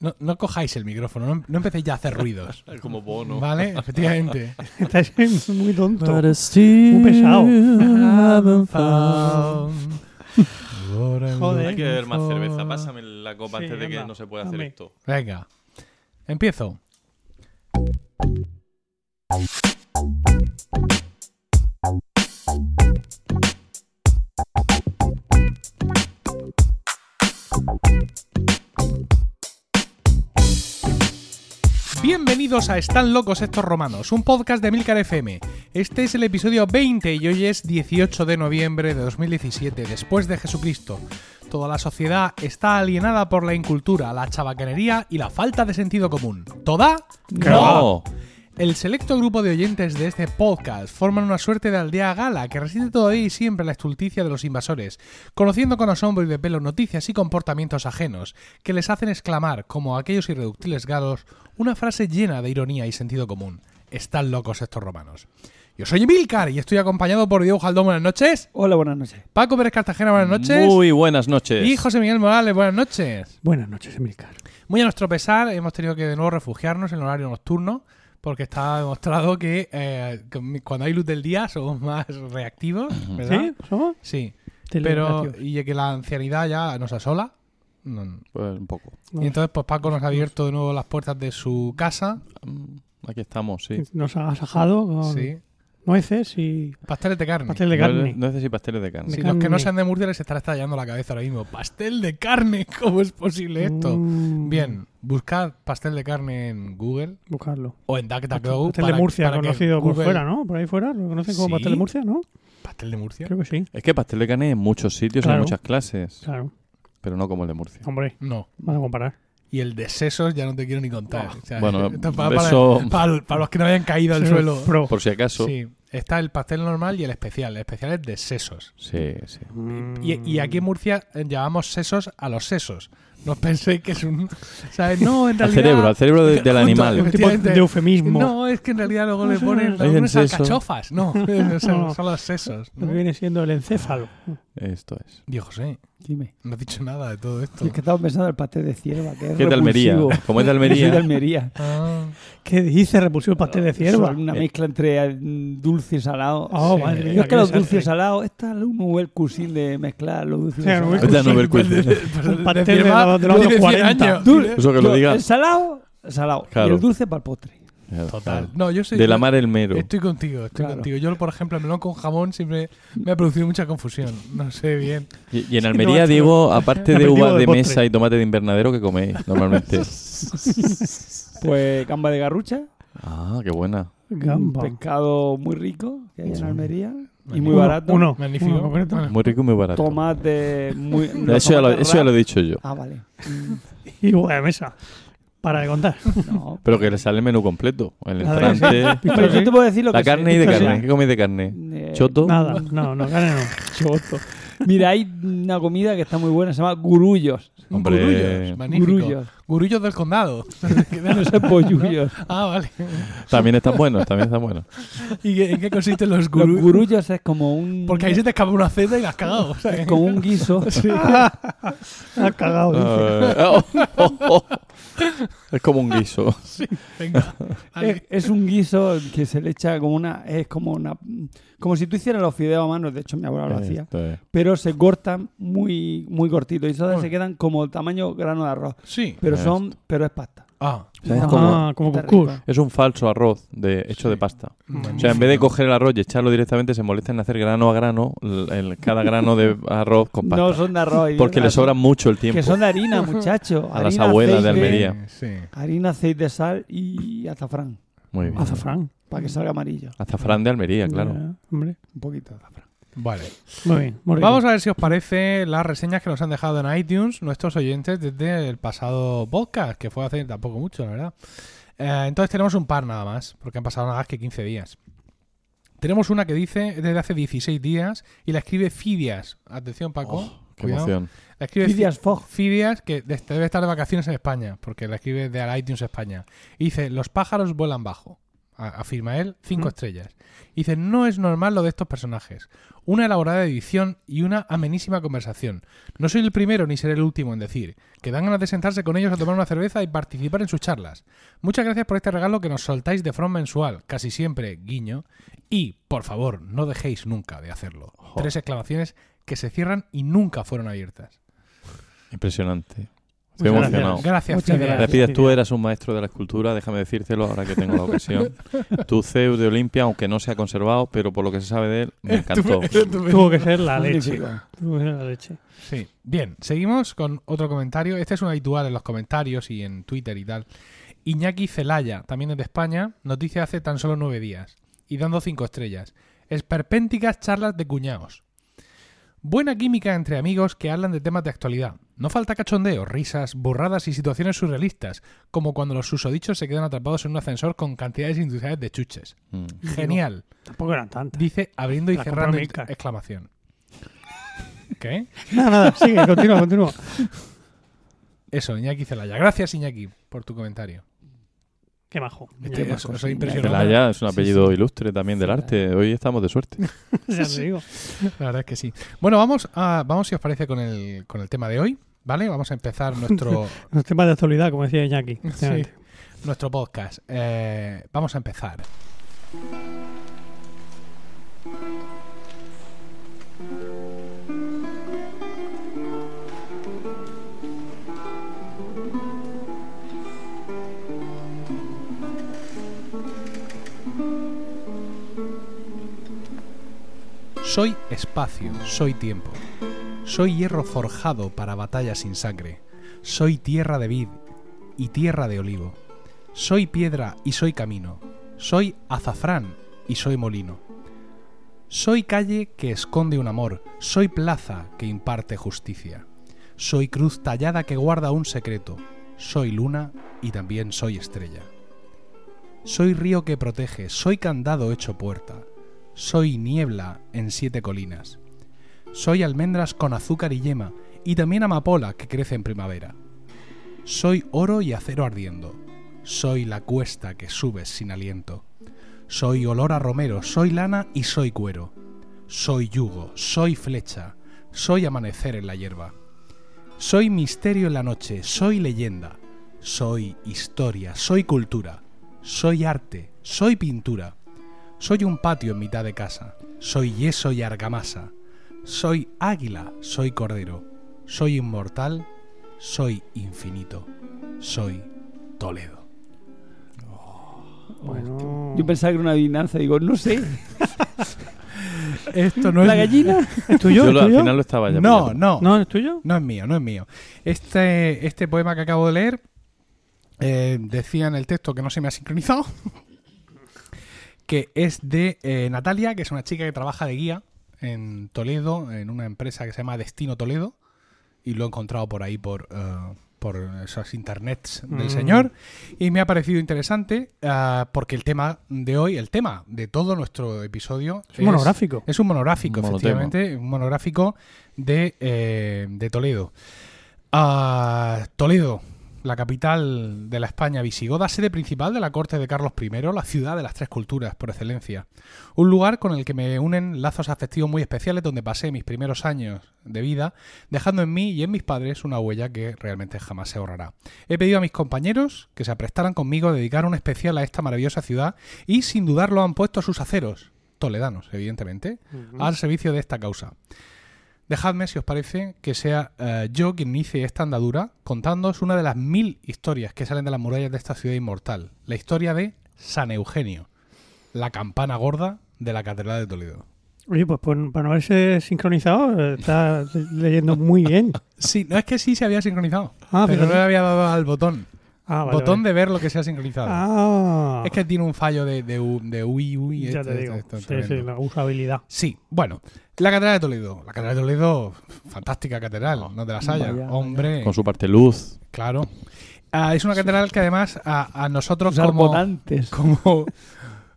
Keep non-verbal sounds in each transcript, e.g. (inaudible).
No, no cojáis el micrófono, no, no empecéis ya a hacer ruidos. (laughs) Como bono. ¿Vale? Efectivamente. (laughs) Estás muy tonto. Muy pesado. Joder. Hay que beber más cerveza. Pásame la copa Sí, antes de que anda, no se pueda hacer dame. esto. Venga. Empiezo. Bienvenidos a Están locos estos romanos, un podcast de Milcar FM. Este es el episodio 20 y hoy es 18 de noviembre de 2017, después de Jesucristo. Toda la sociedad está alienada por la incultura, la chabacanería y la falta de sentido común. ¿Toda? ¡No! El selecto grupo de oyentes de este podcast forman una suerte de aldea gala que reside todavía y siempre en la estulticia de los invasores, conociendo con asombro y de pelo noticias y comportamientos ajenos que les hacen exclamar, como aquellos irreductibles galos, una frase llena de ironía y sentido común. Están locos estos romanos. Yo soy Emilcar y estoy acompañado por Diego Jaldón, buenas noches. Hola, buenas noches. Paco Pérez Cartagena, buenas noches. Muy buenas noches. Y José Miguel Morales, buenas noches. Buenas noches, Emilcar. Muy a nuestro pesar, hemos tenido que de nuevo refugiarnos en el horario nocturno, porque está demostrado que eh, cuando hay luz del día somos más reactivos, ¿verdad? ¿Sí? ¿Somos? Sí. Pero, y que la ancianidad ya nos asola. No. Pues un poco. No, Y entonces, pues Paco nos ha abierto de nuevo las puertas de su casa. Mm, Aquí estamos, sí. Nos ha asajado con Sí. Nueces y Pasteles de carne. pastel de carne. No necesito pasteles de carne. De los que no sean de Murcia les estará estallando la cabeza ahora mismo. ¡Pastel de carne! (laughs) ¿Cómo es posible esto? Mm, Bien, buscad pastel de carne en Google Buscarlo. o en DuckDuckGo. Pastel de para- Murcia, para conocido por fuera, ¿no? Por ahí fuera. ¿Lo conocen como Sí. pastel de Murcia, no? ¿Pastel de Murcia? Creo que sí. Es que pastel de carne hay en muchos sitios, Claro. en muchas clases. Claro. Pero no como el de Murcia. Hombre, No. van a comparar. Y el de sesos ya no te quiero ni contar. O sea, Bueno, (laughs) para, para- eso- para- para los que no hayan caído al Sí, suelo. Pro. Por si acaso. Sí, Sí, está el pastel normal y el especial. El especial es de sesos. sí. Y, y aquí en Murcia eh, llamamos sesos a los sesos. No penséis que es un... ¿sabes? No, en Al realidad... cerebro, al cerebro de- del (laughs) animal. Un tipo de eufemismo. No, es que en realidad luego le ponen seso. alcachofas. No, (laughs) son, No. son los sesos. ¿no? viene siendo el encéfalo. Esto es. Dios José, Dime. no has dicho nada de todo esto. Es que estaba pensando en el pastel de cierva, que es ¿Qué de Almería? Como es de Yo soy (laughs) de Almería. Almería. Ah, ¿Qué dice? Repulsivo el pastel de cierva. Una Eh. mezcla entre mm, dulce y salado. Oh, Sí. madre Yo mía. es que los dulces y salados, esta es un novel cuisine de mezclar los dulces y salados. Esta no ve el pues de- cuento. pues Un de pastel de cierva los- de los tiene 100 40. años. Dul- Eso que lo diga. El salado, salado. Claro. Y el dulce para el postre. Total. No, yo soy... De la mar el mero. Estoy contigo, estoy Claro. contigo. Yo, por ejemplo, el melón con jamón siempre me ha producido mucha confusión. No sé bien. Y, y en (laughs) no, Almería, macho. Diego, aparte de uvas de de mesa y tomate de invernadero, que coméis normalmente? (laughs) Pues gamba de garrucha, ah, qué buena. un Gamba. pescado muy rico que hay en Almería y muy Uno, barato. Uno. Magnífico. Uno Muy rico y muy barato. Tomate muy... Eso ya, lo, eso ya lo he dicho yo. Ah, vale. (laughs) Y buena mesa. Para de contar. (laughs) No. Pero que le sale el menú completo. El Nada, entrante. Pero yo te puedo decir lo La que carne sé. y de sí. carne. ¿Qué coméis de carne? Eh, ¿Choto? Nada. No, no, carne no. (laughs) Choto. Mira, hay una comida que está muy buena, se llama gurullos. Hombre. Gurullos, magnífico. Gurullos. Gurullos del condado. (laughs) No sé, pollullos. ah, vale. También están buenos, también están buenos. ¿Y qué- en qué consisten los Los gurullos? gurullos es como un... Porque ahí se te escapa una Z y la has cagado. es como un guiso. Ha cagado, dice. Eh, oh, oh, oh. (laughs) Es como un guiso. (laughs) Venga. es, es un guiso que se le echa como una... Es como una... Como si tú hicieras los fideos a mano, de hecho mi abuela lo hacía. Pero se cortan muy, muy cortitos y Bueno. se quedan como el tamaño grano de arroz. Sí. Pero Esto. son... Pero es pasta. Ah. O sea, es, Ah. como, Ah, como es un falso arroz de, hecho de pasta. O sea, en vez de coger el arroz y echarlo directamente, se molestan en hacer grano a grano el, el- cada grano de arroz con pasta. No son de arroz. porque le sobra mucho el tiempo Que son de harina, (laughs) muchachos. a las abuelas de Almería. Sí. Harina, aceite, sal y azafrán. Muy bien. Azafrán. Para que salga amarillo. Azafrán de Almería, claro. Hombre. Un poquito de azafrán. Vale. Muy bien. muy. Vamos a ver si os parece las reseñas que nos han dejado en iTunes nuestros oyentes desde el pasado podcast, que fue hace tampoco mucho, la verdad. Eh, entonces tenemos un par nada más, porque han pasado nada más que 15 días. Tenemos una que dice desde hace 16 días y la escribe Fidias. Atención, Paco. Oh, qué cuidado. emoción. La escribe Fidias Fog. Fidias, que de- debe estar de vacaciones en España, porque la escribe de iTunes España. Y dice, los pájaros vuelan bajo. Afirma él, cinco Mm. estrellas. Dice, no es normal lo de estos personajes. Una elaborada edición y una amenísima conversación. No soy el primero ni seré el último en decir que dan ganas de sentarse con ellos a tomar una cerveza y participar en sus charlas. Muchas gracias por este regalo que nos soltáis de forma mensual, casi siempre, guiño. Y, por favor, no dejéis nunca de hacerlo. Tres exclamaciones que se cierran y nunca fueron abiertas. Impresionante. Estoy Muchas emocionado. Gracias, Muchas gracias. Despides, tú eras un maestro de la escultura, déjame decírtelo ahora que tengo la ocasión. (laughs) Tu Zeus de Olimpia, aunque no se ha conservado, pero por lo que se sabe de él, me encantó. (laughs) Tuvo que ser la leche. Tuvo que ser la leche. Sí. Bien, seguimos con otro comentario. Este es un habitual en los comentarios y en Twitter y tal. Iñaki Celaya, también es de España, noticia hace tan solo nueve días. Y dando cinco estrellas. Esperpénticas charlas de cuñados. Buena química entre amigos que hablan de temas de actualidad. No falta cachondeo, risas, burradas y situaciones surrealistas, como cuando los susodichos se quedan atrapados en un ascensor con cantidades industriales de chuches. Mm. Genial, Tampoco eran tantas. dice abriendo y La cerrando exclamación. ¿Qué? (laughs) Nada, nada, sigue, continúa, continúa. Eso, Iñaki Celaya. Gracias, Iñaki, por tu comentario. Qué majo. Este, soy impresionado. Celaya es un Sí, apellido sí. ilustre también del arte. Hoy estamos de suerte. (laughs) ya te digo. La verdad es que sí. Bueno, vamos, a, vamos si os parece, con el, con el tema de hoy. ¿Vale? Vamos a empezar (laughs) nuestro, Los temas de actualidad, como decía sí, efectivamente. nuestro podcast. Eh, vamos a empezar. Soy espacio, soy tiempo. Soy hierro forjado para batallas sin sangre. Soy tierra de vid y tierra de olivo. Soy piedra y soy camino. Soy azafrán y soy molino. Soy calle que esconde un amor. Soy plaza que imparte justicia. Soy cruz tallada que guarda un secreto. Soy luna y también soy estrella. Soy río que protege. Soy candado hecho puerta. Soy niebla en siete colinas. Soy almendras con azúcar y yema, y también amapola que crece en primavera. Soy oro y acero ardiendo. Soy la cuesta que subes sin aliento. Soy olor a romero, soy lana y soy cuero. Soy yugo, soy flecha, soy amanecer en la hierba. Soy misterio en la noche, soy leyenda. Soy historia, soy cultura. Soy arte, soy pintura. Soy un patio en mitad de casa. Soy yeso y argamasa. Soy águila, soy cordero. Soy inmortal, soy infinito. Soy Toledo. Bueno. Yo pensaba que era una adivinanza. Digo, no sé. (laughs) Esto no ¿La gallina? ¿Es tuyo? Yo ¿Es lo- al final lo estaba ya. No, pillando. no, ¿No es tuyo? no es mío, no es mío. Este, este poema que acabo de leer eh, decía en el texto que no se me ha sincronizado (laughs) que es de eh, Natalia, que es una chica que trabaja de guía en Toledo, en una empresa que se llama Destino Toledo, y lo he encontrado por ahí por, eh, por esas internets del Mm. señor, y me ha parecido interesante eh, porque el tema de hoy, el tema de todo nuestro episodio Es un monográfico. es un monográfico, monotema. efectivamente, un monográfico de, eh, de Toledo. Ah, Toledo, la capital de la España visigoda, sede principal de la corte de Carlos I, la ciudad de las tres culturas por excelencia. Un lugar con el que me unen lazos afectivos muy especiales donde pasé mis primeros años de vida, dejando en mí y en mis padres una huella que realmente jamás se borrará. He pedido a mis compañeros que se aprestaran conmigo a dedicar un especial a esta maravillosa ciudad y sin dudarlo han puesto sus aceros, toledanos, evidentemente, al servicio de esta causa. Dejadme, si os parece, que sea eh, yo quien inicie esta andadura contándoos una de las mil historias que salen de las murallas de esta ciudad inmortal. La historia de San Eugenio, la campana gorda de la Catedral de Toledo. Oye, pues por- para no haberse sincronizado, está leyendo muy bien. (laughs) Sí, no es que sí se había sincronizado, Ah, pero pero no le había dado al botón. Ah, vale, botón vale. de ver lo que se ha sincronizado. Ah, Es que tiene un fallo de, de, de UI, UI. ya te digo. Sí, sí, la usabilidad. Sí, bueno, la Catedral de Toledo. La Catedral de Toledo, fantástica catedral, no de las haya. Vaya, Hombre, Con su parte luz. claro. Ah, es una catedral que además a, a nosotros Los como, arbotantes. como,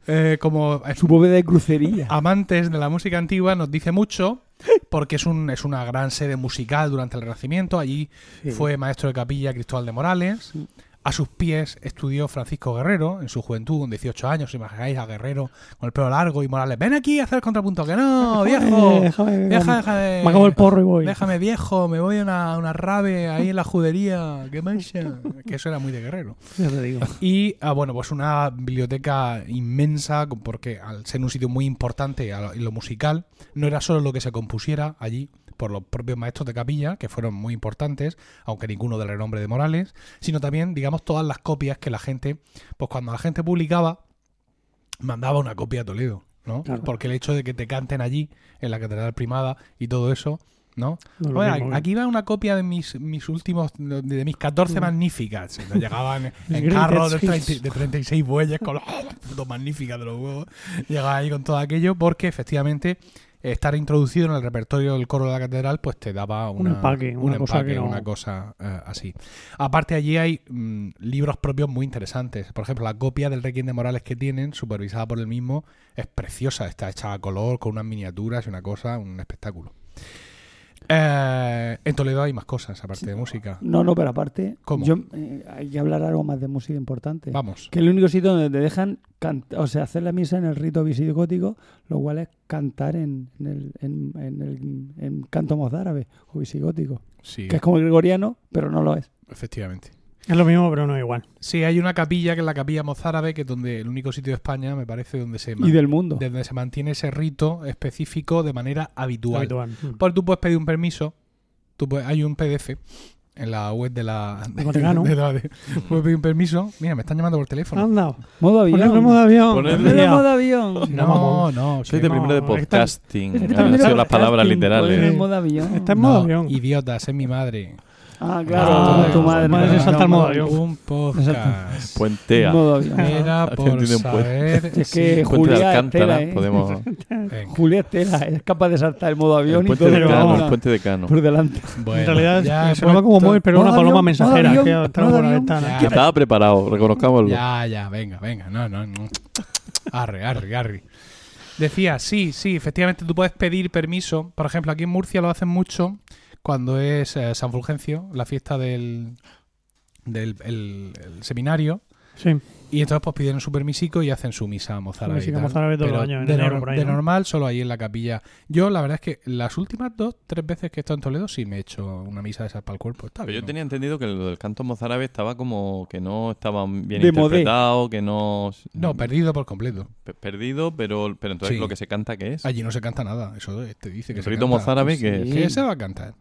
eh, como Su bóveda de crucería. amantes de la música antigua nos dice mucho porque es, un, es una gran sede musical durante el Renacimiento. Allí Sí. fue maestro de capilla Cristóbal de Morales. A sus pies estudió Francisco Guerrero en su juventud, con 18 años. ¿Os imagináis a Guerrero con el pelo largo y Morales? Ven aquí a hacer el contrapunto. Que no, viejo. Déjame, Deja, déjame. me acabo el porro y voy. Déjame viejo, me voy a una, una rave ahí en la judería. ¿Qué mancha? (laughs) Que eso era muy de Guerrero. Ya te digo. Y ah, bueno, pues una biblioteca inmensa, porque al ser un sitio muy importante en lo musical, no era solo lo que se compusiera allí por los propios maestros de capilla, que fueron muy importantes, aunque ninguno del renombre de Morales, sino también, digamos, todas las copias que la gente, pues cuando la gente publicaba, mandaba una copia a Toledo, ¿no? Claro. Porque el hecho de que te canten allí, en la Catedral Primada y todo eso, ¿no? Oye, mismo, aquí va una copia de mis, mis últimos, de, de mis 14 Mm. magníficas. Llegaban (laughs) en carros de, hits. 30 de 36 bueyes con los (laughs) magníficas de los huevos. Llegaba ahí con todo aquello porque efectivamente estar introducido en el repertorio del coro de la catedral pues te daba una, empaque, un una cosa empaque, no- una cosa eh, así. Aparte allí hay mm, libros propios muy interesantes. Por ejemplo, la copia del Requiem de Morales que tienen, supervisada por el mismo, es preciosa. Está hecha a color, con unas miniaturas y una cosa, un espectáculo. Eh, en Toledo hay más cosas, aparte de música. No, no, pero aparte, ¿Cómo? yo, eh, hay que hablar algo más de música importante. Vamos. Que el único sitio donde te dejan o sea, hacer la misa en el rito visigótico, lo cual es cantar en, en el, en, en el en canto mozárabe o visigótico, Sí, que es como el gregoriano, pero no lo es. efectivamente. Es lo mismo, pero no es igual. Sí, hay una capilla que es la capilla mozárabe, que es donde el único sitio de España, me parece, donde se, Y del mundo. de donde se mantiene ese rito específico de manera habitual. Habitual. Mm. Porque tú puedes pedir un permiso, tú puedes- hay un PDF en la web de la... Vaticano. (laughs) de la- de- puedes pedir un permiso. Mira, me están llamando por teléfono. Anda, Modo avión. ponerle modo avión. Modo avión. No, No, no. Soy que de no. primero de podcasting. está- Han sido las palabras literales. modo avión. Está en No, modo avión. idiotas, es mi madre. Ah, claro, Ah, tu madre. madre se salta el modo avión. Un podcast. Puentea. Modo avión. Era por saber... Es que sí. De Alcántara. Estela, ¿eh? Podemos... (laughs) Julia Estela es capaz de saltar el modo avión El y todo de Cano. El puente de Cano. por delante. Bueno, en realidad ya se llama como móvil, pero una paloma avión, mensajera está por la ventana. Que estaba preparado, reconozcámoslo. Ya, ya, venga, venga. No, no, no. Arre, arre, arre. Decía, sí, sí, efectivamente tú puedes pedir permiso. Por ejemplo, aquí en Murcia lo hacen mucho cuando es eh, San Fulgencio, la fiesta del, del el- el seminario. Sí. Y entonces pues piden su permisico y hacen su misa mozárabe. Su mozárabe todos Pero los años, en de, enero, nor- ahí, de ¿no? normal solo ahí en la capilla. Yo la verdad es que las últimas dos, tres veces que he estado en Toledo sí me he hecho una misa de esas para el cuerpo. Está Pero bien. yo ¿no? tenía entendido que lo del canto mozárabe estaba como que no estaba bien De modé. interpretado, que no... No, perdido por completo. Pe- Perdido, pero, pero entonces Sí. lo que se canta, ¿qué es? Allí no se canta nada. Eso te dice que El se rito canta. mozárabe Sí. que es ¿Qué se va a cantar?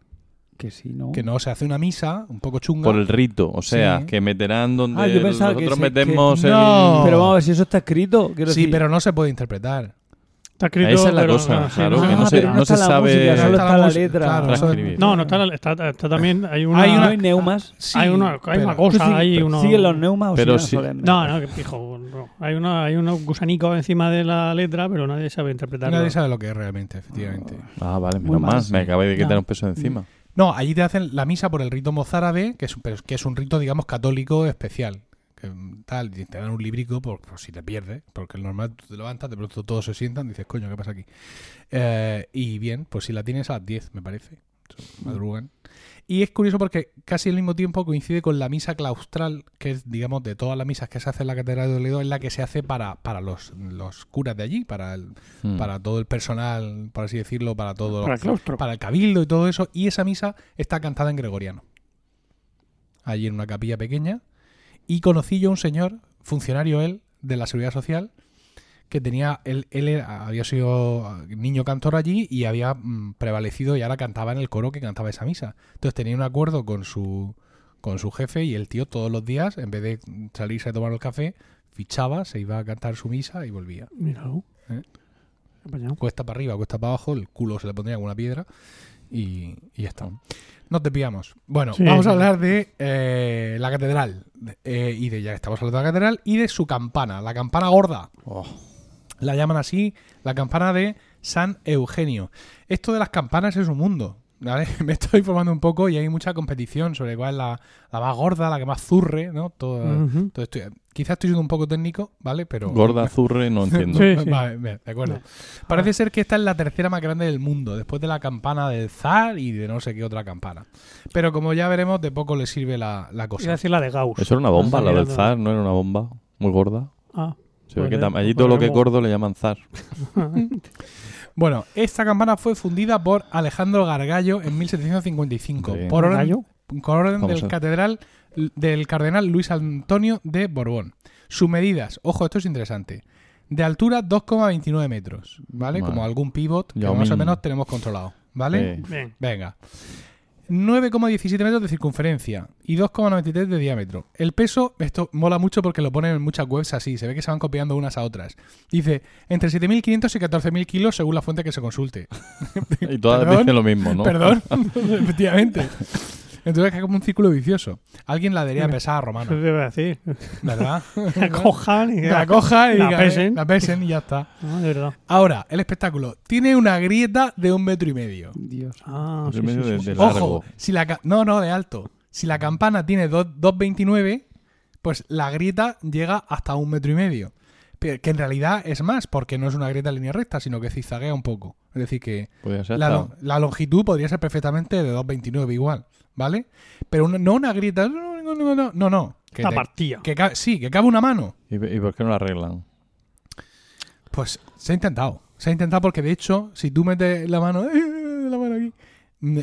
Que ¿no? Que no se hace una misa un poco chunga. por el rito, o sea, Sí. que meterán donde Ah, yo pensaba que nosotros se- metemos que- el... No. Pero vamos a ver si eso está escrito. Quiero Sí, decir- pero no se puede interpretar. Está escrito, Esa es la pero- cosa, sí, claro, no, que Ah, no se, pero no no se está la sabe... música, solo está la la música, letra. claro, eso- Transcribir. No, no está, está, está también. Hay una. Hay ¿No una- hay neumas? Sí, hay una, hay pero- una cosa. ¿Tú sigue- hay uno, ¿Siguen los neumas o Pero siguen sí- solemnes? No, no, que pijo. no. Hay, una, hay unos gusanicos encima de la letra, pero nadie sabe interpretarlo. Nadie sabe lo que es realmente, efectivamente. Ah, vale, Muy menos mal, mal, sí. me acabé de quitar Ya. un peso de encima. No, allí te hacen la misa por el rito mozárabe, que es, un- pero que es un rito, digamos, católico especial. Que, mm, tal, te dan un librico por, por si te pierdes, porque el normal tú te levantas, de pronto todos se sientan dices, coño, ¿qué pasa aquí? Eh, y bien, pues si la tienes a las 10, me parece. Madrugan. Y es curioso porque casi al mismo tiempo coincide con la misa claustral, que es, digamos, de todas las misas que se hacen en la Catedral de Toledo, es la que se hace para, para los, los curas de allí, para, el, Mm. para todo el personal, por así decirlo, para todo Para el claustro. para el cabildo y todo eso. Y esa misa está cantada en gregoriano. Allí en una capilla pequeña. Y conocí yo a un señor, funcionario él, de la Seguridad Social, que tenía, él, él había sido niño cantor allí y había mm, prevalecido y ahora cantaba en el coro que cantaba esa misa. Entonces tenía un acuerdo con su, con su jefe y el tío todos los días, en vez de salirse a tomar el café, fichaba, se iba a cantar su misa y volvía. Míralo. ¿Eh? Cuesta para arriba, cuesta para abajo, el culo se le pondría con una piedra y, y ya está. No te pillamos. Bueno, Sí. vamos a hablar de eh, la catedral. eh, y de ya que estamos hablando de la catedral y de su campana, la campana gorda. Oh, La llaman así, la campana de San Eugenio. Esto de las campanas es un mundo. ¿vale? (laughs) Me estoy informando un poco y hay mucha competición sobre cuál es la, la más gorda, la que más zurre, ¿no? Todo, esto. Quizás estoy siendo un poco técnico, ¿vale? Pero... Gorda, (laughs) zurre, no entiendo. Sí, sí. (laughs) Vale, bien, de acuerdo. Parece ser que esta es la tercera más grande del mundo, después de la campana del zar y de no sé qué otra campana. Pero como ya veremos, de poco le sirve la, la Iba a cosa. decir la de Gauss. Eso era una bomba, la del zar, ¿no era una bomba? Muy gorda. Ah, Se ve que tam- allí todo lo que es gordo le llaman zar. (laughs) Bueno, esta campana fue fundida por Alejandro Gargallo en 1755, Bien. por orden, Gallo. por orden Vamos del a- catedral del cardenal Luis Antonio de Borbón. Sus medidas, ojo, esto es interesante, de altura 2,29 metros, ¿vale? Vale. Como algún pivot que Yao más o Ming. menos tenemos controlado, ¿vale? Bien. Venga. 9,17 metros de circunferencia y 2,93 de diámetro. El peso, esto mola mucho porque lo ponen en muchas webs así, se ve que se van copiando unas a otras. Dice, entre 7.500 y 14.000 kilos según la fuente que se consulte. (laughs) y todas (laughs) dicen lo mismo, ¿no? Perdón, (laughs) efectivamente. Entonces es como un círculo vicioso. Alguien la debería pesar a (laughs) Eso Romano, te iba a decir. ¿verdad? (laughs) La cojan y la coja y la pesen. la pesen y ya está. Ah, de verdad. Ahora, el espectáculo. Tiene una grieta de un metro y medio. Dios. Ah, sí, medio sí, de- sí, de sí. largo. Ojo, si la ca- no, no, de alto. Si la campana tiene dos- 2,29, pues la grieta llega hasta un metro y medio. Pero que en realidad es más, porque no es una grieta en línea recta, sino que zigzaguea un poco. Es decir, que la, longitud podría ser perfectamente de 2,29 igual, ¿vale? Pero una- no una grieta, no, no, no, no, no, no. Que te- partida. que sí, que cabe una mano. ¿Y, y por qué no la arreglan? Pues se ha intentado. Se ha intentado porque, de hecho, si tú metes la mano, (laughs) la mano aquí,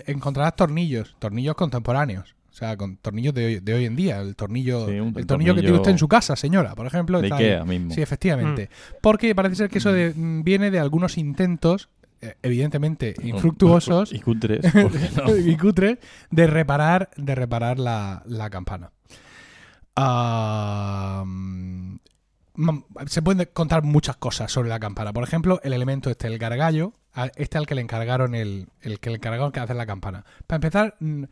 encontrarás tornillos, tornillos contemporáneos. O sea, con tornillos de hoy, de hoy en día. El tornillo, Sí, un el tornillo que tiene usted en su casa, señora, por ejemplo. De está ahí. Ikea mismo. Sí, efectivamente. Porque parece ser que eso de- mm, viene de algunos intentos, eh, evidentemente (laughs) infructuosos, (laughs) Y cutres. ¿por qué no? (laughs) y cutres de reparar, de reparar la, la campana. Mm, mm, se pueden contar muchas cosas sobre la campana. Por ejemplo, el elemento este, el gargallo, este al que le encargaron el, el que le encargaron que hacer la campana. Para empezar, mm,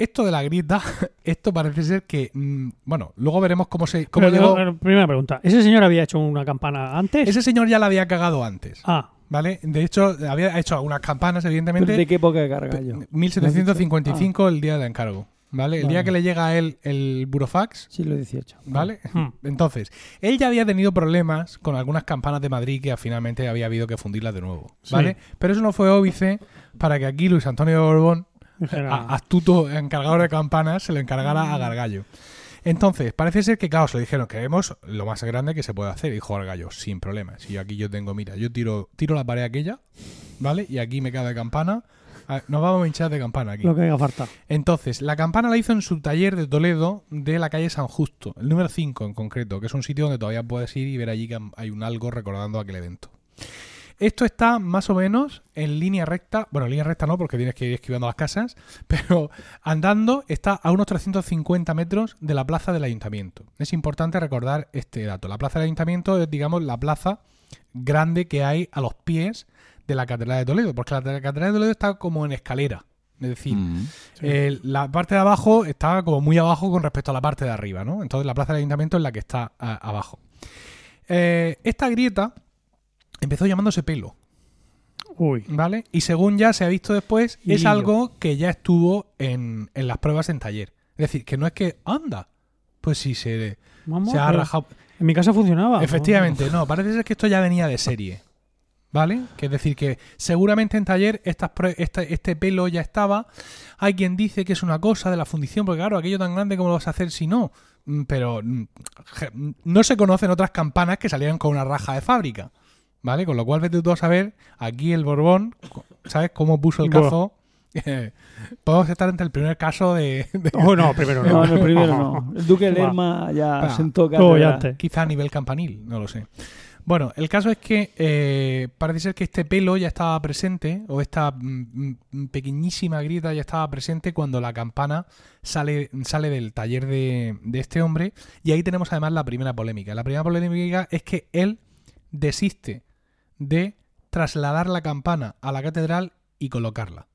esto de la grieta, (laughs) esto parece ser que, mm, bueno, luego veremos cómo se, cómo Pero, llegó. pero, primera pregunta. ¿Ese señor había hecho una campana antes? Ese señor ya la había cagado antes, Ah, ¿vale? De hecho, había hecho algunas campanas, evidentemente. ¿De qué época carga yo? 1755, el día del encargo. ¿Vale? El día que le llega a él el burofax, Siglo XVIII. ¿vale? Hmm. (laughs) Entonces, él ya había tenido problemas con algunas campanas de Madrid que finalmente había habido que fundirlas de nuevo, ¿vale? Pero eso no fue óbice para que aquí Luis Antonio de Borbón, (laughs) a- astuto encargador de campanas, se lo encargara a Gargallo. Entonces, parece ser que, claro, se le dijeron, queremos lo más grande que se puede hacer. Y dijo Gargallo, sin problema. Si yo aquí yo tengo, mira, yo tiro, tiro la pared aquella, ¿vale? Y aquí me cabe campana. Ah, Nos vamos a hinchar de campana aquí. lo que haga falta. Entonces, la campana la hizo en su taller de Toledo de la calle San Justo, el número 5 en concreto, que es un sitio donde todavía puedes ir y ver allí que hay un algo recordando aquel evento. Esto está más o menos en línea recta, bueno, en línea recta no, porque tienes que ir esquivando las casas, (laughs) pero andando está a unos 350 metros de la plaza del ayuntamiento. Es importante recordar este dato. La plaza del ayuntamiento es, digamos, la plaza grande que hay a los pies de la Catedral de Toledo, porque la Catedral de Toledo está como en escalera. Es decir, Mm. eh, la parte de abajo está como muy abajo con respecto a la parte de arriba, ¿no? Entonces la plaza del ayuntamiento es la que está a- abajo. Eh, esta grieta empezó llamándose pelo, Uy. ¿vale? Y según ya se ha visto después, es algo que ya estuvo en, en las pruebas en taller. Es decir, que no es que, anda, pues sí, se, Vamos, se ha rajado. En mi casa funcionaba. Efectivamente, no, parece ser que esto ya venía de serie. ¿Vale? Que es decir, que seguramente en taller estas este, pelo ya estaba. Hay quien dice que es una cosa de la fundición, porque claro, aquello tan grande, ¿cómo lo vas a hacer si no? Mm, Pero mm, je- no se conocen otras campanas que salieran con una raja de fábrica. ¿Vale? Con lo cual, vete tú a saber, aquí el Borbón, ¿sabes cómo puso el cazo? (laughs) Podemos estar ante el primer caso de, de- Oh, no, primero no. No, no, el primero no. (laughs) El Duque Lerma ya Va. sentó antes. Quizá a nivel campanil, no lo sé. Bueno, el caso es que eh, parece ser que este pelo ya estaba presente, o esta mm, mm, pequeñísima grieta ya estaba presente cuando la campana sale, sale del taller de, de este hombre. Y ahí tenemos además la primera polémica. La primera polémica es que él desiste de trasladar la campana a la catedral y colocarla.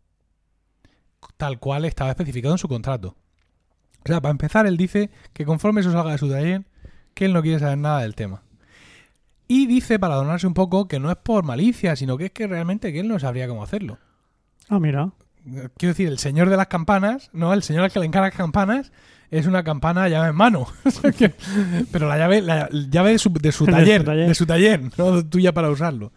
Tal cual estaba especificado en su contrato. O sea, para empezar, él dice que conforme eso salga de su taller, que él no quiere saber nada del tema. Y dice, para adornarse un poco, que no es por malicia, sino que es que realmente que él no sabría cómo hacerlo. Ah, mira. quiero decir, el señor de las campanas, no, el señor al que le encarga las campanas es una campana llave en mano. (laughs) Pero la llave, la llave de su, de su (laughs) De su taller, taller. de su taller, no tuya para usarlo.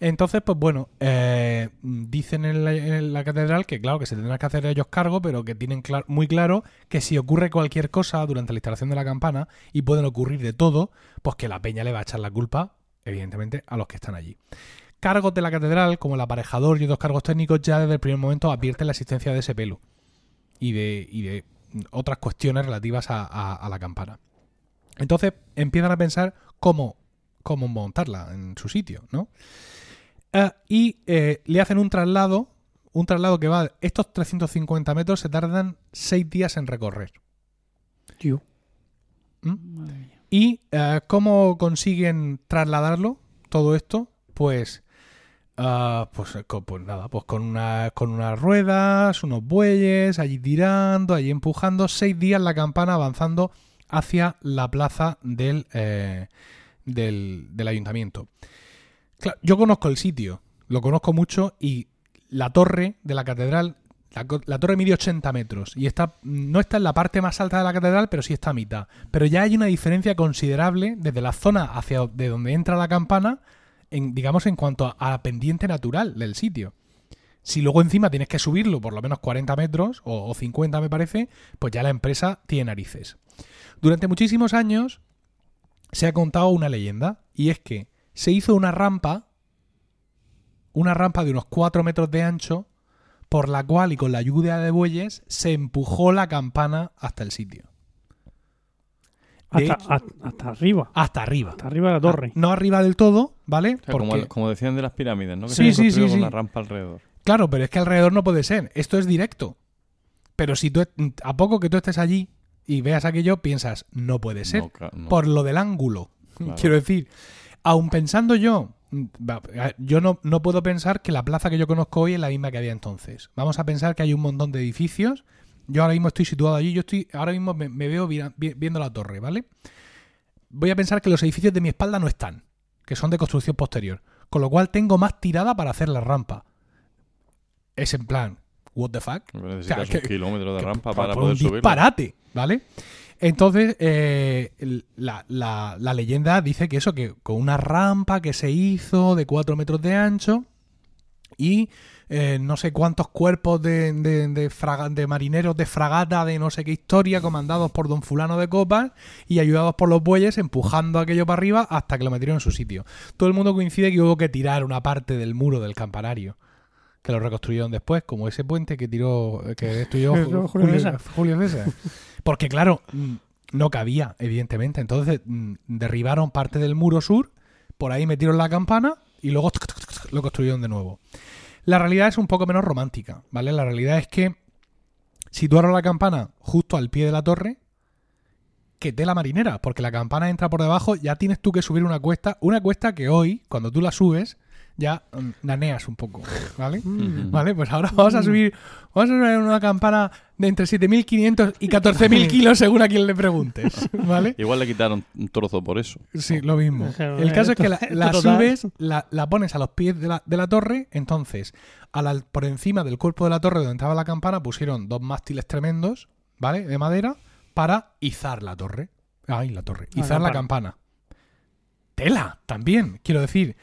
Entonces, pues bueno, eh, dicen en la, en la catedral que claro, que se tendrán que hacer ellos cargo, pero que tienen clar- muy claro que si ocurre cualquier cosa durante la instalación de la campana, y pueden ocurrir de todo, pues que la peña le va a echar la culpa, evidentemente, a los que están allí. Cargos de la catedral, como el aparejador y otros cargos técnicos, ya desde el primer momento advierten la existencia de ese pelo y de, y de otras cuestiones relativas a, a- a la campana. Entonces empiezan a pensar cómo, cómo montarla en su sitio, ¿no? Ah, y eh, le hacen un traslado, un traslado que va, estos 350 metros se tardan 6 días en recorrer. Tío. Mía. ¿Y eh, cómo consiguen trasladarlo, todo esto? Pues, ah, pues, eh, pues nada, pues con, una, con unas ruedas, unos bueyes, allí tirando, allí empujando, seis días la campana avanzando hacia la plaza del, eh, del, del ayuntamiento. Claro, yo conozco el sitio, lo conozco mucho y la torre de la catedral, la, la torre mide 80 metros y está, no está en la parte más alta de la catedral, pero sí está a mitad. Pero ya hay una diferencia considerable desde la zona hacia de donde entra la campana, en, digamos en cuanto a, a la pendiente natural del sitio. Si luego encima tienes que subirlo por lo menos 40 metros o, o 50 me parece, pues ya la empresa tiene narices. Durante muchísimos años se ha contado una leyenda y es que se hizo una rampa, una rampa de unos 4 metros de ancho, por la cual y con la ayuda de bueyes se empujó la campana hasta el sitio. Hasta, hecho- hasta, hasta arriba. Hasta arriba. Hasta arriba de la torre. No arriba del todo, ¿vale? O sea, como, Porque- como decían de las pirámides, ¿no? Que Sí, se sí, han sí, construido sí. con una rampa alrededor. Claro, pero es que alrededor no puede ser. Esto es directo. Pero si tú, a poco que tú estés allí y veas aquello, piensas, no puede ser. No, claro, no. Por lo del ángulo. Claro. (laughs) Quiero decir, aun pensando yo, yo no, no puedo pensar que la plaza que yo conozco hoy es la misma que había entonces. Vamos a pensar que hay un montón de edificios. Yo ahora mismo estoy situado allí, yo estoy, ahora mismo me, me veo vi- viendo la torre, ¿vale? Voy a pensar que los edificios de mi espalda no están, que son de construcción posterior. Con lo cual tengo más tirada para hacer la rampa. Es en plan, what the fuck? Pero Necesitas O sea, un que- kilómetro de que rampa para poder un disparate, ¿vale? Entonces, eh, la, la- la leyenda dice que eso, que con una rampa que se hizo de 4 metros de ancho y eh, no sé cuántos cuerpos de, de, de fraga- de marineros de fragata de no sé qué historia, comandados por don fulano de copas y ayudados por los bueyes, empujando aquello para arriba hasta que lo metieron en su sitio. Todo el mundo coincide que hubo que tirar una parte del muro del campanario. Que lo reconstruyeron después, como ese puente que tiró, que destruyó (laughs) Julio Julio, César. Julio César. Porque claro, mm, no cabía, evidentemente. Entonces mm, derribaron parte del muro sur, por ahí metieron la campana y luego lo construyeron de nuevo. La realidad es un poco menos romántica, ¿vale? La realidad es que situaron la campana justo al pie de la torre, que tela marinera, porque la campana entra por debajo, ya tienes tú que subir una cuesta, una cuesta que hoy, cuando tú la subes, ya mm, naneas un poco, ¿vale? (laughs) Vale, pues ahora vamos a subir, vamos a subir una campana de entre 7.500 y 14.000 (laughs) kilos según a quien le preguntes, ¿vale? Igual le quitaron un trozo por eso. Sí, lo mismo. El caso es que la, la subes, la, la pones a los pies de la, de la torre, entonces a la- por encima del cuerpo de la torre donde estaba la campana pusieron dos mástiles tremendos, ¿vale? De madera, para izar la torre. Ay, la torre. La Izar la campana. Tela, también, quiero decir.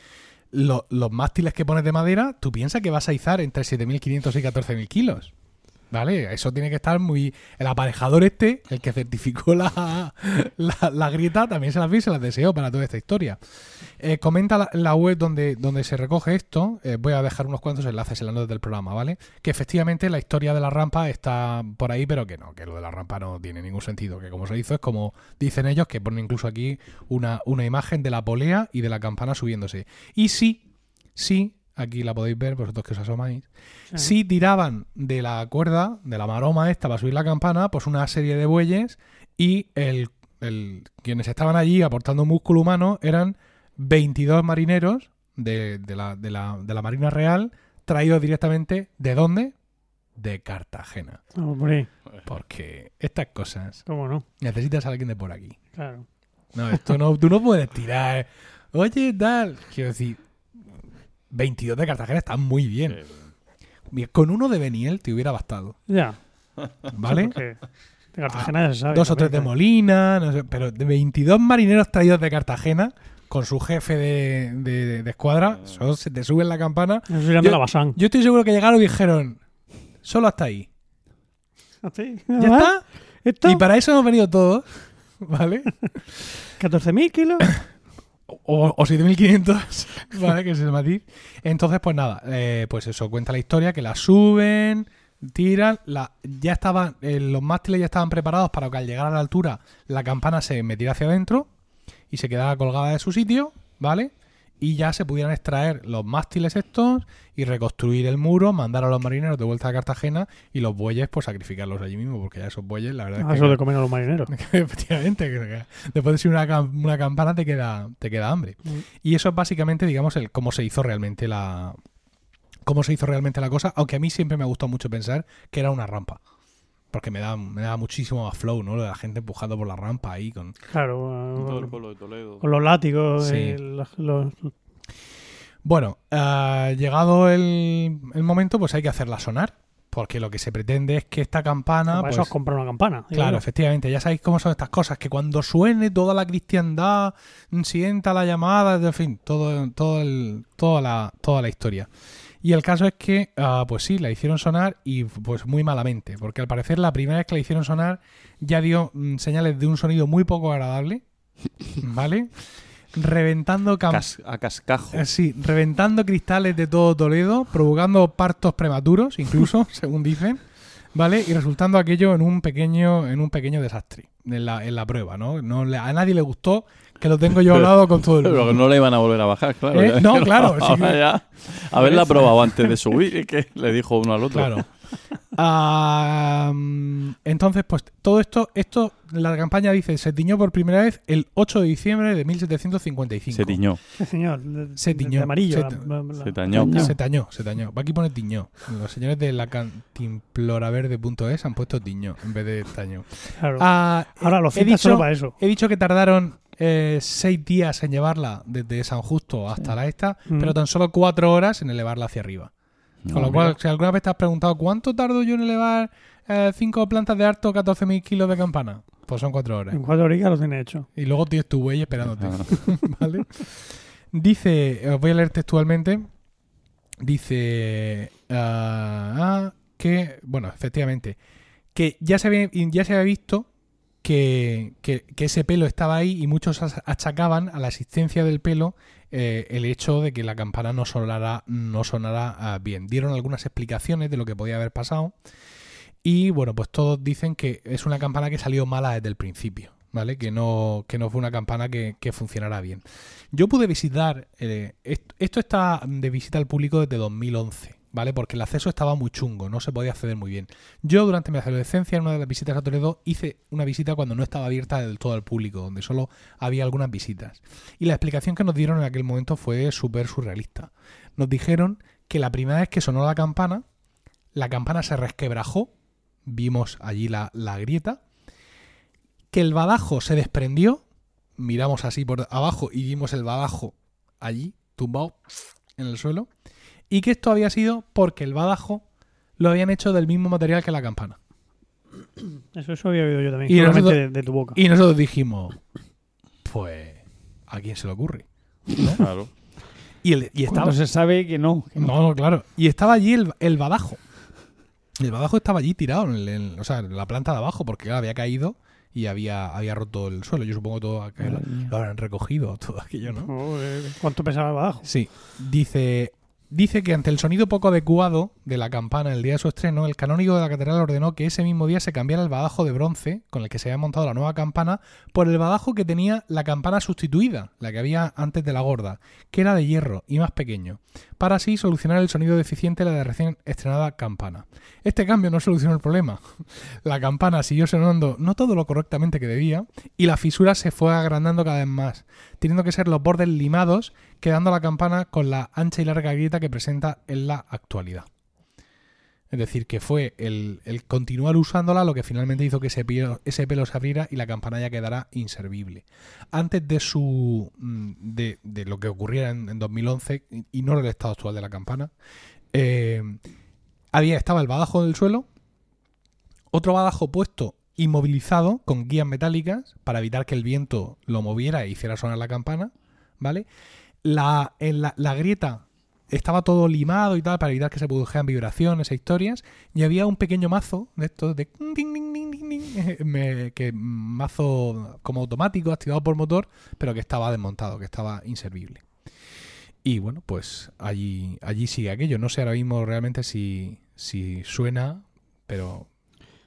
lo- los mástiles que pones de madera, tú piensas que vas a izar entre 7.500 y 14.000 kilos. ¿Vale? Eso tiene que estar muy... El aparejador este, el que certificó (laughs) la, la, grieta, también se las vi se las deseo para toda esta historia. Eh, comenta la, la web donde, donde se recoge esto. eh, voy a dejar unos cuantos enlaces en la nota del programa, ¿vale? Que efectivamente la historia de la rampa está por ahí, pero que no, que lo de la rampa no tiene ningún sentido. Que como se hizo es como dicen ellos, que ponen incluso aquí una, una imagen de la polea y de la campana subiéndose. Y sí, sí, aquí la podéis ver, vosotros que os asomáis. Si tiraban de la cuerda, de la maroma esta para subir la campana, pues una serie de bueyes y el, el- quienes estaban allí aportando músculo humano eran 22 marineros de, de la, de la- de la Marina Real traídos directamente ¿de dónde? De Cartagena. Hombre, Porque estas cosas ¿cómo no? necesitas a alguien de por aquí. Claro. No, esto no, tú no puedes tirar. Oye, tal. Quiero decir, 22 de Cartagena están muy bien. Con uno de Beniel te hubiera bastado, Ya. ¿vale? De Cartagena ya se sabe. Dos o tres de Molina, no sé, pero de 22 marineros traídos de Cartagena con su jefe de, de- de escuadra, eso se te sube en la campana. Yo- la Basán. Yo estoy seguro que llegaron y dijeron, solo hasta ahí. ¿Sí? ¿Ya ¿Ah? está? ¿Esto? Y para eso hemos venido todos, (laughs) ¿vale? (laughs) 14.000 kilos. (coughs) O, o 7.500, (laughs) ¿vale? Que es el matiz. Entonces, pues nada, eh, pues eso, cuenta la historia, que la suben, tiran, la, ya estaban, eh, los mástiles ya estaban preparados para que al llegar a la altura la campana se metiera hacia adentro y se quedara colgada de su sitio, ¿vale? Y ya se pudieran extraer los mástiles estos y reconstruir el muro, mandar a los marineros de vuelta a Cartagena y los bueyes, pues sacrificarlos allí mismo, porque ya esos bueyes, la verdad es Ah, que... Eso de comer a los marineros. (laughs) Efectivamente, que- que después de ser una, una campana te queda, te queda hambre. Mm. Y eso es básicamente, digamos, el cómo se hizo realmente la. cómo se hizo realmente la cosa, aunque a mí siempre me ha gustado mucho pensar que era una rampa. Porque me da, me da muchísimo más flow, ¿no? Lo de la gente empujando por la rampa ahí con. Claro. Todo el pueblo de Toledo. Con los látigos. Sí. eh, los- los- Bueno, ah, llegado el, el momento, pues hay que hacerla sonar. Porque lo que se pretende es que esta campana. para eso pues, has comprado una campana. Claro, yo. efectivamente, ya sabéis cómo son estas cosas, que cuando suene toda la cristiandad, sienta la llamada, en fin, todo, todo el- toda, la, toda la historia. Y el caso es que, ah, pues sí, la hicieron sonar y pues muy malamente, porque al parecer la primera vez que la hicieron sonar ya dio mm, señales de un sonido muy poco agradable, (laughs) ¿vale? Reventando Cas- a cascajo. eh, Sí, reventando cristales de todo Toledo, provocando partos prematuros, incluso, (laughs) según dicen, ¿vale? Y resultando aquello en un pequeño, en un pequeño desastre en la, en la prueba, ¿no? no le- a nadie le gustó que lo tengo yo hablado con todo el (laughs) Pero mundo. no le iban a volver a bajar, claro. ¿Eh? (laughs) No, claro, sí ahora que- (laughs) ya, haberla probado antes de subir, y que le dijo uno al otro. Claro. Entonces, pues todo esto, esto, la campaña dice, se tiñó por primera vez el 8 de diciembre de 1755. Se tiñó. Sí, señor. de- Se tiñó. De amarillo. Se la- la- la- Se tañó. Se tañó, se tañó. Aquí pone tiñó. Los señores de la cantimploraverde.es han puesto tiñó en vez de tañó. Claro. Ah, Ahora lo he citas dicho, solo para eso. he dicho que tardaron eh, seis días en llevarla desde San Justo hasta la esta, Mm. pero tan solo cuatro horas en elevarla hacia arriba. Con lo cual, si alguna vez te has preguntado cuánto tardo yo en elevar eh, cinco plantas de harto 14.000 kilos de campana, pues son cuatro horas. En cuatro horitas lo tiene hecho. Y luego tienes tu buey esperándote. (laughs) ¿Vale? Dice, os voy a leer textualmente. Dice ah, ah, que, bueno, efectivamente, que ya se había, ya se había visto que, que- que ese pelo estaba ahí y muchos achacaban a la existencia del pelo eh, el hecho de que la campana no sonara, no sonara ah, bien. Dieron algunas explicaciones de lo que podía haber pasado. Y bueno, pues todos dicen que es una campana que salió mala desde el principio, ¿vale? Que no, que no fue una campana que, que funcionara bien. Yo pude visitar, eh, est- esto está de visita al público desde 2011, ¿vale? Porque el acceso estaba muy chungo, no se podía acceder muy bien. Yo durante mi adolescencia, en una de las visitas a Toledo, hice una visita cuando no estaba abierta del todo al público, donde solo había algunas visitas. Y la explicación que nos dieron en aquel momento fue súper surrealista. Nos dijeron que la primera vez que sonó la campana, la campana se resquebrajó, vimos allí la, la grieta, que el badajo se desprendió, miramos así por abajo y vimos el badajo allí, tumbado en el suelo, y que esto había sido porque el badajo lo habían hecho del mismo material que la campana. (clears throat) Eso, eso había oído yo también. Y nosotros- de, de tu boca. Y nosotros dijimos, pues, ¿a quién se le ocurre? Claro. Y, el, y estaba... Se sabe que no. que no. No, no, claro. Y estaba allí el, el badajo. El badajo estaba allí tirado, en, o sea, en la planta de abajo, porque claro, había caído y había, había roto el suelo. Yo supongo todo que lo, habrán recogido, (laughs) todo aquello, ¿no? Joder, ¿Cuánto pesaba el badajo? Sí. Dice, dice que ante el sonido poco adecuado de la campana el día de su estreno, el canónigo de la catedral ordenó que ese mismo día se cambiara el badajo de bronce con el que se había montado la nueva campana por el badajo que tenía la campana sustituida, la que había antes de la gorda, que era de hierro y más pequeño, para así solucionar el sonido deficiente de la recién estrenada campana. Este cambio no solucionó el problema. (laughs) La campana siguió sonando no todo lo correctamente que debía y la fisura se fue agrandando cada vez más, teniendo que ser los bordes limados, quedando la campana con la ancha y larga grieta que presenta en la actualidad. Es decir, que fue el, continuar usándola lo que finalmente hizo que ese pelo, se abriera y la campana ya quedara inservible. Antes de su mm, de, lo que ocurriera en, en 2011 y- no el estado actual de la campana, eh, había, estaba el badajo en el suelo, otro badajo puesto inmovilizado con guías metálicas para evitar que el viento lo moviera e hiciera sonar la campana, ¿vale? La, en la, la grieta estaba todo limado y tal para evitar que se produjeran vibraciones e historias y había un pequeño mazo de estos de ding, ding, ding, ding, ding, (laughs) me- que mazo como automático activado por motor pero que estaba desmontado que estaba inservible y bueno pues allí allí sigue aquello no sé ahora mismo realmente si si suena pero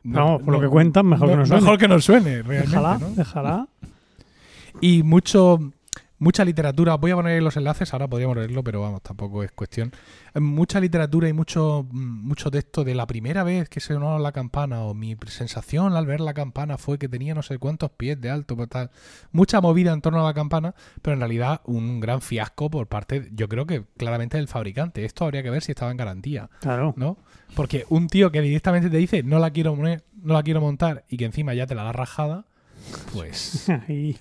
Vamos, por lo que cuentan, mejor que no suene. mejor que no suene (laughs) realmente ¿no? déjala. Y mucho, mucha literatura. Voy a poner los enlaces, ahora podríamos leerlo, pero vamos, tampoco es cuestión. Eh, Mucha literatura y mucho, mm, mucho texto de la primera vez que sonó la campana, o mi sensación al ver la campana fue que tenía no sé cuántos pies de alto, pues tal. Mucha movida en torno a la campana, pero en realidad un gran fiasco por parte, yo creo que claramente del fabricante. Esto habría que ver si estaba en garantía. Claro. ¿no? Porque un tío que directamente te dice no la quiero no la quiero montar y que encima ya te la da rajada, pues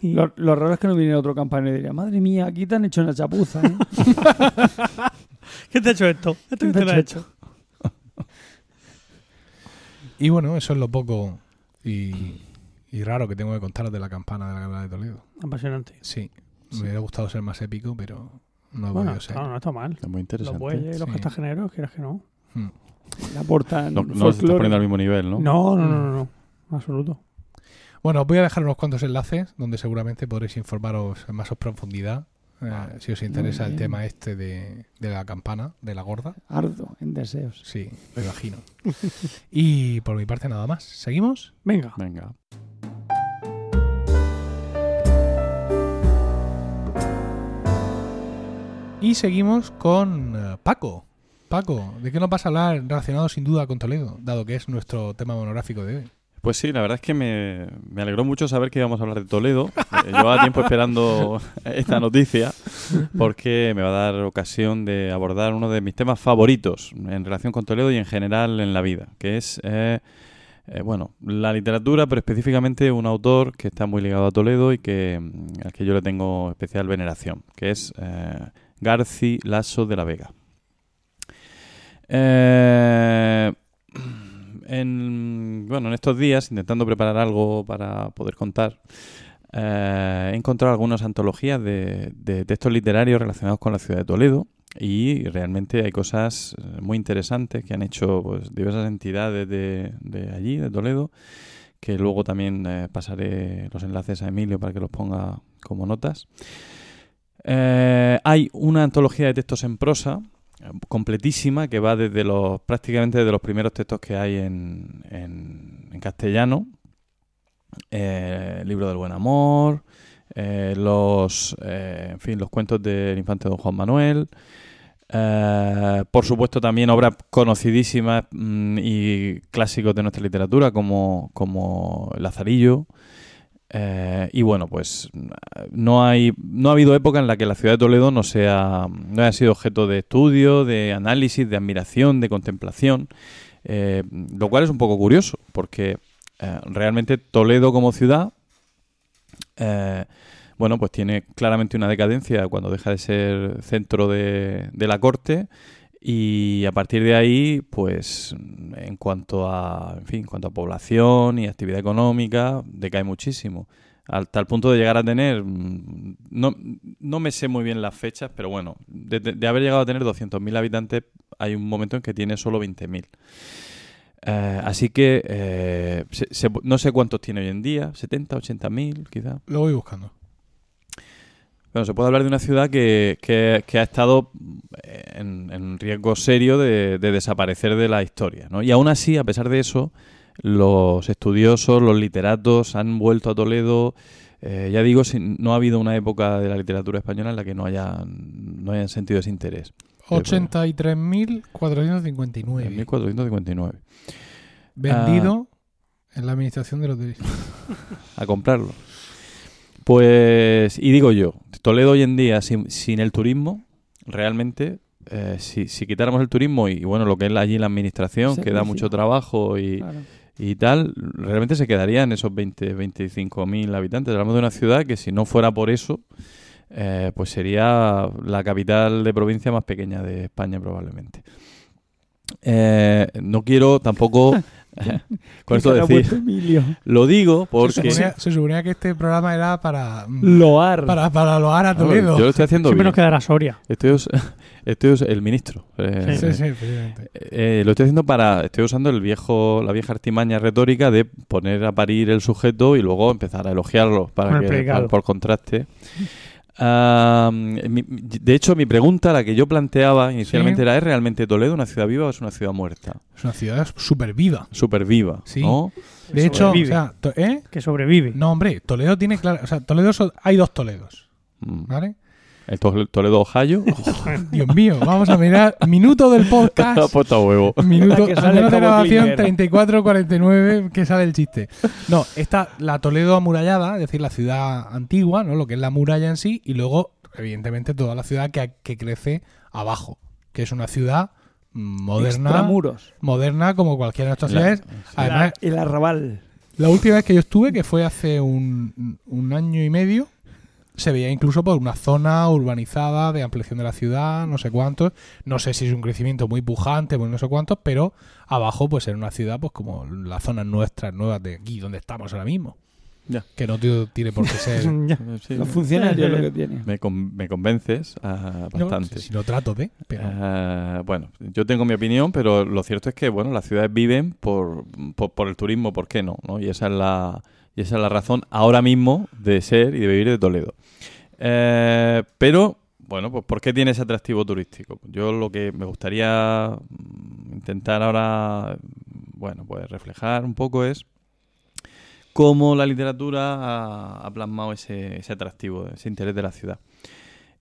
Lo, lo raro es que no viniera otro campanero y diría, madre mía, aquí te han hecho una chapuza. ¿eh? (laughs) ¿Qué te ha hecho esto? ¿Esto ¿Quién qué te lo ha hecho? (laughs) y bueno, eso es lo poco y, y raro que tengo que contaros de la campana de la Gala de Toledo. Apasionante. Sí, me hubiera gustado ser más épico, pero no ha Bueno, podido ser. claro, no está mal. Es muy Los interesante. bueyes y los Sí. castajeneros, quieras que no. Hmm. Le aportan No, no se está poniendo al mismo nivel, ¿no? No, no, no, no, no. Absoluto. Bueno, os voy a dejar unos cuantos enlaces donde seguramente podréis informaros en más profundidad eh, si os interesa el tema este de, de la campana, de la gorda. Ardo en deseos. Sí, me imagino. (laughs) y por mi parte nada más. ¿Seguimos? Venga. Venga. Y seguimos con eh, Paco. Paco, ¿de qué nos vas a hablar relacionado sin duda con Toledo, dado que es nuestro tema monográfico de hoy? Pues sí, la verdad es que me, me alegró mucho saber que íbamos a hablar de Toledo. Eh, llevaba tiempo esperando (laughs) esta noticia porque me va a dar ocasión de abordar uno de mis temas favoritos en relación con Toledo y en general en la vida, que es, eh, eh, bueno, la literatura, pero específicamente un autor que está muy ligado a Toledo y que, mm, al que yo le tengo especial veneración, que es Garci Lasso de la Vega. Eh, (clears throat) en, bueno, en estos días, intentando preparar algo para poder contar, eh, he encontrado algunas antologías de, de textos literarios relacionados con la ciudad de Toledo y realmente hay cosas eh, muy interesantes que han hecho pues, diversas entidades de, allí, de Toledo, que luego también eh, pasaré los enlaces a Emilio para que los ponga como notas. Hay una antología de textos en prosa completísima que va desde los prácticamente desde los primeros textos que hay en, en- en castellano. Eh, el libro del buen amor eh, los eh, en fin los cuentos del infante don Juan Manuel. Eh, por supuesto también obras conocidísimas mm, y clásicos de nuestra literatura como, como Lazarillo eh, y bueno, pues no hay no ha habido época en la que la ciudad de Toledo no sea no haya sido objeto de estudio, de análisis, de admiración, de contemplación, eh, lo cual es un poco curioso porque eh, realmente Toledo como ciudad eh, bueno, pues tiene claramente una decadencia cuando deja de ser centro de, de la corte y a partir de ahí, pues en cuanto a, en fin, en cuanto a población y actividad económica, decae muchísimo. Al tal punto de llegar a tener, mm, no, no me sé muy bien las fechas, pero bueno, de, de- haber llegado a tener 200.000 habitantes, hay un momento en que tiene solo 20.000. Eh, así que eh, se- se- no sé cuántos tiene hoy en día, 70, 80.000 quizá. Lo voy buscando. Bueno, se puede hablar de una ciudad que, que- que ha estado eh, en, en riesgo serio de, de desaparecer de la historia. ¿no? Y aún así, a pesar de eso, los estudiosos, los literatos han vuelto a Toledo. Eh, ya digo, no ha habido una época de la literatura española en la que no hayan, no hayan sentido ese interés. 83.459 En 1459. vendido en la administración de los derechos. (laughs) a comprarlo. Pues, y digo yo, Toledo hoy en día, sin, sin el turismo, realmente, eh, si, si quitáramos el turismo y, bueno, lo que es allí la administración, que da mucho trabajo y, Claro. y tal, realmente se quedaría en esos 20, 25 mil habitantes. Hablamos de una ciudad que si no fuera por eso, eh, pues sería la capital de provincia más pequeña de España probablemente. Eh, no quiero tampoco (laughs) (laughs) con esto ¿Qué cara ha decir. Lo digo Se porque. suponía, se suponía que este programa era para, mm, Loar. para, para loar a No, Toledo. yo lo estoy haciendo Siempre bien. nos quedará Soria. Estoy, us- (laughs) estoy us- el ministro. eh, Sí, sí, precisamente. eh, lo estoy haciendo para. Estoy usando el viejo, la vieja artimaña retórica de poner a parir el sujeto y luego empezar a elogiarlo para que, para- por contraste. Ah, mi- de hecho, mi pregunta, la que yo planteaba inicialmente Sí. era: ¿es realmente Toledo una ciudad viva o es una ciudad muerta? Es una ciudad súper viva. Súper viva, Sí. ¿no? De hecho, o sea, ¿eh? Que sobrevive. No, hombre, Toledo tiene claro. O sea, Toledo hay dos Toledos, Mm. ¿vale? El To- Toledo Ohio. (laughs) Dios mío, vamos a mirar. Minuto del (laughs) Ha podcast. puesto a huevo. Minuto, La que sale minuto de grabación clicker. 34-49 que sale el chiste. No, está la Toledo amurallada, es decir, la ciudad antigua, ¿no? Lo que es la muralla en sí, y luego, evidentemente, toda la ciudad que, que crece abajo, que es una ciudad moderna, Extramuros. moderna como cualquiera de nuestras ciudades. sí. Además, El arrabal. la última vez que yo estuve, que fue hace un, un año y medio, se veía incluso por una zona urbanizada de ampliación de la ciudad, no sé cuántos. No sé si es un crecimiento muy pujante, pues no sé cuántos, pero abajo pues era una ciudad pues como las zonas nuestras, nuevas de aquí, donde estamos ahora mismo. Ya. Que no tiene por qué ser... (laughs) Ya. Sí, Los funcionarios lo que tiene. me, con- me convences ah, No, bastante. si no trato de, pero... Ah, bueno, yo tengo mi opinión, pero lo cierto es que bueno, las ciudades viven por, por, por el turismo, ¿por qué no? ¿no? Y esa es la y esa es la razón ahora mismo de ser y de vivir de Toledo. Eh, pero bueno, pues ¿por qué tiene ese atractivo turístico? Yo lo que me gustaría mm, intentar ahora, bueno, pues reflejar un poco es cómo la literatura ha, plasmado ese, ese atractivo, ese interés de la ciudad.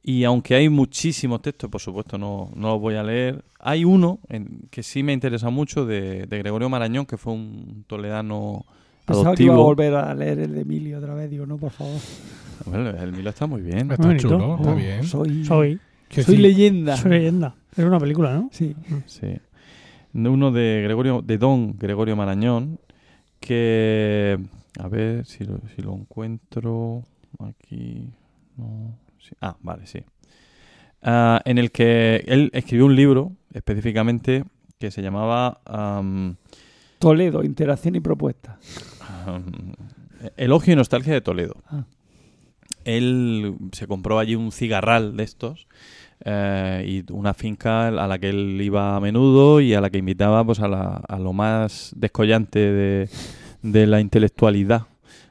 Y aunque hay muchísimos textos, por supuesto no, no los voy a leer, hay uno en- que sí me interesa mucho de, de Gregorio Marañón, que fue un toledano Pensaba que iba a volver a leer el de Emilio otra vez. Digo, no, por favor. Bueno, el Milo está muy bien. Está chulo, está Oh, bien. Soy, leyenda. Soy leyenda. Es una película, ¿no? Sí. Sí. Uno de Gregorio, de Don Gregorio Marañón, que a ver si lo, si lo encuentro aquí. No. Sí. Ah, vale, sí. Ah, en el que él escribió un libro específicamente que se llamaba am, Toledo, interacción y propuesta. Elogio y Nostalgia de Toledo. Ah. Él se compró allí un cigarral de estos eh, y una finca a la que él iba a menudo y a la que invitaba pues a, la- a lo más descollante de, de la intelectualidad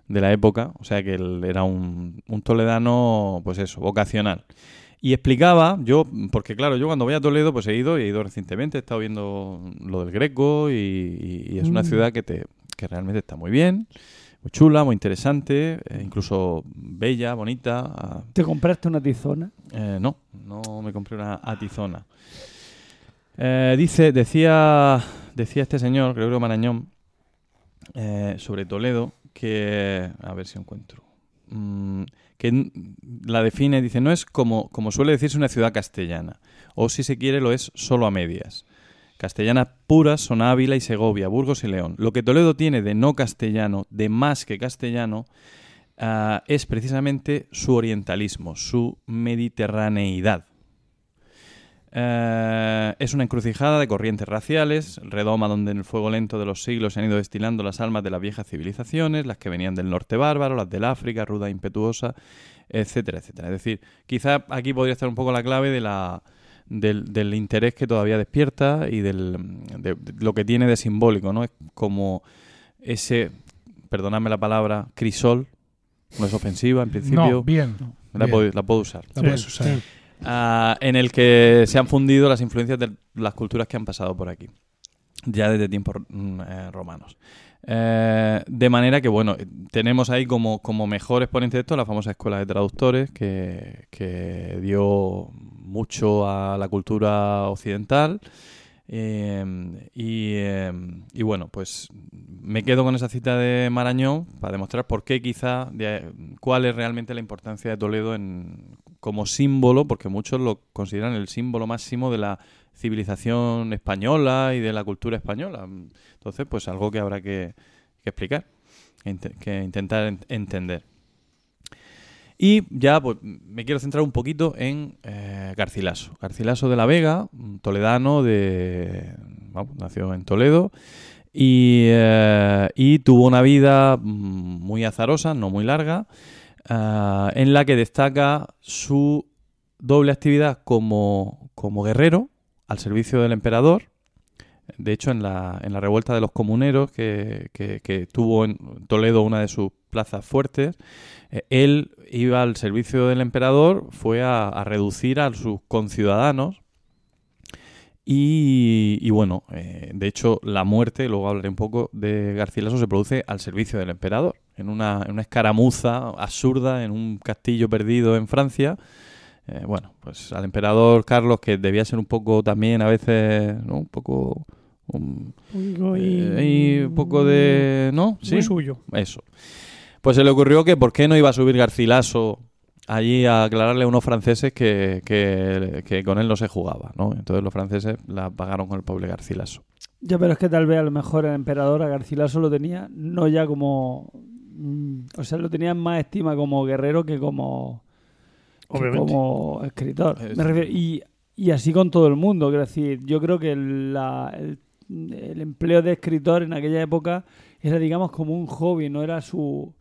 de la época. O sea que él era un, un toledano, pues eso, vocacional. Y explicaba, yo, porque claro, yo cuando voy a Toledo, pues he ido, y he ido recientemente, he estado viendo lo del Greco y, y- y es una Mm. ciudad que, te, que realmente está muy bien, muy chula, muy interesante, eh, incluso bella, bonita. ¿Te compraste una tizona? eh, no, no me compré una atizona. Eh, dice, decía, decía este señor, Gregorio Marañón, eh, sobre Toledo, que, a ver si encuentro, mm, que la define, dice, no es como, como suele decirse una ciudad castellana, o si se quiere lo es solo a medias. Castellanas puras son Ávila y Segovia, Burgos y León. Lo que Toledo tiene de no castellano, de más que castellano, ah, es precisamente su orientalismo, su mediterraneidad. Eh, es una encrucijada de corrientes raciales, redoma donde en el fuego lento de los siglos se han ido destilando las almas de las viejas civilizaciones, las que venían del norte bárbaro, las del África, ruda e impetuosa, etcétera, etcétera. Es decir, quizá aquí podría estar un poco la clave de la, del, del interés que todavía despierta y del, de, de lo que tiene de simbólico, ¿no? Es como ese, perdonadme la palabra, crisol, no es ofensiva en principio, No, bien. la, bien. puedo, la puedo usar. La puedes usar. sí. Ah, en el que se han fundido las influencias de las culturas que han pasado por aquí, ya desde tiempos mm, eh, romanos. Eh, de manera que, bueno, tenemos ahí como, como mejor exponente de esto la famosa escuela de traductores que, que dio mucho a la cultura occidental. Eh, y, eh, y bueno, pues me quedo con esa cita de Marañón para demostrar por qué quizá, de- cuál es realmente la importancia de Toledo en, como símbolo, porque muchos lo consideran el símbolo máximo de la civilización española y de la cultura española. Entonces, pues algo que habrá que, explicar, que, inte- que intentar en- entender. Y ya pues, me quiero centrar un poquito en eh, Garcilaso. Garcilaso de la Vega, un toledano de... vamos, nació en Toledo y, eh, tuvo una vida mm, muy azarosa, no muy larga, eh, en la que destaca su doble actividad como, como guerrero al servicio del emperador. De hecho, en la, en la revuelta de los comuneros, que, que- tuvo en Toledo una de sus plazas fuertes, él iba al servicio del emperador, fue a, a reducir a sus conciudadanos. Y, y bueno, eh, de hecho, la muerte, luego hablaré un poco de Garcilaso, se produce al servicio del emperador, en una, en una escaramuza absurda, en un castillo perdido en Francia. Eh, bueno, pues al emperador Carlos, que debía ser un poco también a veces, ¿no? Un poco... un- eh, y poco de... ¿No? Muy suyo. Eso. Pues se le ocurrió que por qué no iba a subir Garcilaso allí a aclararle a unos franceses que, que- que con él no se jugaba, ¿no? Entonces los franceses la pagaron con el pobre Garcilaso. Ya, pero es que tal vez a lo mejor el emperador a Garcilaso lo tenía no ya como... mm, O sea, lo tenía en más estima como guerrero que como, que como escritor. Es- Me refiero- y, y así con todo el mundo. Quiero decir, yo creo que la- el, el empleo de escritor en aquella época era, digamos, como un hobby, no era su...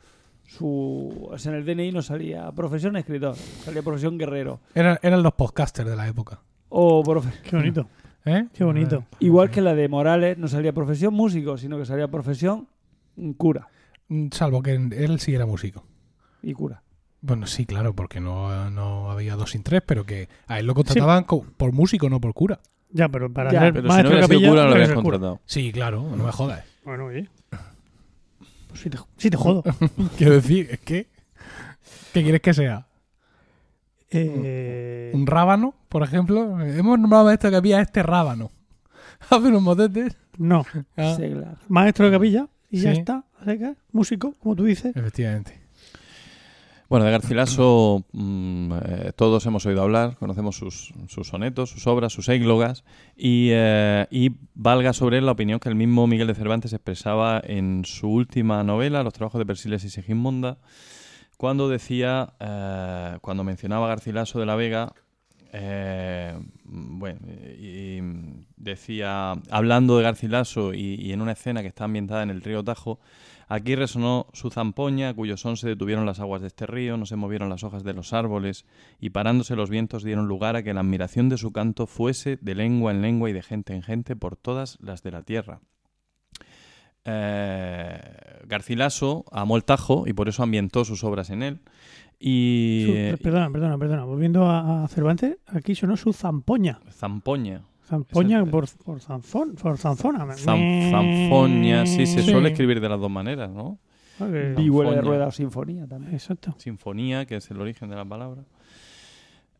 su o sea, en el DNI no salía profesión escritor, salía profesión guerrero. Eran, eran los podcasters de la época. O profe- Qué bonito. (laughs) ¿Eh? Qué bonito. Igual que la de Morales, no salía profesión músico, sino que salía profesión mm, cura Mm, Salvo que él sí era músico. y cura. Bueno, sí, claro, porque no, no había dos sin tres, pero que a él lo contrataban co- por músico, no por cura. Ya, pero para Ya, ser Pero si no capilla, cura, no lo habías contratado. Sí, claro, no me jodas. Bueno, oye. Pues sí te, sí te jodo. (laughs) Quiero decir, es que... ¿Qué quieres que sea? Eh, ¿Un rábano, por ejemplo? Hemos nombrado esto que había este rábano. (laughs) Hace unos motetes. no. Ah, Seglar. Maestro de capilla y ya está. Músico, como tú dices. Efectivamente. Bueno, de Garcilaso mm, eh, todos hemos oído hablar, conocemos sus, sus sonetos, sus obras, sus églogas, y, eh, y valga sobre él la opinión que el mismo Miguel de Cervantes expresaba en su última novela, Los trabajos de Persiles y Segismunda, cuando decía, eh, cuando mencionaba a Garcilaso de la Vega, bueno, y, decía, hablando de Garcilaso y en una escena que está ambientada en el río Tajo, Aquí resonó su zampoña, cuyo son se detuvieron las aguas de este río, no se movieron las hojas de los árboles, y parándose los vientos dieron lugar a que la admiración de su canto fuese de lengua en lengua y de gente en gente por todas las de la tierra. Eh, Garcilaso amó el Tajo y por eso ambientó sus obras en él. Y Su- perdona, perdona, perdona. Volviendo a, a Cervantes, aquí sonó su zampoña. zampoña. Zampoña por, por, zanfón, por zanzona. Zam- zanfoña, sí, se Sí. suele escribir de las dos maneras, ¿no? Vihuela de rueda o sinfonía también. Exacto. Sinfonía, que es el origen de la palabra.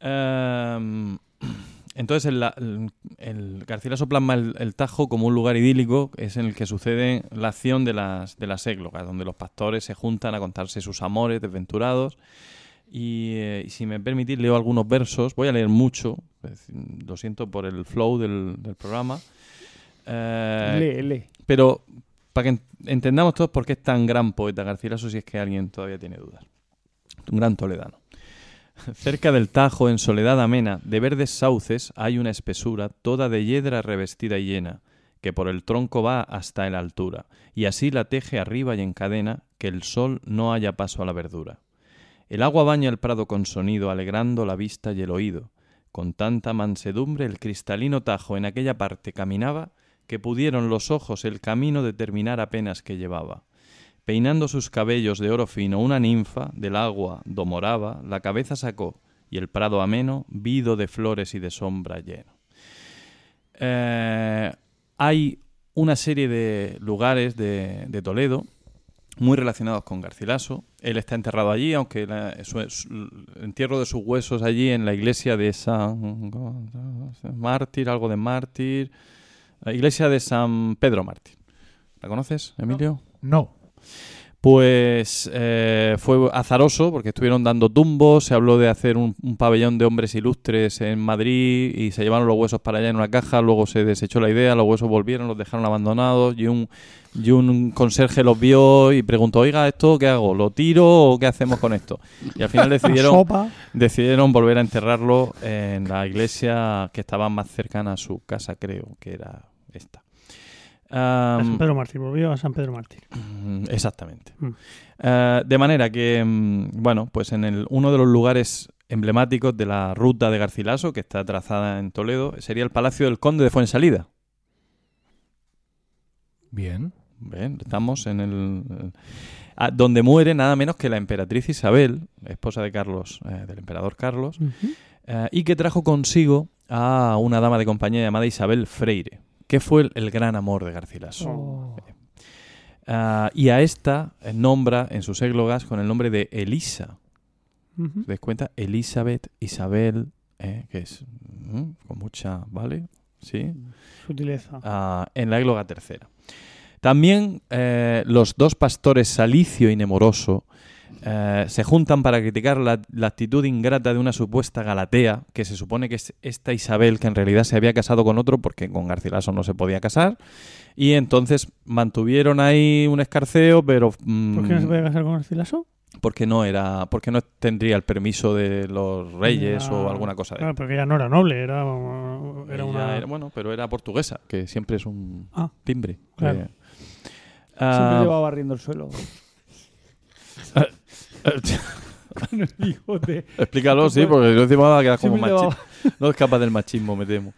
Em, (clears throat) entonces, el, el- el Garcilaso plasma el, el Tajo como un lugar idílico, es en el que sucede la acción de las, de las églogas, donde los pastores se juntan a contarse sus amores desventurados. Y, eh, y si me permitís, leo algunos versos. Voy a leer mucho, lo siento por el flow del, del programa. Eh, lee, lee. pero para que en- entendamos todos por qué es tan gran poeta Garcilaso, si es que alguien todavía tiene dudas. Un gran toledano. (laughs) Cerca del Tajo, en soledad amena, de verdes sauces hay una espesura, toda de hiedra revestida y llena, que por el tronco va hasta la altura, y así la teje arriba y encadena, que el sol no haya paso a la verdura. El agua baña el prado con sonido, alegrando la vista y el oído. Con tanta mansedumbre el cristalino Tajo en aquella parte caminaba, que pudieron los ojos el camino determinar apenas que llevaba. Peinando sus cabellos de oro fino, una ninfa del agua do moraba, la cabeza sacó, y el prado ameno, vido de flores y de sombra lleno. Eh, hay una serie de lugares de Toledo muy relacionados con Garcilaso. Él está enterrado allí, aunque la- su- su- el entierro de sus huesos allí en la iglesia de San Mártir, algo de Mártir, la iglesia de San Pedro Mártir. ¿La conoces, Emilio? No. Pues eh, fue azaroso porque estuvieron dando tumbos, se habló de hacer un, un pabellón de hombres ilustres en Madrid y se llevaron los huesos para allá en una caja, luego se desechó la idea, los huesos volvieron, los dejaron abandonados y un, y un conserje los vio y preguntó, oiga, ¿esto qué hago? ¿Lo tiro o qué hacemos con esto? Y al final (laughs) decidieron, decidieron volver a enterrarlo en la iglesia que estaba más cercana a su casa, creo que era esta. A San Pedro Mártir. Volvió a San Pedro Mártir. Mm, Exactamente. Mm. Eh, de manera que, mm, bueno, pues en el, uno de los lugares emblemáticos de la ruta de Garcilaso, que está trazada en Toledo, sería el Palacio del Conde de Fuensalida. Bien. Ven, estamos en el... ah, donde muere nada menos que la emperatriz Isabel, esposa de Carlos, eh, del emperador Carlos, eh, y que trajo consigo a una dama de compañía llamada Isabel Freire, que fue el, el gran amor de Garcilaso. Oh. Ah, y a esta eh, nombra en sus églogas con el nombre de Elisa. ¿Te das cuenta? Elizabeth, Isabel, eh, que es mm, con mucha, ¿vale? Sí. Sutileza. Ah, en la égloga tercera. También eh, los dos pastores Salicio y Nemoroso eh, se juntan para criticar la, la actitud ingrata de una supuesta Galatea, que se supone que es esta Isabel, que en realidad se había casado con otro porque con Garcilaso no se podía casar. Y entonces mantuvieron ahí un escarceo, pero... mm, ¿Por qué no se puede casar con Garcilaso? porque no era porque no tendría el permiso de los reyes o alguna cosa de Claro, porque ella no era noble, era, era una... era- bueno pero era portuguesa que siempre es un Ah, timbre claro. Siempre ah, llevaba barriendo el suelo. (laughs) Con el bigote. explícalo sí porque encima va a quedar como Siempre machi- llevaba- (laughs) no escapa del machismo me temo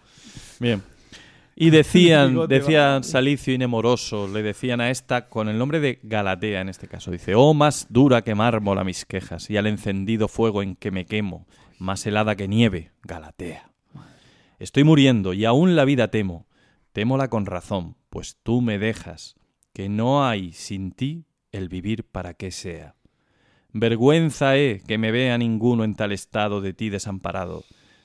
bien y (laughs) decían decían. Salicio y Nemoroso le decían a esta con el nombre de Galatea en este caso dice oh más dura que mármol a mis quejas y al encendido fuego en que me quemo más helada que nieve Galatea Estoy muriendo y aún la vida temo. Témola con razón, pues tú me dejas, que no hay sin ti el vivir para que sea. Vergüenza he que me vea ninguno en tal estado de ti desamparado.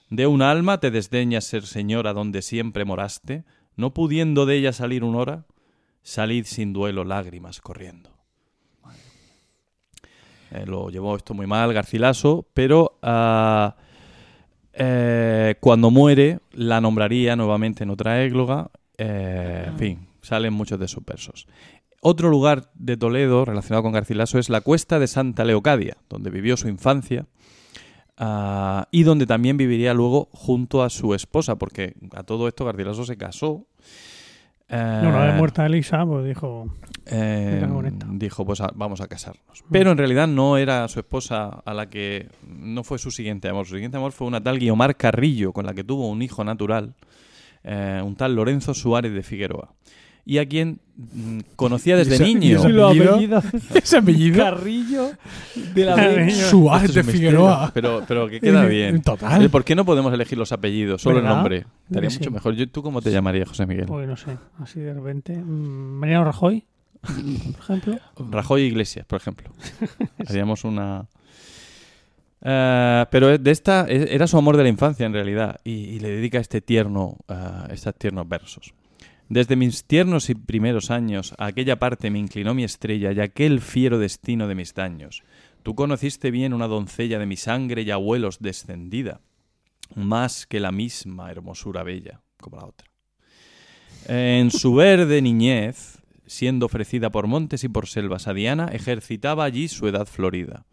De un alma te desdeñas ser señora donde siempre moraste, no pudiendo de ella salir un hora, salid sin duelo lágrimas corriendo. Eh, lo llevó esto muy mal Garcilaso, pero ah, eh, cuando muere la nombraría nuevamente en otra égloga. eh, en fin, salen muchos de sus versos. Otro lugar de Toledo relacionado con Garcilaso es la cuesta de Santa Leocadia, donde vivió su infancia ah, y donde también viviría luego junto a su esposa, porque a todo esto Garcilaso se casó. eh, no, una vez muerta Elisa, pues dijo... eh, dijo, pues a- vamos a casarnos. Pero en realidad no era su esposa a la que... No fue su siguiente amor. Su siguiente amor fue una tal Guiomar Carrillo, con la que tuvo un hijo natural, eh, un tal Lorenzo Suárez de Figueroa. Y a quien mm, conocía desde ¿Y ese- y niño. ese apellido? (laughs) Ese apellido. Carrillo de la Carrillo. Suárez de es un Figueroa. Pero, pero que queda (laughs) bien. Total. Eh, ¿Por qué no podemos elegir los apellidos? Solo el nombre. Estaría Sí. mucho mejor. ¿Tú cómo te llamarías, José Miguel? Pues no sé, así de repente. Mm, Mariano Rajoy, por ejemplo. Rajoy Iglesias, por ejemplo. (laughs) Haríamos una... Eh, pero de esta e- era su amor de la infancia en realidad y, y le dedica este tierno, eh, estos tiernos versos. Desde mis tiernos y primeros años a aquella parte me inclinó mi estrella y aquel fiero destino de mis daños. Tú conociste bien una doncella de mi sangre y abuelos descendida, más que la misma hermosura bella, como la otra. En su verde niñez, siendo ofrecida por montes y por selvas a Diana, ejercitaba allí su edad florida.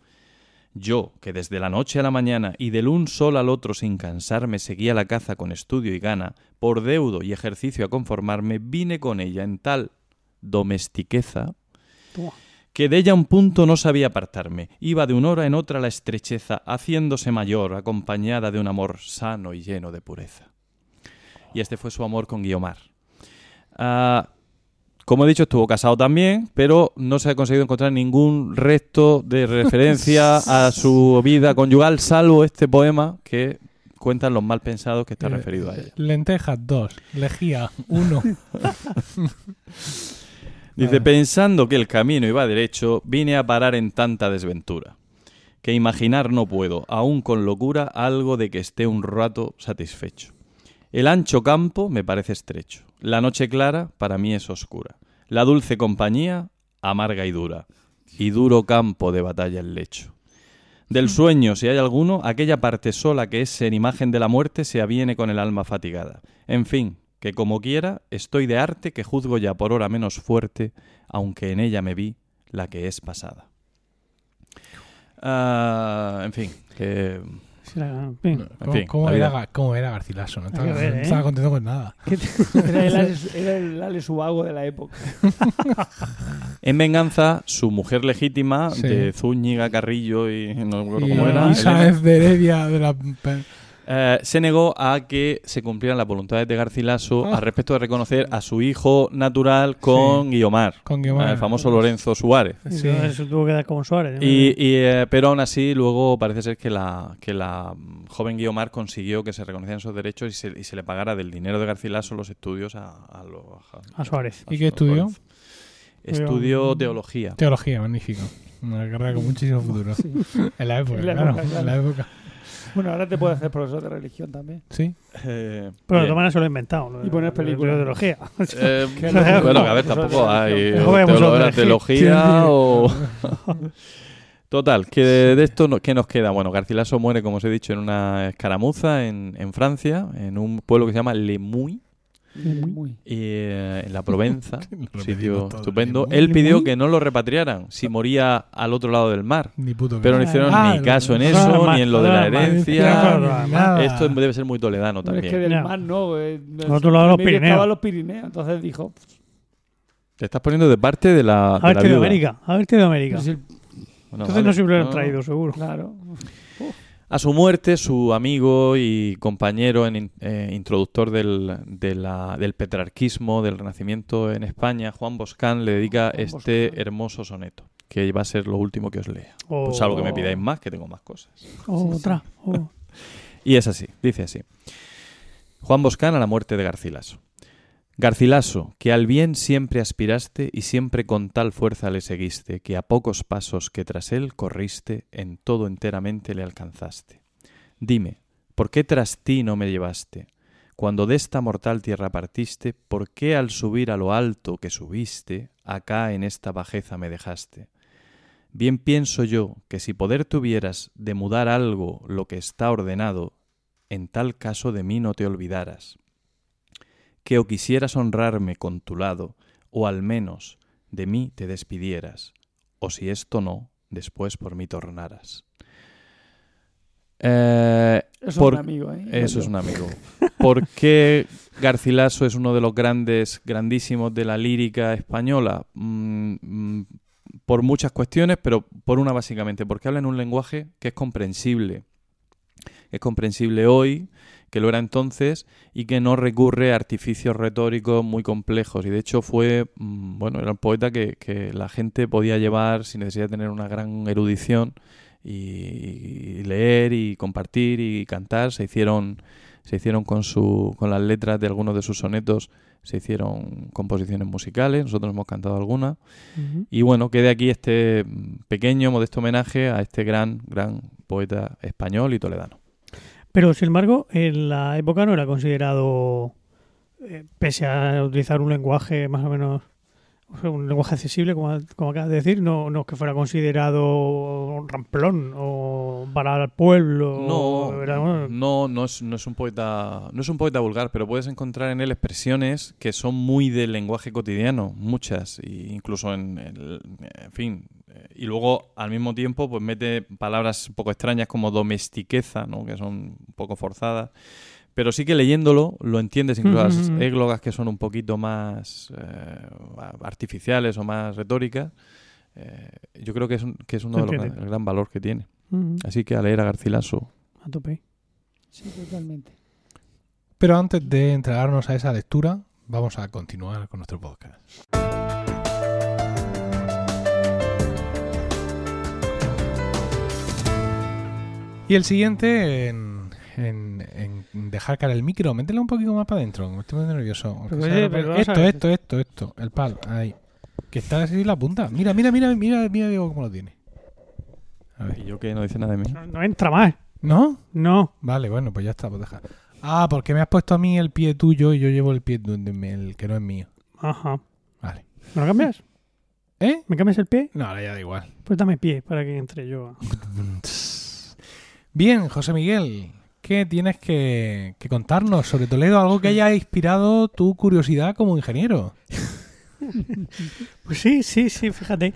Yo, que desde la noche a la mañana y del un sol al otro sin cansarme seguía la caza con estudio y gana, por deudo y ejercicio a conformarme, vine con ella en tal domestiqueza que de ella un punto no sabía apartarme. Iba de una hora en otra la estrecheza, haciéndose mayor, acompañada de un amor sano y lleno de pureza. Y este fue su amor con Guiomar. Ah, como he dicho, estuvo casado también, pero no se ha conseguido encontrar ningún resto de referencia (laughs) a su vida conyugal, salvo este poema que cuentan los mal pensados que está Eh, referido a ella. Lentejas 2, lejía 1. (laughs) Dice, pensando que el camino iba derecho, vine a parar en tanta desventura, que imaginar no puedo, aún con locura, algo de que esté un rato satisfecho. El ancho campo me parece estrecho, la noche clara para mí es oscura, la dulce compañía amarga y dura. y duro campo de batalla el lecho. Del sueño, si hay alguno, aquella parte sola que es ser imagen de la muerte se aviene con el alma fatigada. En fin, que como quiera, estoy de arte que juzgo ya por hora menos fuerte, aunque en ella me vi la que es pasada. Ah, en fin, que En fin. ¿Cómo, fin, cómo la era, cómo era Garcilaso? No estaba, que ver, no ¿eh? estaba contento con nada. (laughs) (laughs) Era el, era el Alex Subago de la época. (laughs) En venganza, su mujer legítima Sí. de Zúñiga, Carrillo y no Y, cómo era, Sáenz de Heredia de la... eh, se negó a que se cumplieran las voluntades de Garcilaso Ah. al respecto de reconocer a su hijo natural con Guiomar, Con Guiomar. el famoso Lorenzo Suárez. Eso, Sí. eso tuvo que dar como Suárez. Y, y, eh, pero aún así, luego parece ser que la, que la mm, joven Guiomar consiguió que se reconocieran esos derechos y se, y se le pagara del dinero de Garcilaso los estudios a, a, lo- a- A Suárez. ¿Y qué estudió? Estudió teología. Teología, magnífico. Una carrera con muchísimo futuro. En la época, En la claro. época, claro. En la época. Bueno, ahora te puedes hacer profesor de religión también. Sí. Eh, Pero de maneras se lo he inventado. lo Y poner lo de películas. ideología. (laughs) Eh, bueno, que a ver, tampoco hay hombre, teología (laughs) o... (laughs) Total, que de, de esto, no- ¿qué nos queda? Bueno, Garcilaso muere, como os he dicho, en una escaramuza en, en Francia, en un pueblo que se llama Le Muy, y, eh, en la Provenza, (laughs) un sitio estupendo. Él pidió que no lo repatriaran si moría al otro lado del mar. Ni puto Pero no hicieron Ah, ni caso en eso, no, ni en lo de la herencia. no. Esto debe ser muy toledano Pero es que también. del Ya. mar no. eh, Al otro lado de los Pirineos. estaban los Pirineos. Entonces dijo, Te estás poniendo de parte de la, A de verte de. América. A verte de América. Entonces vale. no se hubieran traído, seguro. claro. A su muerte, su amigo y compañero en, eh, introductor del, de la- del petrarquismo, del Renacimiento en España, Juan Boscán, le dedica Juan este Boscán. hermoso soneto, que va a ser lo último que os lea. O- Pues salvo que me pidáis más, que tengo más cosas. Otra. o- (laughs) Y es así, dice así. Juan Boscán a la muerte de Garcilaso. Garcilaso, que al bien siempre aspiraste y siempre con tal fuerza le seguiste, que a pocos pasos que tras él corriste, en todo enteramente le alcanzaste. Dime, ¿por qué tras ti no me llevaste? Cuando de esta mortal tierra partiste, ¿por qué al subir a lo alto que subiste, acá en esta bajeza me dejaste? Bien pienso yo que si poder tuvieras de mudar algo lo que está ordenado, en tal caso de mí no te olvidaras. Que o quisieras honrarme con tu lado, o al menos de mí te despidieras, o si esto no, después por mí tornaras. Eh, Eso Por- es un amigo, ¿eh? eso es un amigo. (laughs) ¿Por qué Garcilaso es uno de los grandes, grandísimos de la lírica española? Mm, mm, por muchas cuestiones, pero por una básicamente, porque habla en un lenguaje que es comprensible. Es comprensible hoy, que lo era entonces, y que no recurre a artificios retóricos muy complejos. Y de hecho fue, mm, bueno, era un poeta que, que la gente podía llevar sin necesidad de tener una gran erudición y, leer y compartir y cantar. Se hicieron, se hicieron con, su, con las letras de algunos de sus sonetos, se hicieron composiciones musicales, nosotros hemos cantado algunas. Y bueno, quede aquí este mm, pequeño, modesto homenaje a este gran, gran poeta español y toledano. Pero, sin embargo, en la época no era considerado, eh, pese a utilizar un lenguaje más o menos, o sea, un lenguaje accesible, como, como acabas de decir, no, no es que fuera considerado un ramplón o para el pueblo. No, era, bueno, no, no es, no es un poeta, no es un poeta vulgar, pero puedes encontrar en él expresiones que son muy del lenguaje cotidiano, muchas, e incluso en, el- en fin, y luego al mismo tiempo pues mete palabras un poco extrañas como domestiqueza, ¿no? que son un poco forzadas. Pero sí que leyéndolo lo entiendes, incluso las églogas que son un poquito más eh, artificiales o más retóricas. eh, yo creo que es, un- que es uno de los gran- el gran valor que tiene. Así que a leer a Garcilaso a tope. Sí, totalmente. Pero antes de entregarnos a esa lectura, vamos a continuar con nuestro podcast. Y el siguiente en, en- en dejar caer el micro, métele un poquito más para adentro, me estoy muy nervioso. aunque Pero, sea oye, rápido. pero vamos a esto, esto, esto, esto, el palo, ahí. Que está así la punta. Mira, mira, mira, mira, mira Diego cómo lo tiene. A ver. Y yo que no dice nada de mí. No, no entra más. ¿No? No. Vale, bueno, pues ya está, pues dejar. Ah, porque me has puesto a mí el pie tuyo y yo llevo el pie donde me- el que no es mío. Ajá. Vale. ¿Me lo cambias? ¿Eh? ¿Me cambias el pie? No, ahora ya da igual. Pues dame pie para que entre yo. (laughs) Bien, José Miguel, ¿qué tienes que, que contarnos sobre Toledo? Algo que haya inspirado tu curiosidad como ingeniero. (laughs) Pues sí, sí, sí, fíjate.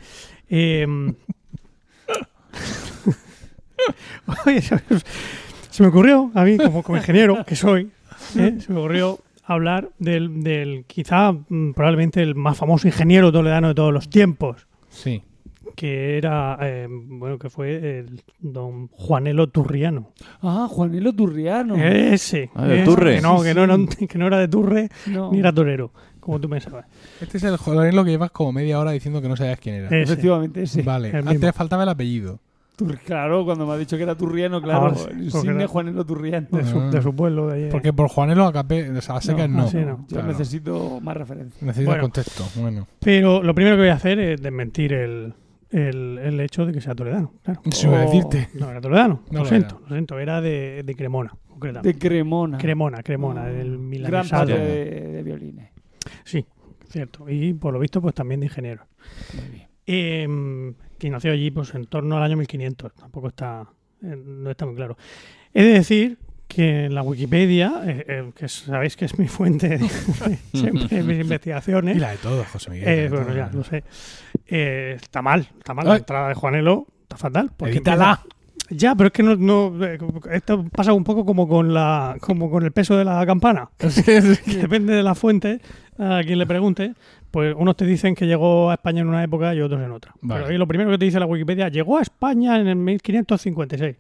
Eh, (laughs) Oye, se, me ocurrió, a mí, como, como ingeniero que soy, ¿eh? se me ocurrió hablar del, del quizá, mm, probablemente el más famoso ingeniero toledano de todos los tiempos, Sí. Que era, eh, bueno, que fue el don Juanelo Turriano. Ah, Juanelo Turriano. Ese. Ah, de ese, Turre. Que no, Sí, que, no era, un- (laughs) que no era de Turre No. ni era torero, como tú pensabas. Este es el lo que llevas como media hora diciendo que no sabías quién era. Ese. Efectivamente, ese. Vale, el antes mismo. faltaba el apellido. Tur- claro, cuando me ha dicho que era Turriano, claro. Ahora sí, era- Juanelo Turriano. De su, Ah. de su pueblo de allí. Porque por Juanelo a, cape, o sea, a secas no. No, así no. Yo Claro. necesito más referencias. Necesita Bueno. contexto. Bueno. Pero lo primero que voy a hacer es desmentir el, el, el hecho de que sea toledano. Claro. Eso iba a Oh. decirte. No era toledano, No lo lo siento, era. lo siento. Era de, de Cremona, concretamente. De Cremona. Cremona, Cremona, Ah. del Gran milanesado. patria de, de violines. Sí, cierto. Y por lo visto, pues también de ingeniero. Muy bien. Eh, que nació allí pues en torno al año 1500. Tampoco está, eh, no está muy claro. He de decir que en la Wikipedia, eh, eh, que sabéis que es mi fuente de, (laughs) siempre de mis (laughs) investigaciones, Y la de todos, José Miguel. Eh, bueno, ya, lo sé. Eh, está mal, está mal. La Ay. entrada de Juanelo está fatal. Porque Evítala. Ya, pero es que no, no- eh, esto pasa un poco como con la, como con el peso de la campana. (laughs) Depende de la fuente a quien le pregunte. Pues unos te dicen que llegó a España en una época y otros en otra. Vale. Pero ahí lo primero que te dice la Wikipedia, llegó a España en el 1556.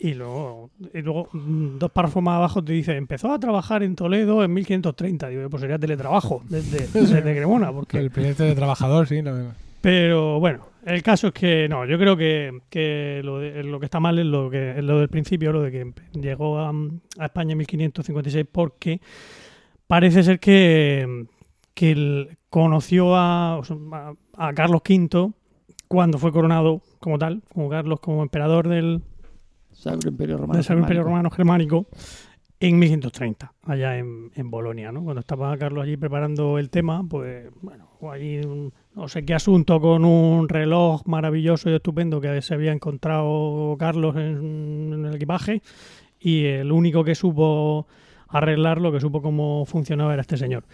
Y luego, y luego mm, dos párrafos más abajo te dice, empezó a trabajar en Toledo en 1530. Digo, pues sería teletrabajo desde, (laughs) desde Cremona, porque El primer de trabajador, sí. lo- pero bueno, el caso es que no, yo creo que, que lo, de- lo que está mal es lo, que, es lo del principio, lo de que llegó a, a España en 1556, porque parece ser que, que él conoció a, a- a Carlos V cuando fue coronado como tal, como Carlos como emperador del, Sacro Imperio Romano. del Sacro Imperio. Romano Germánico en 1130, allá en, Bolonia, ¿no? Cuando estaba Carlos allí preparando el tema, pues, bueno, allí un- no sé qué asunto con un reloj maravilloso y estupendo que se había encontrado Carlos en, el equipaje y el único que supo arreglarlo, que supo cómo funcionaba era este señor.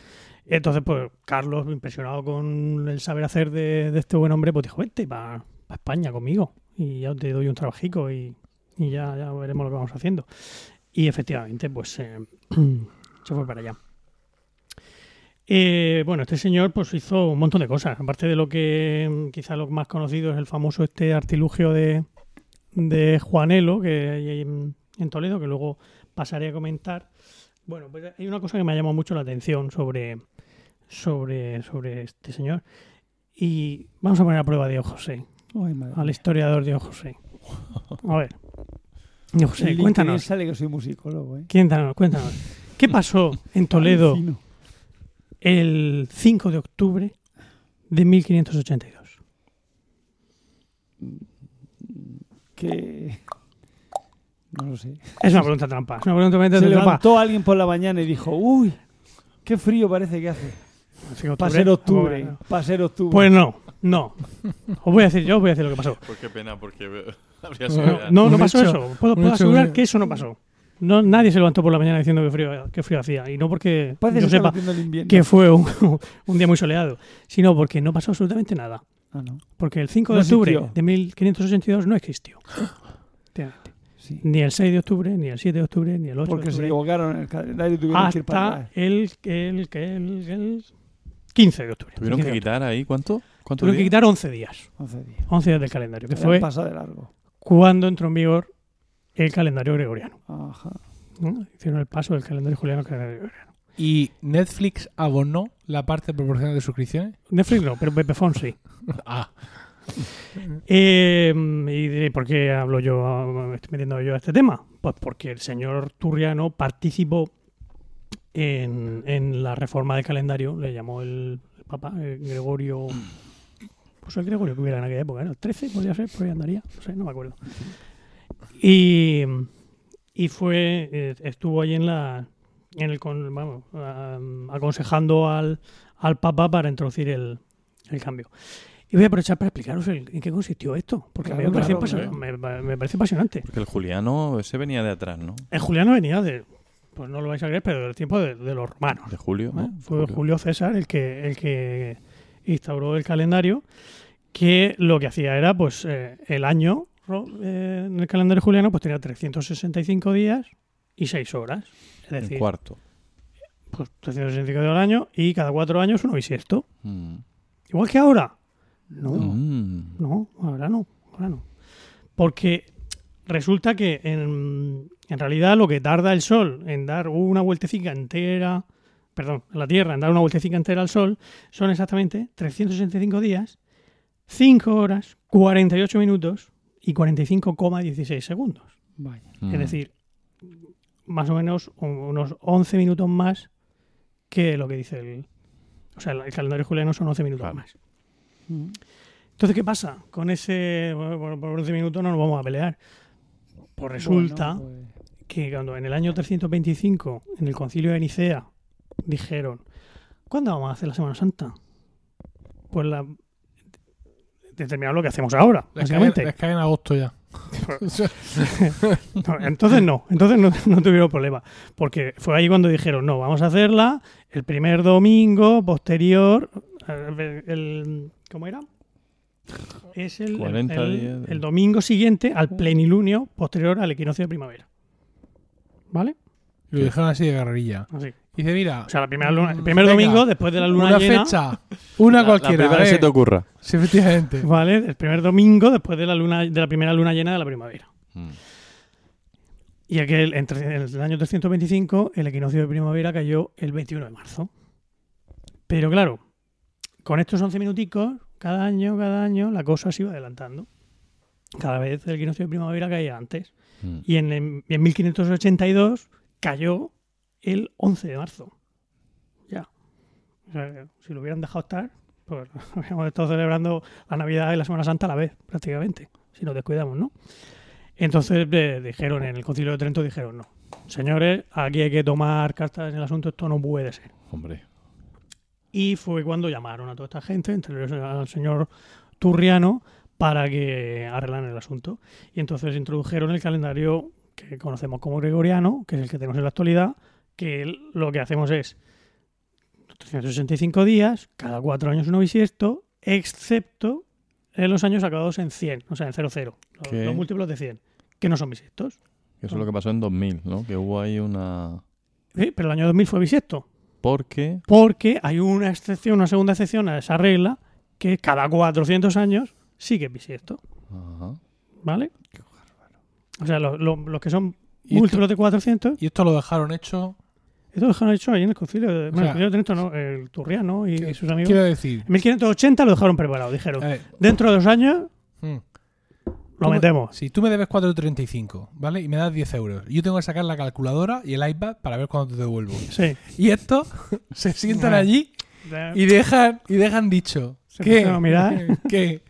Entonces, pues, Carlos, impresionado con el saber hacer de, este buen hombre, pues dijo, vente para España conmigo y ya te doy un trabajico y, ya veremos lo que vamos haciendo. Y efectivamente, pues eh, (clears throat) se fue para allá. Eh, bueno, este señor pues hizo un montón de cosas. Aparte de lo que quizá lo más conocido es el famoso este artilugio de, de Juanelo, que hay en, en Toledo, que luego pasaré a comentar. Bueno, pues hay una cosa que me ha llamado mucho la atención sobre, sobre, sobre este señor. Y vamos a poner a prueba a Diego José, Ay, al historiador Diego José. A ver. Diego José, LinkedIn cuéntanos. sale que soy musicólogo, ¿eh? Cuéntanos, cuéntanos. ¿Qué pasó en Toledo el 5 de octubre de 1582? Que... No lo sé. Es una pregunta trampa. Es una pregunta Se trampa. levantó alguien por la mañana y dijo, uy, qué frío parece que hace. El 5 de Para ser octubre. Para ser octubre. Pues no, no. Os voy a decir yo, os voy a decir lo que pasó. (laughs) Pues qué pena, porque (laughs) habría sido No, no, no pasó hecho- eso. Puedo, puedo asegurar que eso no pasó. No, nadie se levantó por la mañana diciendo que frío, que frío hacía. Y no porque Parece yo se sepa que fue un, (laughs) un día muy soleado, sino porque no pasó absolutamente nada. Ah, no. Porque el 5 de No octubre existió. de 1582 no existió. (gasps) Sí. Ni el 6 de octubre, ni el 7 de octubre, ni el 8 Porque de se octubre. equivocaron en el calendario y tuvieron que ir para hasta el, el, el, el 15 de octubre. ¿Tuvieron 15 que quitar ahí cuánto? ¿Cuánto Tuvieron que quitar 11 días. 11 días. 11 días del calendario, que fue pasado de largo. cuando entró en vigor el calendario gregoriano. Ajá. ¿no? Hicieron el paso del calendario juliano al calendario gregoriano. ¿Y Netflix abonó la parte proporcional de suscripciones? Netflix no, pero Pepefon sí. (laughs) Ah, Eh, ¿Y por qué hablo yo, me estoy metiendo yo a este tema? Pues porque el señor Turriano participó en, en la reforma del calendario, le llamó el, el Papa, el Gregorio, pues el Gregorio que hubiera en aquella época, ¿era el 13? Podría ser, por ahí andaría, no sé, no me acuerdo. Y, y fue, eh, estuvo ahí en la, en el, con- vamos, aconsejando al, al Papa para introducir el, el cambio. Y voy a aprovechar para explicaros el- en qué consistió esto, porque a mí me, Claro, parece claro, me- me parece apasionante. Porque el Juliano, ese venía de atrás, ¿no? El Juliano venía de, pues no lo vais a creer, pero del tiempo de, de los romanos. De Julio. ¿eh? ¿no? Fue Julio César el que, el que instauró el calendario, que lo que hacía era, pues, eh, el año eh, en el calendario juliano, pues tenía 365 días y 6 horas. Es decir, cuarto. pues 365 días al año y cada cuatro años uno bisiesto. Mm. Igual que ahora. No, Mm. no, ahora no, ahora no. Porque resulta que en, en realidad lo que tarda el Sol en dar una vueltecita entera, perdón, la Tierra en dar una vueltecita entera al Sol, son exactamente 365 días, 5 horas, 48 minutos y 45,16 segundos. Vaya. Mm. Es decir, más o menos un- unos 11 minutos más que lo que dice el... O sea, el calendario juliano son 11 minutos Claro. más. Mm. Entonces, ¿qué pasa? Con ese... Bueno, por, por 11 minutos no nos vamos a pelear. Pues resulta Bueno, pues, que cuando en el año 325, en el concilio de Nicea, dijeron, ¿cuándo vamos a hacer la Semana Santa? Pues la... Determinar lo que hacemos ahora, Les cae, básicamente. les cae en agosto ya. (laughs) No, entonces no, entonces no, no tuvieron problema. Porque fue ahí cuando dijeron, no, vamos a hacerla el primer domingo posterior. eh, El, ¿Cómo era? Es el, 40 el- días de- el domingo siguiente al plenilunio posterior al equinoccio de primavera. ¿Vale? Lo dijeron así de guerrilla. Así. Y dice, mira, O sea, la primera luna- el primer Venga, domingo después de la luna una llena. fecha, una La- cualquiera. La primera que ¿eh? se te ocurra. Sí, efectivamente. (laughs) ¿Vale? El primer domingo después de la luna de la primera luna llena de la primavera. Mm. Y aquel, entre, en el año 325, el equinoccio de primavera cayó el 21 de marzo. Pero claro, con estos 11 minuticos, cada año, cada año, la cosa se iba adelantando. Cada vez el equinoccio de primavera caía antes. Mm. Y en, en, en 1582 cayó el 11 de marzo. Ya. O sea, si lo hubieran dejado estar, pues (laughs) habríamos estado celebrando la Navidad y la Semana Santa a la vez, prácticamente, si nos descuidamos, ¿no? Entonces eh, dijeron, en el concilio de Trento dijeron, no, señores, aquí hay que tomar cartas en el asunto, esto no puede ser. Hombre. Y fue cuando llamaron a toda esta gente, entre ellos al señor Turriano, para que arreglaran el asunto. Y entonces introdujeron el calendario que conocemos como gregoriano, que es el que tenemos en la actualidad, que lo que hacemos es 365 días, cada cuatro años uno bisiesto, excepto en los años acabados en 100, o sea, en 00, los, los múltiplos de 100, que no son bisiestos. Eso es lo que pasó en 2000, ¿no? Que hubo ahí una... Sí, pero el año 2000 fue bisiesto. Porque... Porque hay una excepción, una segunda excepción a esa regla, que cada 400 años es bisiesto. Ajá. ¿Vale? O sea, lo- lo- los que son múltiplos de 400, y esto lo dejaron hecho. esto lo dejaron hecho ahí en el concilio de, bueno, sea, el concilio de Trento, no, el Turriano y, y sus amigos. Quiero decir, En 1580 lo dejaron preparado, dijeron, ver, dentro de dos años mm, lo metemos. si tú me debes 4.35, ¿vale? Y me das 10 euros. Yo tengo que sacar la calculadora y el iPad para ver cuándo te devuelvo. Sí. Y estos (laughs) se sientan allí y dejan, y dejan dicho Se que, pusieron a mirar. (laughs) que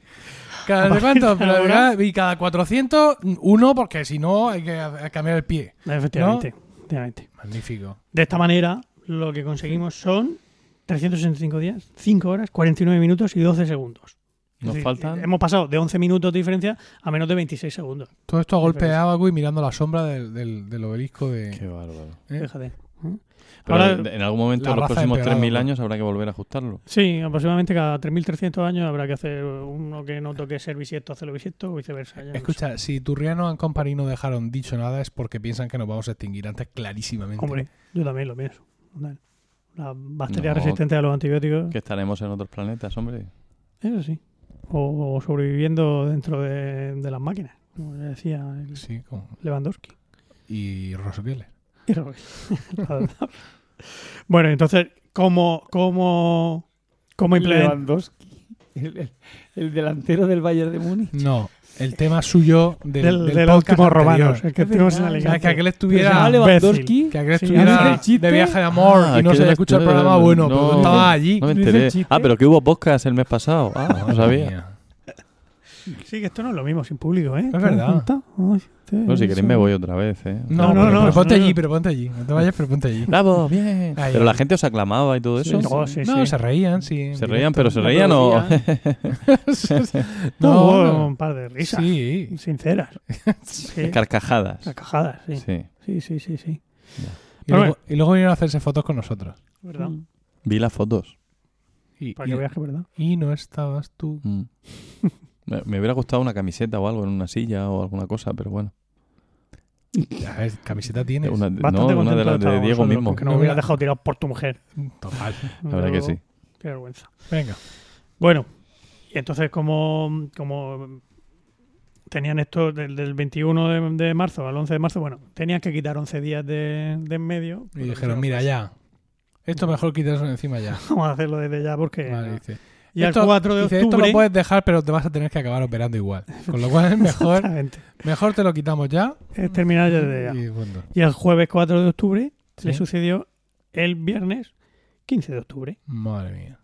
cada de cuánto, de ahora- y cada 400, uno, porque si no hay que cambiar el pie. Efectivamente, efectivamente. Magnífico. De esta manera, lo que conseguimos son 365 días, 5 horas, 49 minutos y 12 segundos. Nos decir, faltan... Hemos pasado de 11 minutos de diferencia a menos de 26 segundos. Todo esto a golpe de abaco y mirando la sombra del, del, del obelisco de... Qué bárbaro. ¿eh? Fíjate. Pero Ahora- en algún momento, en los próximos empeorada, 3.000 ¿no? años, habrá que volver a ajustarlo. Sí, aproximadamente cada 3.300 años habrá que hacer uno que no toque ser bisiesto, hacerlo bisiesto o viceversa. no Escucha, si Turriano and Company no dejaron dicho nada es porque piensan que nos vamos a extinguir antes clarísimamente. Hombre, yo también lo pienso. La bacteria No. resistente a los antibióticos, Que estaremos en otros planetas, hombre. eso sí. O, o sobreviviendo dentro de, de las máquinas, como le decía el Sí, como- Lewandowski. y Rosqueles. (laughs) bueno, entonces, ¿cómo, cómo, cómo implementar? Lewandowski, el, el- el delantero del Bayern de Múnich. No, el tema suyo del, Del, del del último anterior. romanos, el que Es tuvimos en verdad, O sea, Alicante. que aquel estuviera, de viaje de amor Ah, y no se yo le escucha el programa bueno, pero no. tú estabas allí. No. Ah, pero que hubo podcast el mes pasado. Ah, no Madre sabía. Sí, que esto no es lo mismo sin público, ¿eh? Es verdad. Ay, Bueno, si queréis me voy otra vez, ¿eh? No, No, no, pero, no, pero ponte no, allí, no. pero ponte allí. No te vayas, pero ponte allí. ¡Bravo! ¡Bien! Ahí, Pero la gente os aclamaba y todo eso. Sí, no, sí, no, sí. se reían, sí. Se reían, pero se reían o... (laughs) No, no, no. un par de risas Sí. sinceras. (laughs) Sí. (laughs) Carcajadas. Carcajadas, sí. Sí. Sí, sí, sí, sí. Y Pero luego, y luego vinieron a hacerse fotos con nosotros. ¿Verdad? Vi las fotos. Y, Para y- que veas que verdad. y no estabas tú. Mm. Me me hubiera gustado una camiseta o algo en una silla o alguna cosa, pero bueno. A ver, camiseta tienes. Una, Bastante no, una de las de Diego mismo. Nos No, hubieras mira. dejado tirado por tu mujer. Total. (laughs) La verdad que sí. Qué vergüenza. Venga. Bueno, y entonces como, como tenían esto del, del 21 de, de marzo al 11 de marzo, bueno, tenían que quitar 11 días de, de en medio. Y dijeron, mira, ya. Esto mejor quitarlo encima ya. (laughs) Vamos a hacerlo desde ya porque... Vale, dice. Y el Esto- 4 de dice, octubre... esto lo puedes dejar, pero te vas a tener que acabar operando igual. Con lo cual es mejor, mejor te lo quitamos ya. Es terminar ya desde ya. Y bueno. Y el jueves 4 de octubre Sí. le sucedió el viernes 15 de octubre. Madre mía.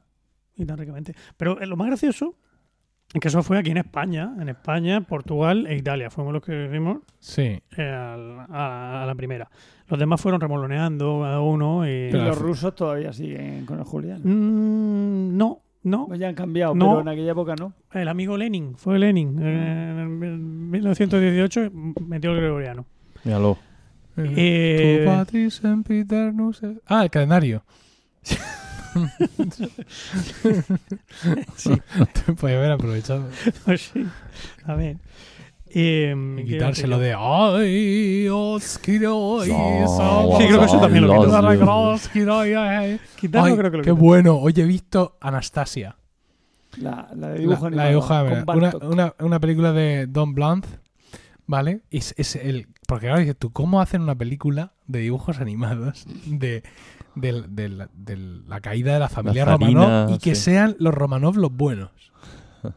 Y tan ricamente. Pero eh, lo más gracioso es que eso fue aquí en España. En España, Portugal e Italia. Fuimos los que vimos Sí. eh, a, a la primera. Los demás fueron remoloneando cada uno y... Y Pero- los rusos todavía siguen con el Julián. Mm, no, no. Pues ya han cambiado, No. pero en aquella época no. El amigo Lenin, fue Lenin. Eh, En 1918 metió el gregoriano. Tu Míralo. Eh, patris en Piternus es- Ah, el calendario. (laughs) (laughs) Sí. Te podía haber aprovechado. (laughs) pues sí. A ver. Eh, Y ¿qué quitárselo de Ay, os quiero y No, Sí, creo que eso también lo decir? Quitarlo Ay, creo que lo qué bueno. Hoy he visto Anastasia. La, la de dibujo la animado, una, una, una película de Don Bluth, ¿vale? Es, es el, porque ahora dices tú, ¿cómo hacen una película de dibujos animados de, del- del- del- la caída de la familia Romanov y que sí. sean los Romanov los buenos?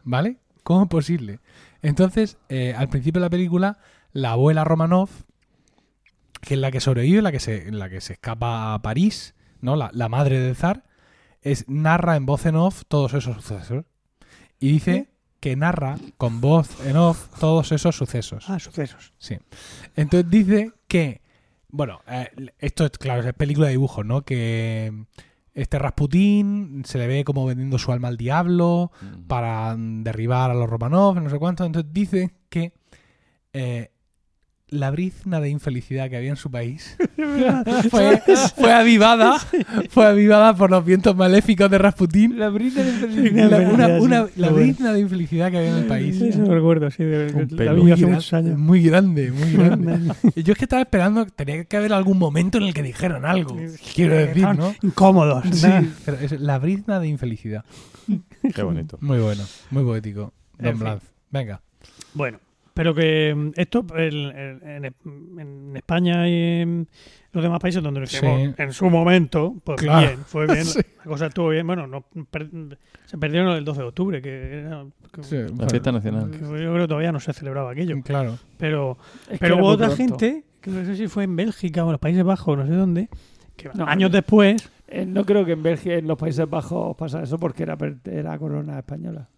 ¿Vale? ¿Cómo es posible? Entonces, eh, al principio de la película, la abuela Romanov, que es la que sobrevive, la que se, la que se escapa a París, ¿no? La, la madre del zar, es, narra en voz en off todos esos sucesos. Y dice que narra con voz en off todos esos sucesos. Ah, sucesos. Sí. Entonces dice que, bueno, eh, esto es claro, es película de dibujos, ¿no? Que este Rasputín se le ve como vendiendo su alma al diablo Mm. para derribar a los Romanov, no sé cuánto. Entonces dice que eh, la brizna de infelicidad que había en su país (laughs) (laughs) fue, fue avivada, (laughs) fue avivada por los vientos maléficos de Rasputín. La brita de La, una- una- sí, la brizna de infelicidad que había en el país. Sí, eso lo recuerdo, sí. De, Un la vi Muy, hace muchos años. muy grande, muy grande. Yo es que estaba esperando, tenía que haber algún momento en el que dijeran algo. Quiero decir, ¿no? Incómodos. Sí, pero es la brizna de infelicidad. Qué bonito. Muy bueno, muy poético. Don En fin. Blanc. Venga. Bueno, pero que mm, esto el- el- en, en España y en los demás países donde lo hicimos Sí. en su momento, pues Claro. bien, fue bien. (laughs) Sí. La cosa estuvo bien. Bueno, no, per- se perdieron el 12 de octubre, que, era- que- Sí, La bueno, fiesta nacional. que yo creo que todavía no se celebraba aquello. Claro. Pero, Es pero hubo otra gente, que no sé si fue en Bélgica o en los Países Bajos, no sé dónde, que No, años no. después Eh, no creo que en Bélgica, en los Países Bajos pasa eso porque era, era corona española.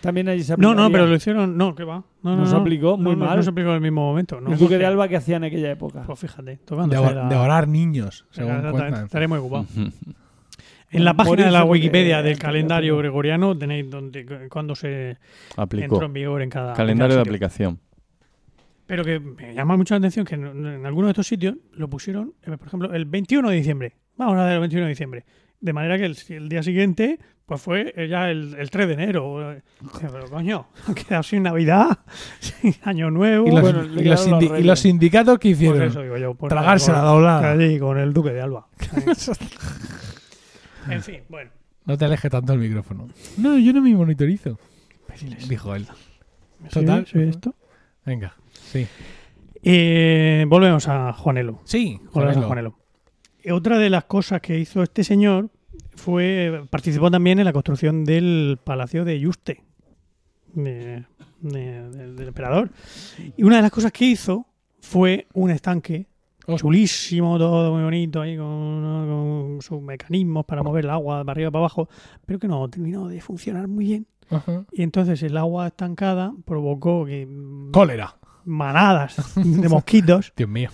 También allí se No, no, pero lo hicieron. No, que va. No, No se aplicó, no, muy no, mal. No se aplicó en el mismo momento. No, el Duque de Alba que hacía en aquella época. Pues fíjate. De, or- la- de orar niños, según. Estaré muy ocupado. (laughs) En la página de la Wikipedia del porque- calendario gregoriano tenéis donde cuando se Aplicó. entró en vigor en cada Calendario en de cada aplicación. Pero que me llama mucho la atención que en, en algunos de estos sitios lo pusieron, eh, por ejemplo, el 21 de diciembre. Vamos a ver el 21 de diciembre. De manera que el, el día siguiente pues fue eh, ya el, el 3 de enero. Eh, Pero coño, (laughs) quedado sin Navidad, (laughs) sin Año Nuevo. ¿Y los, Bueno, y le los quedaron los sindi- y reyes. los sindicatos que Pues hicieron? eso digo yo. pues Tragársela con- doblada. Allí con el Duque de Alba. (laughs) en fin, bueno. No te alejes tanto el micrófono. No, yo no me monitorizo, dijo él. ¿Soy- Total. soy esto? Venga, sí. Eh, volvemos a Juanelo. Sí, Volvemos a Juanelo. Otra de las cosas que hizo este señor fue participó también en la construcción del palacio de Yuste, de- de- del, del emperador. Y una de las cosas que hizo fue un estanque chulísimo, todo muy bonito, ahí con, con sus mecanismos para mover el agua de arriba para abajo, pero que no terminó de funcionar muy bien. Ajá. Y entonces el agua estancada provocó que Cólera. manadas de mosquitos (laughs) Dios mío.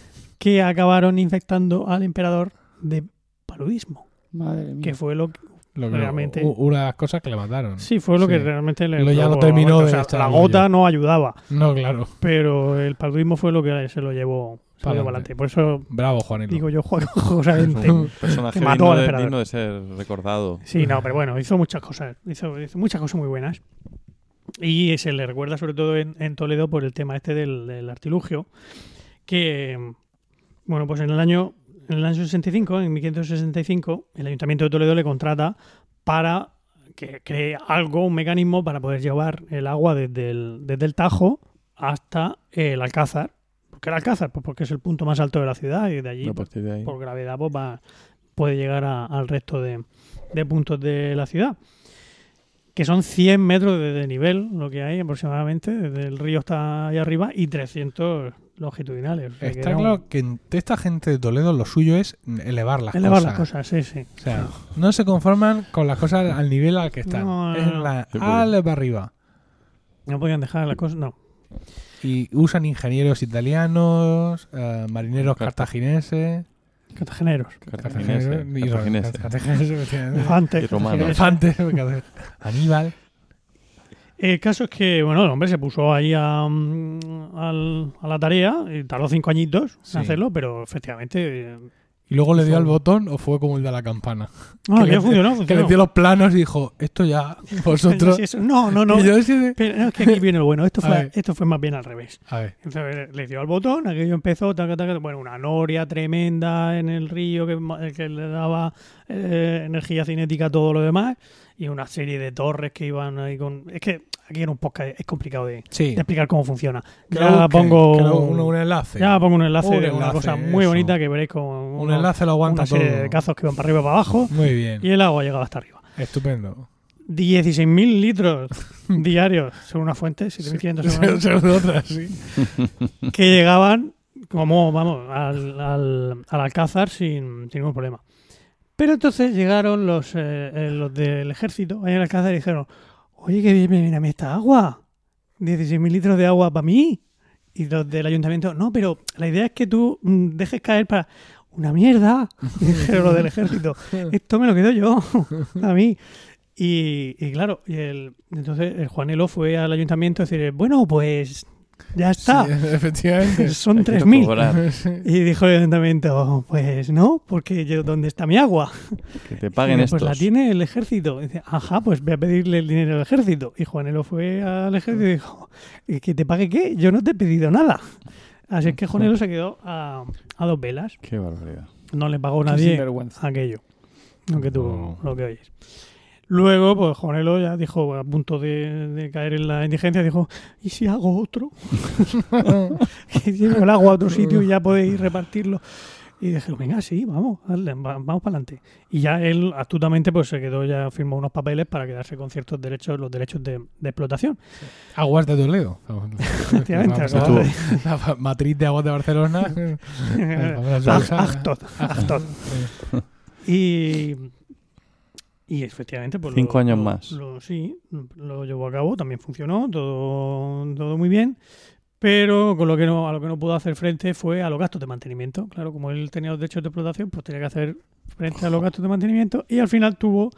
Que acabaron infectando al emperador de paludismo, Madre mía. que fue lo que, Lo que- Realmente- u- Una de las cosas que le mataron. sí, fue lo Sí. que realmente le Lo- ya lo terminó o de sea, echar la gota no ayudaba, No, claro. pero el paludismo fue lo que se lo llevó, se lo llevó adelante. Por eso Bravo, Juanito. digo yo, Juan. (laughs) Un personaje que mató digno al de, emperador. digno de ser recordado. Sí, no, pero bueno, hizo muchas cosas. Hizo, hizo muchas cosas muy buenas. Y se le recuerda sobre todo en, en Toledo por el tema este del, del artilugio. Que, bueno, pues en el año en el año 65, en 1565, el Ayuntamiento de Toledo le contrata para que cree algo, un mecanismo para poder llevar el agua desde el, desde el Tajo hasta el Alcázar. ¿Por qué el Alcázar? Pues porque es el punto más alto de la ciudad y de allí de ahí. por gravedad pues, va- puede llegar a- al resto de, de puntos de la ciudad. Que son 100 metros de, de nivel, lo que hay aproximadamente, desde el río está ahí arriba, y 300 longitudinales. O sea, que Está un- claro que en- de esta gente de Toledo lo suyo es elevar las elevar cosas. las cosas, sí, sí. O sea, no se conforman con las cosas al nivel al que están. No, no, es no. la Sí, porque- al para arriba. No podían dejar las cosas, no. Y usan ingenieros italianos, eh, marineros Carta- cartagineses. Cartageneros, cartagineses, (laughs) elefantes. Y romanos. Elefantes, (laughs) Aníbal. El caso es que, bueno, el hombre se puso ahí a, mm, a la tarea y tardó cinco añitos Sí. en hacerlo, pero efectivamente. Y luego le dio al botón o fue como el de la campana. No, Que le- funcionó, Que funcionó. le dio los planos y dijo, esto ya, (laughs) vosotros... No, no, no. Yo Pero no, es que aquí viene lo bueno. Esto (laughs) fue, esto fue más bien al revés. A ver, Entonces, le dio al botón, aquello empezó, taca, taca, bueno, una noria tremenda en el río que le daba eh, energía cinética a todo lo demás y una serie de torres que iban ahí con... Es que aquí en un podcast es complicado de, sí. de explicar cómo funciona. Ya pongo, un, un enlace. ya pongo un enlace Un de una enlace, cosa muy eso. bonita que veréis como un enlace lo aguanta una serie todo. de cazos que van para arriba y para abajo Muy bien. y el agua llegaba hasta arriba. Estupendo. 16.000 litros (laughs) diarios, según una fuente, 7.500 según (laughs) otra. Según otra, sí. (laughs) que llegaban como, vamos, al, al, al Alcázar sin, sin ningún problema. Pero entonces llegaron los, eh, eh, los del ejército ahí en el Alcázar y dijeron, oye, que bien me viene a mí esta agua, 16.000 litros de agua para mí. Y los del ayuntamiento, no, pero la idea es que tú mm, dejes caer para una mierda, (laughs) dijeron los del ejército, esto me lo quedo yo, (laughs) a mí. Y, y claro, y el, entonces el Juanelo fue al ayuntamiento a decir, bueno, pues ya está. Sí, (laughs) efectivamente. (laughs) Son Hay que 3.000. cobrar, (laughs) Y dijo el ayuntamiento, pues no, porque yo, ¿dónde está mi agua? Que te paguen Dice, estos. Pues la tiene el ejército. Y dice, ajá, pues voy a pedirle el dinero al ejército. Y Juanelo fue al ejército y dijo, ¿y que te pague qué? Yo no te he pedido nada. Así es que Juanelo se quedó a, a dos velas. Qué barbaridad. No le pagó nadie aquello. Lo que tú, No. lo que oyes. Luego, pues Juanelo ya dijo, a punto de, de caer en la indigencia, dijo, ¿y si hago otro? que llevo el agua a otro sitio y ya podéis repartirlo. Y dije, venga, sí, vamos, vamos para adelante. Y ya él, astutamente, pues se quedó, ya firmó unos papeles para quedarse con ciertos derechos, los derechos de, de explotación. Aguas de Toledo. Efectivamente, La matriz de aguas de Barcelona. (laughs) Y, y efectivamente, pues Cinco lo- años lo- más. lo- sí, lo llevó a cabo, también funcionó, todo, todo muy bien. Pero con lo que no, a lo que no pudo hacer frente fue a los gastos de mantenimiento. Claro, como él tenía los derechos de explotación, pues tenía que hacer frente a los gastos de mantenimiento y al final tuvo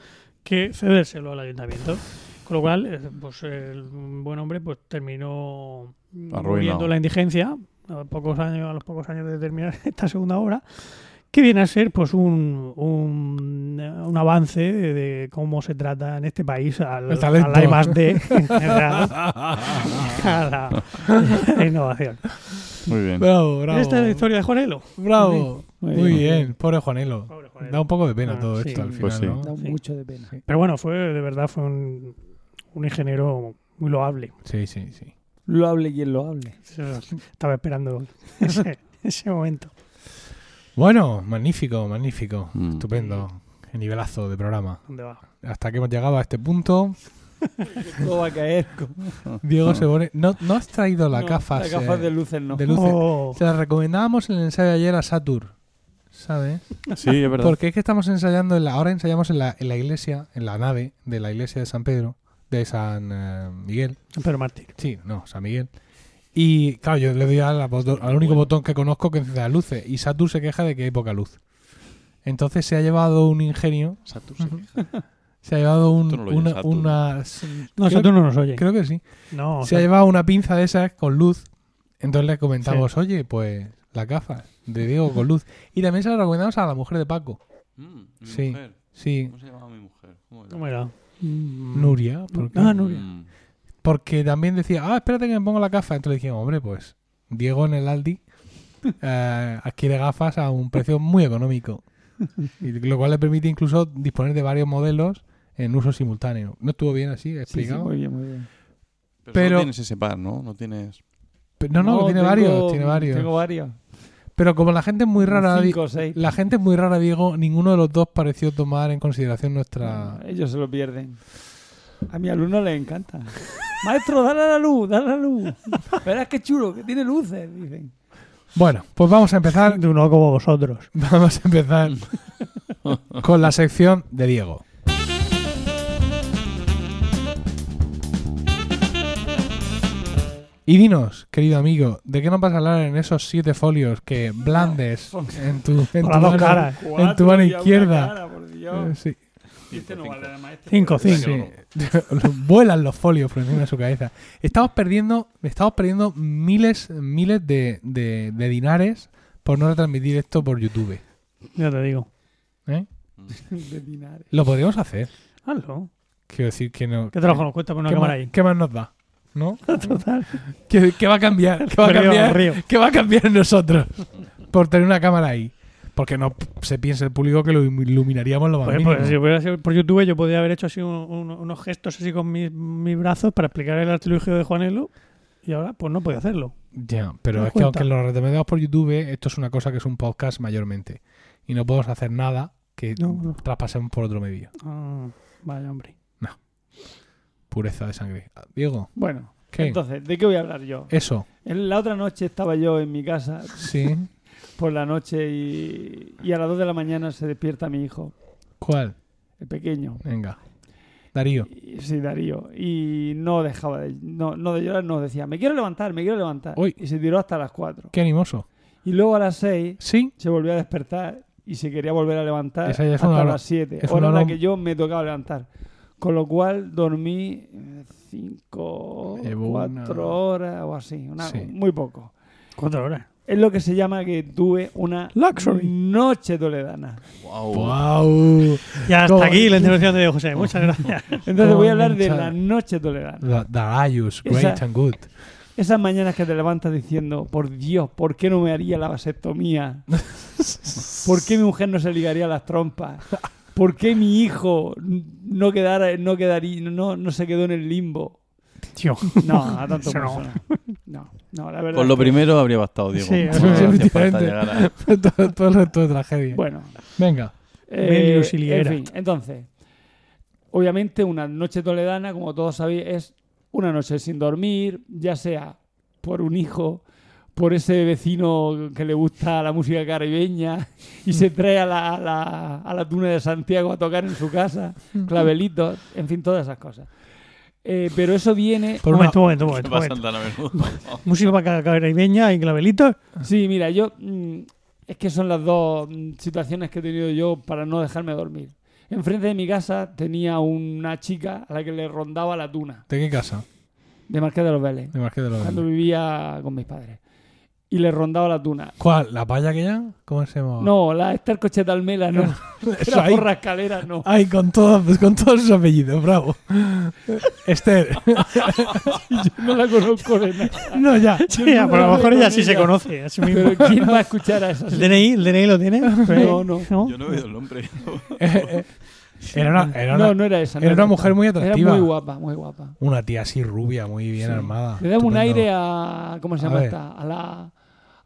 que cedérselo al ayuntamiento. Con lo cual, eh, pues el buen hombre pues terminó Arruinado. muriendo la indigencia a pocos años, a los pocos años de terminar (laughs) esta segunda obra, que viene a ser pues un, un, un avance de, de cómo se trata en este país al, El talento. al I más D en general, (laughs) a la, (laughs) innovación. Muy bien. Bravo, bravo. Esta es la historia de Juanelo. Bravo. Muy Muy bien. bien. Pobre Juanelo. Pobre Juanelo. Da un poco de pena Ah, todo sí. esto al final, Pues sí. ¿no? Da Sí. mucho de pena. Pero bueno, fue de verdad fue un, un ingeniero muy loable. Sí, sí, sí. Lo hable quien lo hable. Estaba esperando (laughs) ese, ese momento. Bueno, magnífico, magnífico. Mm. Estupendo. Qué nivelazo de programa. ¿Dónde va? Hasta que hemos llegado a este punto. (laughs) Todo va a caer. Diego se pone. No, no has traído la No, gafas. Las gafas eh, de luces no. de luces. Oh, Se las recomendábamos en el ensayo de ayer a Satur. ¿Sabes? Sí, es verdad. Porque es que estamos ensayando, en la, ahora ensayamos en la, en la iglesia, en la nave de la iglesia de San Pedro, de San eh, Miguel. Pero Mártir. Sí, no, San Miguel. Y claro, yo le doy al, único botón que conozco que enciende las luces. Y Saturn se queja de que hay poca luz. Entonces se ha llevado un ingenio, Saturn se queja. (laughs) se ha llevado un- no una, No, creo, Saturno no nos oye. creo que sí. No, se ha llevado una pinza de esas con luz. Entonces le comentamos, oye, pues las gafas de Diego con luz. Y también se lo recomendamos a la mujer de Paco. Mm, mi Sí. mujer. Sí, ¿Cómo se llamaba mi mujer? ¿Cómo era? ¿Cómo era? Mm. Nuria. Porque, Ah, Nuria. Mm. Porque también decía, ah, espérate que me pongo la gafa. Entonces dijimos, hombre, pues Diego en el Aldi eh, adquiere gafas a un precio muy económico. (laughs) Y lo cual le permite incluso disponer de varios modelos en uso simultáneo. ¿No estuvo bien así Sí, sí, explicado? muy bien, muy bien. Pero, Pero- no tienes ese par, ¿no? No tienes... No, no, tiene tengo- varios, tiene varios. Tengo varios. Pero como la gente es muy rara, Cinco la gente es muy rara, Diego, ninguno de los dos pareció tomar en consideración nuestra... Ellos se lo pierden. A mi alumno le encanta. Maestro, dale a la luz, dale a la luz. Verás qué chulo, que tiene luces, dicen. Bueno, pues vamos a empezar. De uno como vosotros. (laughs) Vamos a empezar con la sección de Diego. Y dinos, querido amigo, ¿de qué nos vas a hablar en esos siete folios que blandes (laughs) en tu, en tu mano- en tu mano izquierda? cara, por Eh, Dios. sí. Este no vale nada, maestro. Cinco, Porque- cinco. Sí. (laughs) Vuelan los folios por encima de su cabeza. Estamos perdiendo, estamos perdiendo miles, miles de, de- de dinares por no retransmitir esto por YouTube. Ya te digo. ¿eh? (laughs) De dinares. Lo podríamos hacer. Hazlo. Quiero decir que no. ¿Qué trabajo nos cuesta poner ¿Qué, una cámara más, ahí? qué más nos da? ¿No? (laughs) Total. ¿Qué, qué va a cambiar? ¿Qué va a cambiar? ¿Qué va a cambiar en nosotros por tener una cámara ahí? Porque no se piense el público que lo iluminaríamos lo más Pues, pues, si hubiera sido por YouTube, yo podría haber hecho así un- un- unos gestos así con mis, mis brazos para explicar el artilugio de Juanelo. Y ahora, pues no puedo hacerlo. Ya, pero ¿Te es que aunque lo retransmitamos por YouTube, esto es una cosa que es un podcast mayormente. Y no podemos hacer nada que No, no. traspasemos por otro medio. Ah, vaya, hombre. Pureza de sangre. Ah, Diego, Bueno, ¿qué? entonces, ¿de qué voy a hablar yo? Eso, En la otra noche estaba yo en mi casa sí. (laughs) por la noche y, y a las 2 de la mañana se despierta mi hijo, ¿Cuál? el pequeño. Venga. Darío. Y- Sí, Darío. Y no dejaba de, no, no de llorar, no decía, me quiero levantar, me quiero levantar. Uy. Y se tiró hasta las 4. Qué animoso. Y luego a las 6 Sí. se volvió a despertar y se quería volver a levantar Esa ya es hasta una hora- las 7. es Hora una en la hora- que yo me tocaba levantar. Con lo cual dormí 5, Eh, una- 4 horas o así. una- Sí. Muy poco. Cuatro horas. Es lo que se llama que tuve una Luxury. noche toledana. Wow. ¡Wow! Y hasta aquí la intervención de José. Muchas gracias. Entonces voy a hablar de la noche toledana. The, the Ayus, great Esa- and good. Esas mañanas que te levantas diciendo, por Dios, ¿por qué no me haría la vasectomía? ¿Por qué mi mujer no se ligaría las trompas? ¿Por qué mi hijo no quedara, no quedaría, no, no se quedó en el limbo? Tío. (laughs) No, a tanto Eso no. eso no. No, no, la verdad. Con lo que- primero habría bastado, Diego. Sí, No falta llegar a- todo, todo el resto de tragedia. Bueno, Venga. eh, Melius y en fin, entonces, obviamente una noche toledana, como todos sabéis, es una noche sin dormir, ya sea por un hijo, por ese vecino que le gusta la música caribeña y se trae a la, a la, a la tuna de Santiago a tocar en su casa, (laughs) clavelitos, en fin, todas esas cosas. Eh, pero eso viene... Por un una- momento, un momento, un ¿Qué momento. momento. (laughs) Música para caribeña y clavelitos. Sí, mira, yo... mm, es que son las dos mm, situaciones que he tenido yo para no dejarme dormir. Enfrente de mi casa tenía una chica a la que le rondaba la tuna, ¿De qué casa? de Marqués de los Vélez, De Marqués de los cuando Vélez. vivía con mis padres. Y le rondaba la tuna. ¿Cuál? ¿La palla aquella? ¿Cómo se llama? No, la Esther Cocheta Almela no. (laughs) Eso (laughs) Era ahí. porra escalera, no. Ay, con, todo, pues con todos sus apellidos, bravo. (laughs) Esther. No la conozco de nada. no, ya. Sí, Yo no pero a lo me mejor ella sí se conoce. a sí misma. Pero ¿quién va a escuchar a esa ¿El DNI? ¿El DNI lo tiene? No, no. Yo no he oído el nombre. Eh, eh, Era una, era No, una, no era esa. no era una mujer muy atractiva. Era muy guapa, muy guapa. una tía así rubia, muy bien Sí. armada. Le daba un aire a. ¿Cómo se llama esta? A la.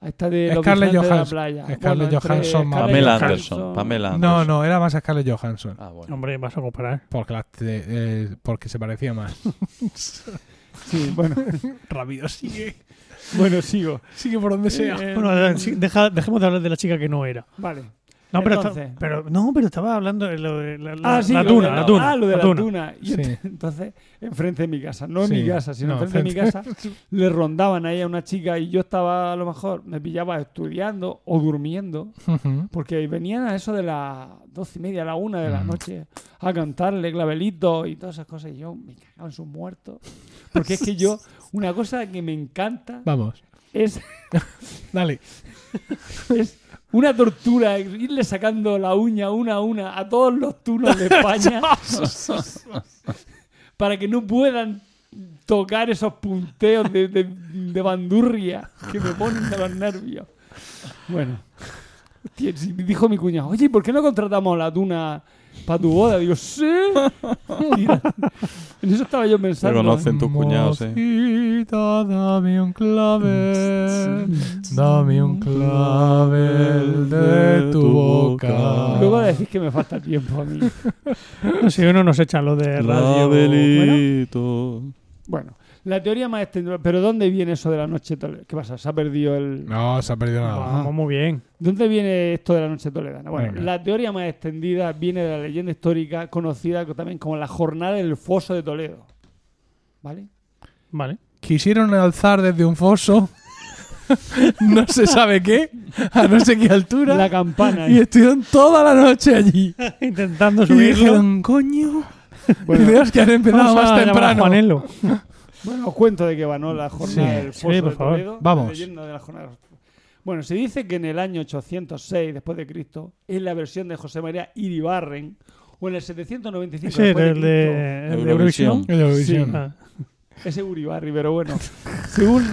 A esta de Scarlett vigilantes de la Johansson. playa. Scarlett entre Johansson, Scarlett Pamela Johansson. Anderson. Pamela No, Anderson. no, era más Scarlett Johansson. Ah, bueno. Hombre, vas a comparar. Porque, la- eh, porque se parecía más. (laughs) Sí, bueno. (laughs) Rápido, sigue. bueno, sigo. Sigue por donde sea. Eh, Bueno, deja- dejemos de hablar de la chica que no era. Vale. No, pero, Entonces- está- pero, no, pero estaba hablando de lo de la, la- Ah, sí, la lo tuna, de la tuna. Ah, lo de la, tuna. tuna. Y Sí. entonces, enfrente de mi casa, no en Sí. mi casa, sino No, enfrente de mi casa, le rondaban ahí a una chica y yo estaba a lo mejor, me pillaba estudiando o durmiendo, porque venían a eso de las doce y media, a la una de la Mm. noche, a cantarle clavelitos y todas esas cosas, y yo me cagaba en sus muertos. Porque es que yo, una cosa que me encanta Vamos, es (laughs) dale. (laughs) es una tortura irle sacando la uña una a una a todos los tunos de España (laughs) para que no puedan tocar esos punteos de, de- de bandurria que me ponen de los nervios. Bueno, dijo mi cuñado, oye, ¿por qué no contratamos a la tuna para tu boda? Digo, sí. (laughs) Mira, en eso estaba yo pensando. Reconocen tus cuñados, eh. Mocita, dame un clavel, dame un clavel de tu boca. Luego decís que me falta tiempo a mí. No sé, uno nos echa lo de radio. Bueno, Clavelito. Bueno, la teoría más extendida. ¿Pero dónde viene eso de la noche toledana? ¿Qué pasa? ¿Se ha perdido el...? No, se ha perdido nada. vamos muy bien. ¿Dónde viene esto de la noche toledana? Bueno, Venga. la teoría más extendida viene de la leyenda histórica conocida co- también como la Jornada del Foso de Toledo. ¿Vale? Vale. Quisieron alzar desde un foso, (laughs) no se sabe qué, a no sé qué altura, La campana. y estuvieron toda la noche allí. (laughs) Intentando Y subirlo. dijeron, coño, Bueno, (laughs) Dios, que han empezado más temprano. Bueno, os cuento de qué va, ¿no? La Jornada Sí, del sí, Foso por de favor. Toledo. Vamos. La leyenda de la Jornada. Bueno, se dice que en el año 806 después de Cristo es la versión de José María Iribarren o en el 795 Ese después del de de, Cristo. el de Eurovisión. El de Eurovisión. Sí. Ah, Ese Uribarri, pero bueno. según.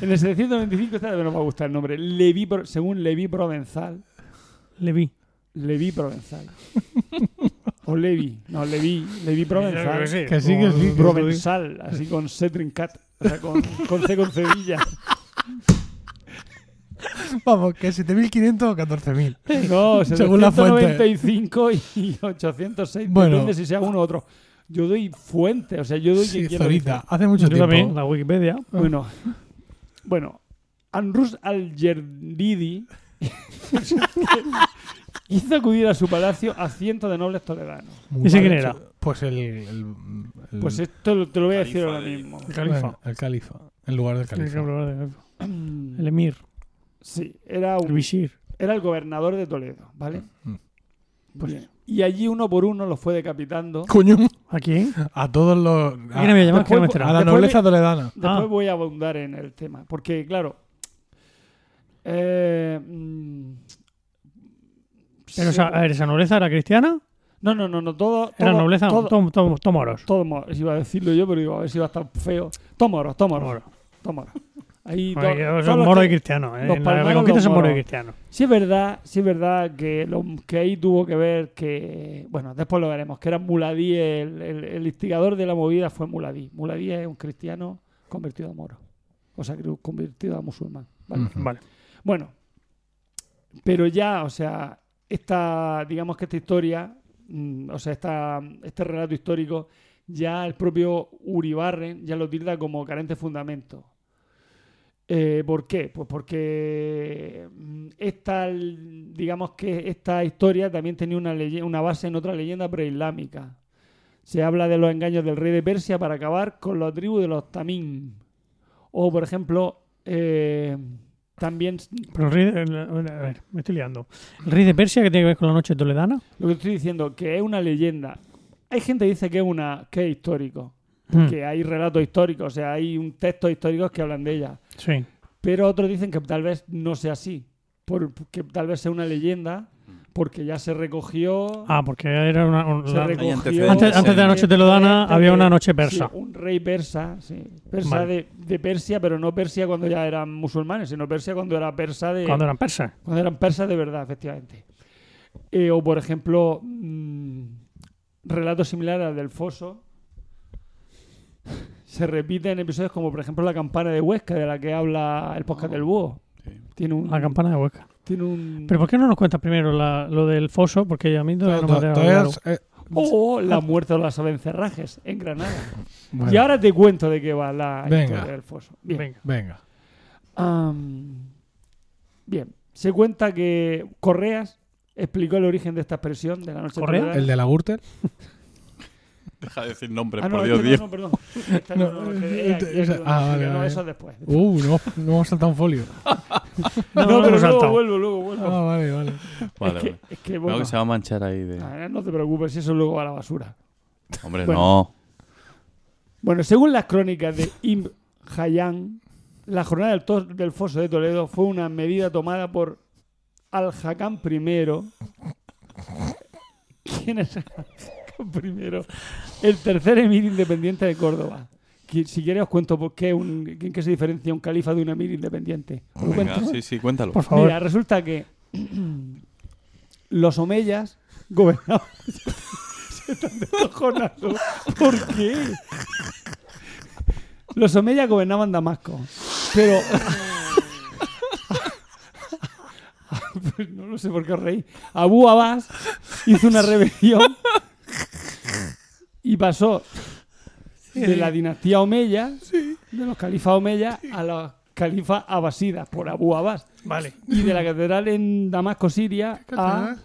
En el 725, esta vez no me va a gustar el nombre. Levi, según Levi Provenzal. le vi. Levi Provenzal. (laughs) o Levi. No, Levi. Levi Provenzal. Que sí, que sí, que sí. Provenzal. Así con C trincat. O sea, con, con C con cedilla. Vamos, que 7.500 o 14.000. No, (laughs) Según la fuente. 795 y 806. Bueno. Depende si sea uno u otro. Yo doy fuente. O sea, yo doy Sí, que Zorita, hace mucho Yo tiempo. también, la Wikipedia. Bueno, bueno, Anrus al-Yerdidi (laughs) hizo acudir a su palacio a cientos de nobles toledanos. Muy ¿Ese quién era? Pues el... el, el- Pues esto lo- te lo voy a decir Califa ahora de- mismo. El califa. bueno, el califa. En lugar del califa. El emir. Sí, era, El un- visir. era el gobernador de Toledo, ¿vale? Mm. Pues, y allí uno por uno los fue decapitando. Coño, ¿A quién? a todos los... ¿A quién me llamas? Que no me he después- a enterado. la Después nobleza toledana. Después Ah. voy a abundar en el tema, porque claro... eh, mm, Pero, a ver, ¿esa nobleza era cristiana? no, no, no, no, todo... ¿Era todo- nobleza? todo- Tom- tom- Tomoros. Todo moros, iba a decirlo yo, pero digo, a ver si va a estar feo. Tomoros, tomoros, Tomoros. tomoros. Ahí Oye, Son moros y cristianos. eh. los En la reconquista son moros y cristianos. Sí es verdad, sí es verdad que, lo, que ahí tuvo que ver que, bueno, después lo veremos, que era Muladí, el, el- el instigador de la movida fue Muladí. Muladí es un cristiano convertido a moro, o sea, convertido a musulmán. ¿vale? Vale. Bueno, pero ya, o sea, esta, digamos que esta historia, mm, o sea, esta, este relato histórico, ya el propio Uribarren ya lo tilda como carente fundamento. Eh, ¿Por qué? Pues porque mm, esta, digamos que esta historia también tenía una, una base en otra leyenda preislámica. Se habla de los engaños del rey de Persia para acabar con la tribu de los Tamim. O, por ejemplo, eh, también Pero el rey de- el- a ver, me estoy liando. ¿El rey de Persia que tiene que ver con la noche toledana? Lo que estoy diciendo, que es una leyenda. Hay gente que dice que es una que es histórico, Mm, que hay relatos históricos, o sea, hay un textos históricos que hablan de ella. Sí. Pero otros dicen que tal vez no sea así, por- que tal vez sea una leyenda, porque ya se recogió. Ah, porque era una... un- se la- recogió antecedentes. Antes- antes de la noche telodana había una noche persa. sí, un rey persa, sí. Persa Vale. de, de Persia, pero no Persia cuando ya eran musulmanes, sino Persia cuando era persa de. cuando eran persas. Cuando eran persas de verdad, efectivamente. Eh, o, por ejemplo, mm, relatos similares al del foso. Se repiten en episodios como, por ejemplo, la campana de Huesca, de la que habla el podcast del búho. Sí. Tiene un. La campana de Huesca. Tiene un Pero ¿por qué no nos cuentas primero la- lo del foso? Porque a mí todavía no me claro. eh, O la (laughs) muerte de los abencerrajes en Granada. bueno, Y ahora te cuento de qué va la Venga. historia del foso. Bien. Venga. Venga. Bien. Se cuenta que Correas explicó el origen de esta expresión de la noche ¿Correa? toledana. ¿El de la Gürtel? (laughs) Deja de decir nombres, Ah, no, por Dios, este Dios. no, no, perdón. No, no, (laughs) ah, vale, no, eso después. Uh, no, no hemos saltado un folio. (laughs) No, No, no, pero luego vuelvo, luego vuelvo. Ah, vale, vale. Vale, es, que, es que, bueno, que se va a manchar ahí de... ah, no te preocupes, si eso luego va a la basura. Hombre, Bueno. no. Bueno, según las crónicas de Ibn Hayyan, la jornada del foso de Toledo fue una medida tomada por Al-Hakam I. (laughs) ¿Quién es (laughs) I? El tercer emir independiente de Córdoba. Que, Si quieres os cuento por qué un, en qué se diferencia un califa de un emir independiente. ¿Os lo Venga, cuento? sí, sí, cuéntalo. Por favor. Mira, resulta que los omeyas gobernaban. (laughs) Se están descojonando. ¿Por qué? Los omeyas gobernaban Damasco. Pero. (laughs) Pues no lo sé por qué os reí. Abu Abbas hizo una rebelión y pasó de la dinastía Omeya, de los califas Omeya, a los califas abasidas por Abu Abbas Vale. y de la catedral en Damasco, Siria, a,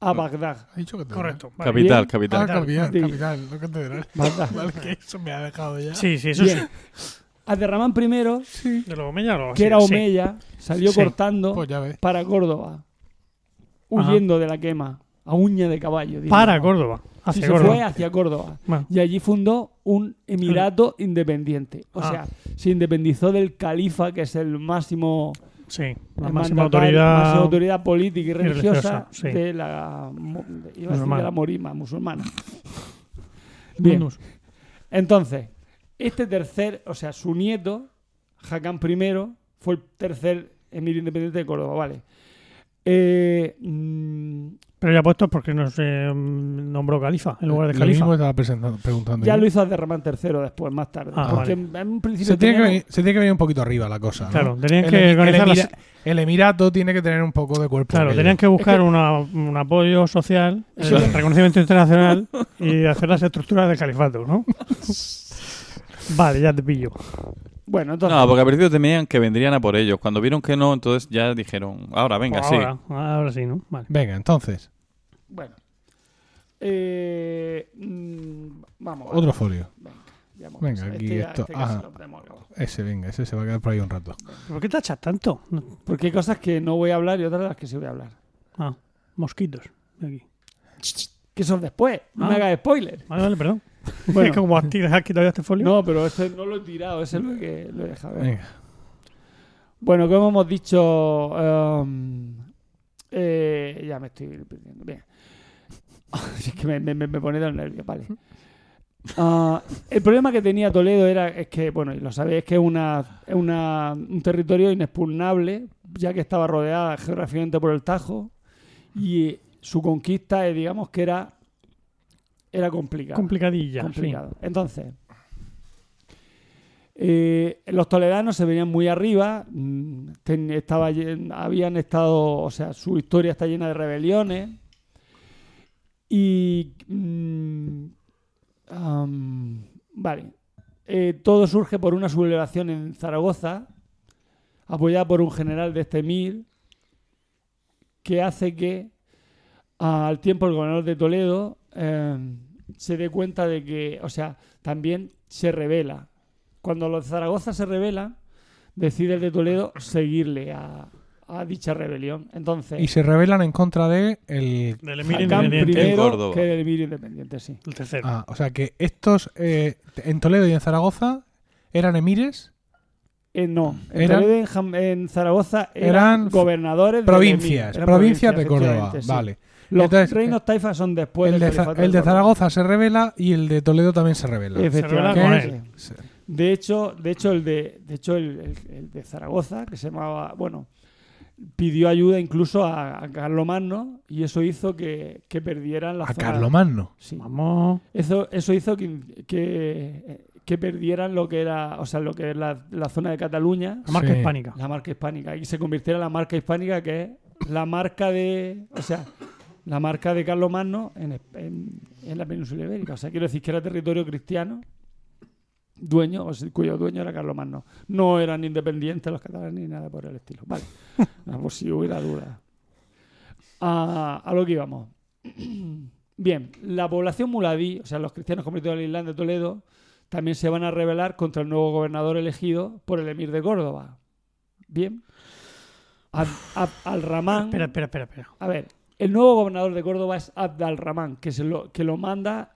a Bagdad. Ha dicho que Correcto. Vale. Capital, Ah, capital. capital, Sí. capital, no catedral. Bagdad. Vale, que eso me ha dejado ya. Sí, sí, eso Bien. Abderramán I, sí. De los Omeya, que era sí. Omeya, salió Sí. cortando Pues ya ves. para Córdoba, huyendo de la quema, a uña de caballo. digamos. Para Córdoba. Sí, Hacia se Córdoba. fue hacia Córdoba. Bueno, Y allí fundó un emirato independiente. O Ah. sea, se independizó del califa, que es el máximo, sí. La máxima autoridad. máxima autoridad política y religiosa, religiosa, sí. de la, iba a decir de la morima musulmana. Bien. Entonces, este tercer, o sea, su nieto, Hakam I, fue el tercer emir independiente de Córdoba, vale. Eh, mm, Pero ya puesto porque no se mm, nombró califa en lugar de Lo califa. mismo estaba presentando, preguntando. ya yo. lo hizo Abderramán III después, más tarde. Ah, porque vale. en un principio se, tiene que venir, se tiene que venir un poquito arriba la cosa. ¿no? Claro, tenían el, que el las- emirato tiene que tener un poco de cuerpo. Claro, tenían que buscar Es que- una- un apoyo social, Sí. el reconocimiento internacional y hacer las estructuras del califato, ¿no? (laughs) vale, ya te pillo. Bueno, entonces, No, porque al principio temían que vendrían a por ellos. Cuando vieron que no, entonces ya dijeron, ahora, venga, Pues sí. ahora, ahora sí, ¿no? Vale. Venga, entonces, bueno. Eh, mm, vamos. otro folio. Venga, ya hemos Venga, aquí Este esto- este ajá. acabado. Ese, venga, ese se va a quedar por ahí un rato. ¿Por qué tachas tanto? Porque hay cosas que no voy a hablar y otras de las que sí voy a hablar. Ah, mosquitos. de Aquí. Que son después. No Ah. me hagas spoiler. Vale, vale, perdón. (laughs) Bueno. es como has tirado- has quitado ya este folio. No, pero este no lo he tirado, ese lo, que, lo he dejado. Venga. Bueno, como hemos dicho, em, eh, ya me estoy perdiendo. Bien. (laughs) es que me, me, me- me pone de los nervios, vale. (laughs) Ah, el problema que tenía Toledo era es que, bueno, y lo sabéis, es que es una, es una, un territorio inexpugnable, ya que estaba rodeada geográficamente por el Tajo, y su conquista, digamos que era, era complicada Complicadilla. complicado. Entonces, eh, los toledanos se venían muy arriba, mm, ten- estaba, habían estado, o sea, su historia está llena de rebeliones y, mm, vale, Eh, todo surge por una sublevación en Zaragoza, apoyada por un general de este emir, que hace que al tiempo el gobernador de Toledo eh, se dé cuenta de que, o sea, también se revela. Cuando los de Zaragoza se rebelan, decide el de Toledo seguirle a, a dicha rebelión. Entonces, Y se rebelan en contra de el. Del emir independiente. Primero que el emir independiente, sí. El tercero. Ah, o sea que estos eh, en Toledo y en Zaragoza eran emires, Eh, no, en, Eran- Toledo y en, Zaragoza eran, eran gobernadores provincias. Eran provincias de Córdoba. sí. Vale. Los Entonces, reinos taifas son después el del de, el de. Zaragoza se revela y el de Toledo también se revela. Efectivamente. De hecho, de hecho el de, de hecho el, el- el de Zaragoza, que se llamaba, bueno, pidió ayuda incluso a, a Carlomagno y eso hizo que, que perdieran la A zona. Carlomagno. Sí. Vamos. Eso, eso hizo que, que, que perdieran lo que era, o sea, lo que es la, la zona de Cataluña, La marca Sí. hispánica. la marca hispánica, y se convirtiera en la marca hispánica que es la marca de, o sea, la marca de Carlomagno en, es- en, en la península ibérica. O sea, quiero decir que era territorio cristiano, dueño, o sea, cuyo dueño era Carlomagno. No eran independientes los catalanes ni nada por el estilo. Vale, no, (laughs) por si hubiera duda. a, a lo que íbamos. (clears throat) Bien, la población muladí, o sea, los cristianos convertidos al Islam de Toledo, también se van a rebelar contra el nuevo gobernador elegido por el emir de Córdoba. Bien. Abd Abd al-Rahman. Espera, espera, espera, espera. A ver, el nuevo gobernador de Córdoba es Abd al-Rahman, que, se lo, que lo manda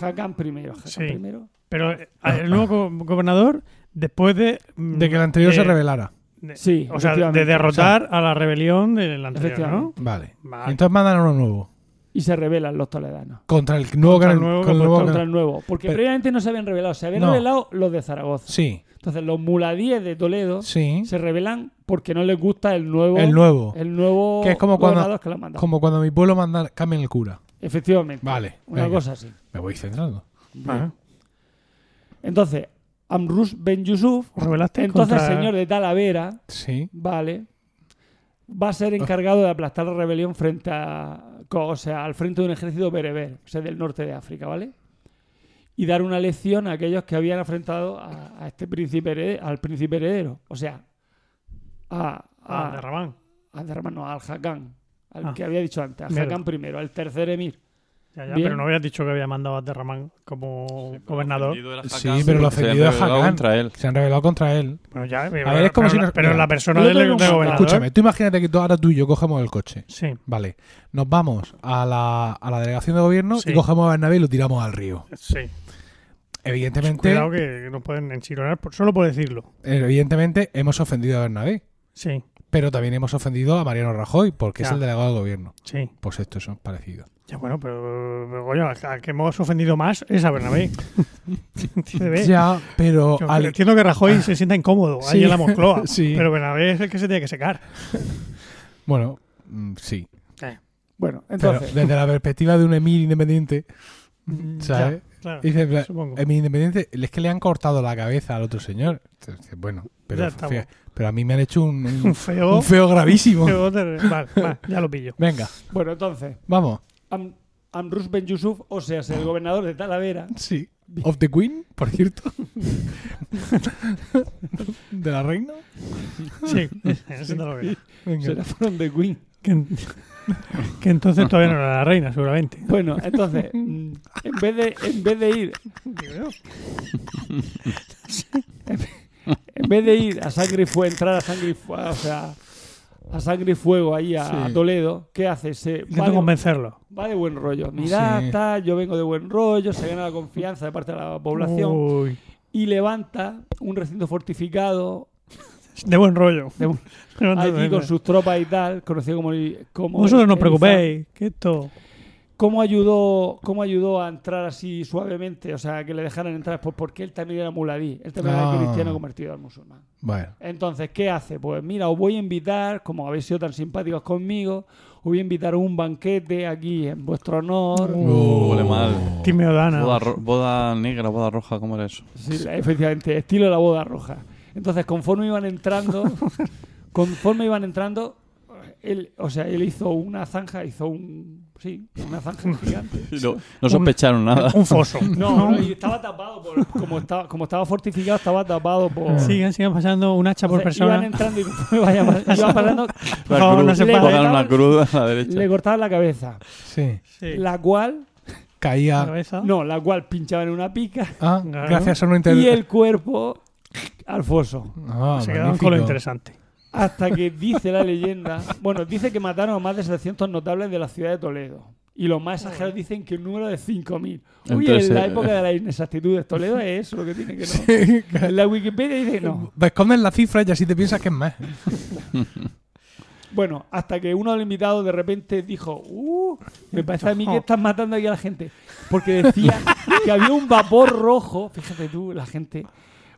Hakan primero. Hakan Sí. primero. Pero eh, el nuevo go- gobernador, después de. mm, De que el anterior se revelara. de- Sí, O sea, de derrotar a la rebelión del anterior, ¿no? Vale. Vale. Entonces mandan uno nuevo. Y se rebelan los toledanos. Contra el nuevo Contra el gran- nuevo el Contra el nuevo. Porque Pero- previamente no se habían revelado. Se habían No. revelado los de Zaragoza. Sí, Entonces los muladíes de Toledo sí. se rebelan porque no les gusta el nuevo. El nuevo. el nuevo Que es como cuando- que lo. Como cuando mi pueblo manda cambien el cura. Efectivamente. Vale, Una venga. cosa así. Me voy centrando. Ajá. Entonces, Amrus Ben Yusuf, Os rebelaste entonces contra- señor de Talavera, Sí. vale, va a ser encargado de aplastar la rebelión frente a, o sea, al frente de un ejército bereber, o sea, del norte de África, ¿vale? Y dar una lección a aquellos que habían enfrentado a, a este príncipe herede- al príncipe heredero, o sea, a, a, de Ramán. a Derramán, no, al Hakán, al Ah. que había dicho antes, al. Hakán primero, al tercer emir. Ya, ya, pero no habías dicho que había mandado a Derramán como gobernador. Sí, pero lo ofendido es Hakan. contra él. Se han revelado contra él. Bueno, ya, ver, es como pero, si la- nos- pero mira, la persona del, gobernador. Escúchame, tú imagínate que tú- ahora tú y yo cogemos el coche. Sí, Vale. Nos vamos a la, a la delegación de gobierno Sí. y cogemos a Bernabé y lo tiramos al río. sí. Evidentemente, Cuidado que nos pueden enchironar solo por decirlo. evidentemente hemos ofendido a Bernabé. Sí, Pero también hemos ofendido a Mariano Rajoy porque es el delegado del gobierno. sí. Pues esto es parecido. Ya bueno, pero, pero, coño, al que hemos ofendido más es a Bernabé. (laughs) Ya, pero Yo al- Entiendo que Rajoy se sienta incómodo ahí en la Moncloa. (laughs) sí. Pero Bernabé es el que se tiene que secar. bueno, mm, sí. Bueno, Pero entonces, desde la perspectiva de un emir independiente, Mm, ¿sabes? Claro, dice, en emir independiente, es que le han cortado la cabeza al otro señor. Entonces, bueno, pero, pero a mí me han hecho un, un- Un feo. un feo gravísimo. (laughs) feo Vale, (laughs) vale, ya lo pillo. Venga, bueno, entonces, vamos. Am- Amrus Ben Yusuf, o sea, es el gobernador de Talavera, Sí. Of the Queen, por cierto. (laughs) de la reina. Sí, lo veo. Venga. será from the Queen. Que, (laughs) en- que entonces todavía no era la reina, seguramente. Bueno, entonces, (laughs) en vez de, en vez de ir, en vez de ir a sangre y fuego, entrar a sangre y fuego, o sea, a sangre y fuego ahí a, Sí. a Toledo, ¿qué hace? Se va de, convencerlo. va de buen rollo. Mirad, Sí. tal, yo vengo de buen rollo, se gana la confianza de parte de la población Uy, y levanta un recinto fortificado de buen rollo. de (laughs) allí con sus tropas y tal, conocido como, el- como Vosotros no os el- preocupéis, que esto... ¿Cómo ayudó, ¿Cómo ayudó a entrar así suavemente? O sea, que le dejaran entrar, pues porque él también era muladí, él también Ah. era cristiano convertido al musulmán. Bueno, Entonces, ¿qué hace? Pues mira, os voy a invitar, como habéis sido tan simpáticos conmigo, os voy a invitar a un banquete aquí en vuestro honor. Uh, huele mal. Meodana. Boda, boda negra, boda roja, ¿cómo era eso? Sí, efectivamente, estilo la boda roja. Entonces, conforme iban entrando, (laughs) conforme iban entrando, él, o sea, él hizo una zanja, hizo un, sí, una zanja (laughs) gigante. No, no sospecharon nada. Un foso. (laughs) No, no, y estaba tapado por, como estaba, como estaba fortificado, estaba tapado por. Sigan, sigan pasando un hacha por Iban persona. entrando y conforme vaya iban pasando, favor, no se le cortaban- una cruz a la derecha. le cortaban la cabeza, sí. Sí. la cual, La Caía. cabeza. no, la cual pinchaba en una pica Ah, Claro. gracias a una y el cuerpo al foso. Ah, se magnífico. con lo interesante. Hasta que dice la leyenda, bueno, dice que mataron a más de 700 notables de la ciudad de Toledo. Y los más exagerados dicen que un número de 5.000. Oye, Entonces, en la eh, época de las inexactitudes, Toledo es eso lo que tiene que no. Sí, En la Wikipedia dice no. Esconden la cifra y así te piensas que es más. (laughs) Bueno, hasta que uno de los invitados de repente dijo, uh, me parece a mí que (laughs) estás matando aquí a la gente. Porque decía que había un vapor rojo, fíjate tú, la gente,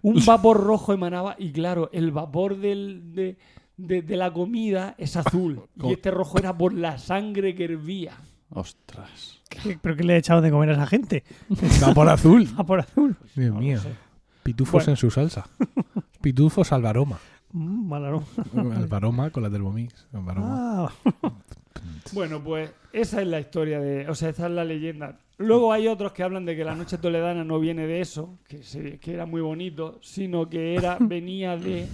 un vapor rojo emanaba y claro, el vapor del, de, de- de la comida es azul. (laughs) Y este rojo era por la sangre que hervía. Ostras. ¿Qué- ¿Pero qué le he echado de comer a esa gente? Va por azul. (laughs) A por azul. Dios No mío. sé. Pitufos Bueno. en su salsa. (laughs) Pitufos al aroma. Mm, mal aroma. Al aroma con la Thermomix. Al aroma. Ah, Bueno, pues esa es la historia de. O sea, esa es la leyenda. Luego hay otros que hablan de que la noche toledana no viene de eso, que, se- que era muy bonito, sino que era (laughs) venía de,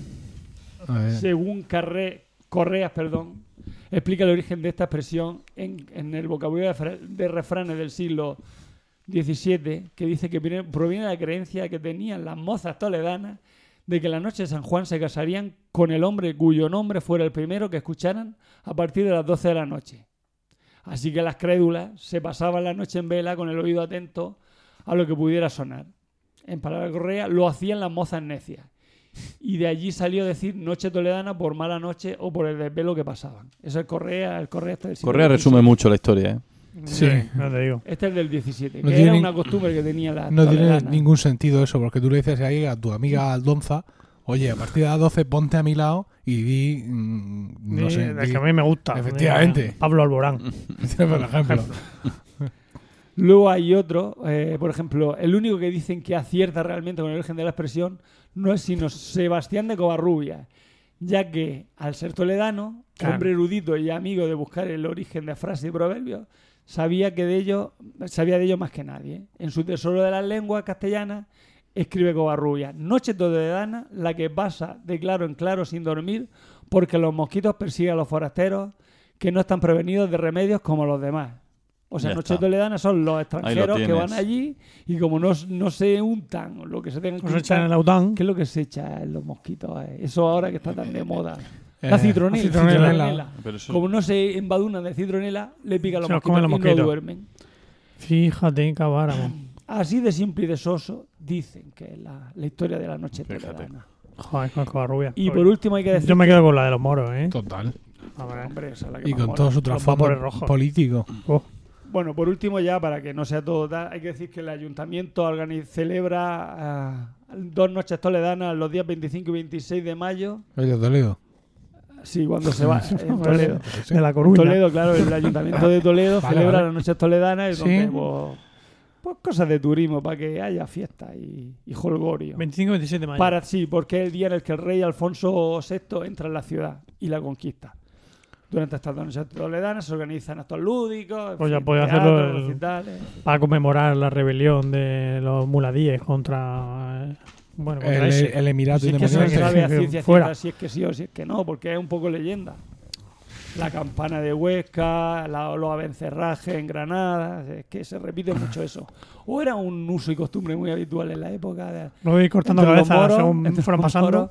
según Carre- Correas, perdón, explica el origen de esta expresión en, en el vocabulario de, de refranes del siglo XVII, que dice que viene- proviene de la creencia que tenían las mozas toledanas de que la noche de San Juan se casarían con el hombre cuyo nombre fuera el primero que escucharan a partir de las 12 de la noche. Así que las crédulas se pasaban la noche en vela con el oído atento a lo que pudiera sonar. En palabras de Correa, lo hacían las mozas necias. Y de allí salió a decir noche toledana por mala noche o por el desvelo que pasaban. Eso es Correa, el Correa este del siglo Correa resume mucho la historia, ¿eh? Sí. no te digo. Este es del 17, No que tiene era una costumbre que tenía la No tiene ningún sentido eso, porque tú le dices ahí a tu amiga Aldonza, oye, a partir de las 12 ponte a mi lado y di, mm, no Sí, sé, es di- que a mí me gusta. Efectivamente. Pablo Alborán. (laughs) por ejemplo. (laughs) Luego hay otro, eh, por ejemplo, el único que dicen que acierta realmente con el origen de la expresión no es sino Sebastián de Covarrubia, ya que al ser toledano, Claro. hombre erudito y amigo de buscar el origen de frases y proverbios, sabía que de ello, sabía de ello más que nadie. En su tesoro de las lenguas castellanas escribe Covarrubia, noche toledana, la que pasa de claro en claro sin dormir, porque los mosquitos persiguen a los forasteros que no están prevenidos de remedios como los demás. O sea, noche toledana son los extranjeros que van allí y como no, no se untan lo que se tengan que Nos echan untar, el aután. ¿Qué es lo que se echa en los mosquitos? eh? Eso ahora que está tan de moda. Eh, La citronela. citronela. citronela. Pero eso- Como no se embadunan de citronela, le pican los Se los mosquitos comen los y no mosquitos. duermen. Fíjate, cabáramos. Así de simple y de soso dicen que es la, la historia de la noche Fíjate. toledana. Joder, con Covarrubia. Y por último hay que decir... Yo me quedo con la de los moros, ¿eh? Total. Hombre. Hombre, esa es la que Y más con mola. todo su trasfondo vapores rojos. político. Oh, Bueno, por último ya, para que no sea todo tal, hay que decir que el ayuntamiento organi- celebra ah, dos noches toledanas los días 25 y 26 de mayo. Oye, Toledo. Sí, cuando se va (laughs) en Toledo. de la En Coruña. Toledo, claro, el ayuntamiento de Toledo (laughs) Vale, celebra vale. las noches toledanas y Sí. pues, pues cosas de turismo para que haya fiesta y, y holgorio. 25 y 27 de mayo. Para sí, porque es el día en el que el rey Alfonso VI entra en la ciudad y la conquista. Durante estas dos noches toledanas se organizan actos lúdicos, Pues ya puede hacerlo el- recitales. Para conmemorar la rebelión de los muladíes contra. Bueno, contra El, ese. el Emirato Si es que no se Independiente. sabe a que ciencia fuera. cierta si es que sí o si es que no, porque es un poco leyenda. La campana de Huesca, la, los abencerrajes en Granada, es que se repite mucho eso. O era un uso y costumbre muy habitual en la época de Lo voy cortando entre los cabeza moros, según fueron pasando. moros,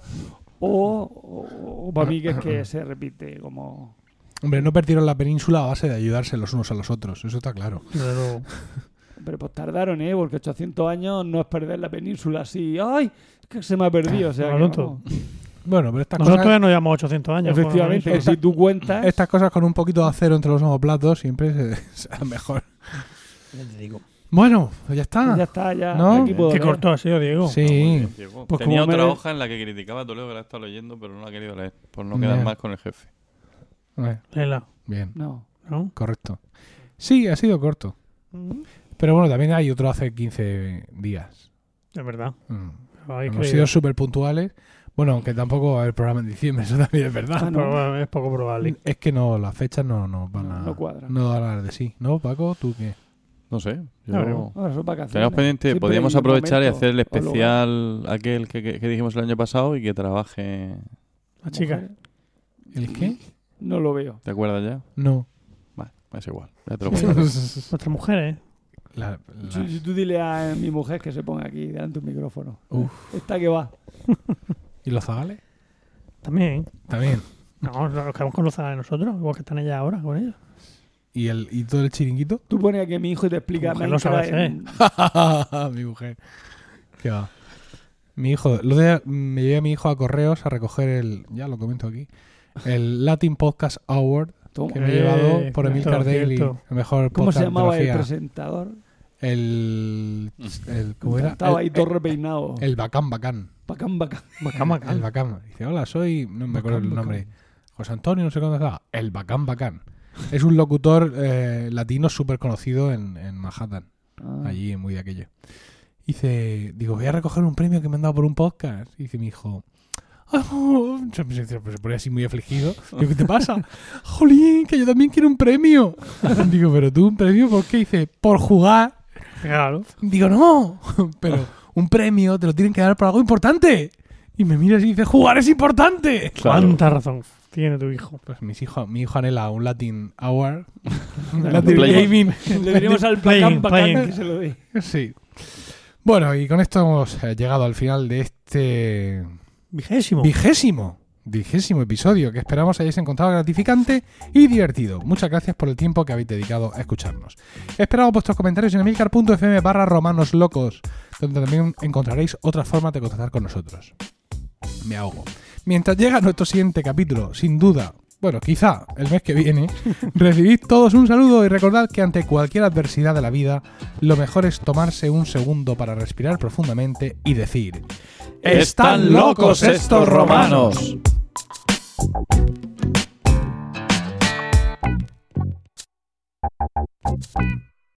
o, o- o para mí que es que se repite como... Hombre, no perdieron la península a base de ayudarse los unos a los otros. Eso está claro. Luego. (laughs) Pero pues tardaron, ¿eh? Porque 800 años no es perder la península así. ¡Ay! Es que se me ha perdido. O sea, Bueno, que, tonto. vamos. Bueno, pero estas Nosotros cosas, todavía no llevamos 800 años. Efectivamente, si tú cuentas... estas cosas con un poquito de acero entre los omoplatos siempre se, (laughs) mejor. Bueno, pues ya está. Ya está, ya. ¿No? Qué corto ha sido, Diego. Sí. Diego. Pues Tenía me otra hoja en la que criticaba a Toledo que la estado leyendo, pero no la ha querido leer, por no Ya. quedar más con el jefe. Léela, bien, No. ¿no? correcto. Sí, ha sido corto. Pero bueno, también hay otro hace 15 días. Es verdad. Mm. Hemos sido súper puntuales. Bueno, aunque tampoco va a haber programa en diciembre, (laughs) eso también es verdad. Ah, no. Es poco probable. Es que no, las fechas no, no van No, a. no cuadran. no van a dar de sí. ¿No, Paco? ¿Tú qué? No sé. yo- vacaciones. Tenemos pendiente, podríamos aprovechar y hacer el especial aquel que, que- que dijimos el año pasado y que trabaje. La chica. ¿El qué? No lo veo. ¿Te acuerdas ya? No. Vale, es igual. Ya te lo. (laughs) Nuestras mujeres. La- la- Si, si tú dile a mi mujer que se ponga aquí delante de un micrófono. Uf. Esta que va. (laughs) ¿Y los zagales? También. También. No, nos quedamos con los de nosotros, igual que están ellas ahora con ellos. ¿Y, el, ¿Y todo el chiringuito? Tú pones aquí a mi hijo y te explica mujer no sabe en- (laughs) mi mujer. ¿Qué va? Mi hijo, lo de, me llevé a mi hijo a correos a recoger el, ya lo comento aquí, el Latin Podcast Award Toma. que me he Eh, llevado por cierto, Emilcar Daily, el mejor ¿Cómo podcast se llamaba de el presentador? El, el ¿cómo era? Estaba ahí todo repeinado. el Bacán Bacán. Bacán, bacán. Bacán, bacán. El Bacán. Dice, hola, soy, no me acuerdo el nombre, bacán. José Antonio, no sé cuándo estaba. El Bacán Bacán. Es un locutor eh, latino súper conocido en, en Manhattan. Ah. allí muy de aquello. Dice, digo, voy a recoger un premio que me han dado por un podcast. Y dice mi hijo, "Oh", se, se- se pone así muy afligido. Digo, ¿qué te pasa? Jolín, que yo también quiero un premio. (laughs) Digo, pero tú un premio, ¿por qué? Dice, por jugar. Claro. Digo, no, (laughs) pero un premio te lo tienen que dar por algo importante. Y me mira así y dice, jugar es importante. Claro. Cuánta razón. tiene tu hijo. Pues mis hijos, mi hijo anhela un Latin Hour. (laughs) un Latin. Gaming. Le diremos al playing. que se lo dé. Sí. Bueno, y con esto hemos eh, llegado al final de este Vigésimo. vigésimo, vigésimo episodio que esperamos hayáis encontrado gratificante y divertido. Muchas gracias por el tiempo que habéis dedicado a escucharnos. Esperamos vuestros comentarios en emilcar.fm barra romanos locos, donde también encontraréis otras formas de contactar con nosotros. Me ahogo. Mientras llega nuestro siguiente capítulo, sin duda, bueno, quizá el mes que viene, (laughs) recibid todos un saludo y recordad que ante cualquier adversidad de la vida, lo mejor es tomarse un segundo para respirar profundamente y decir... Están locos estos romanos.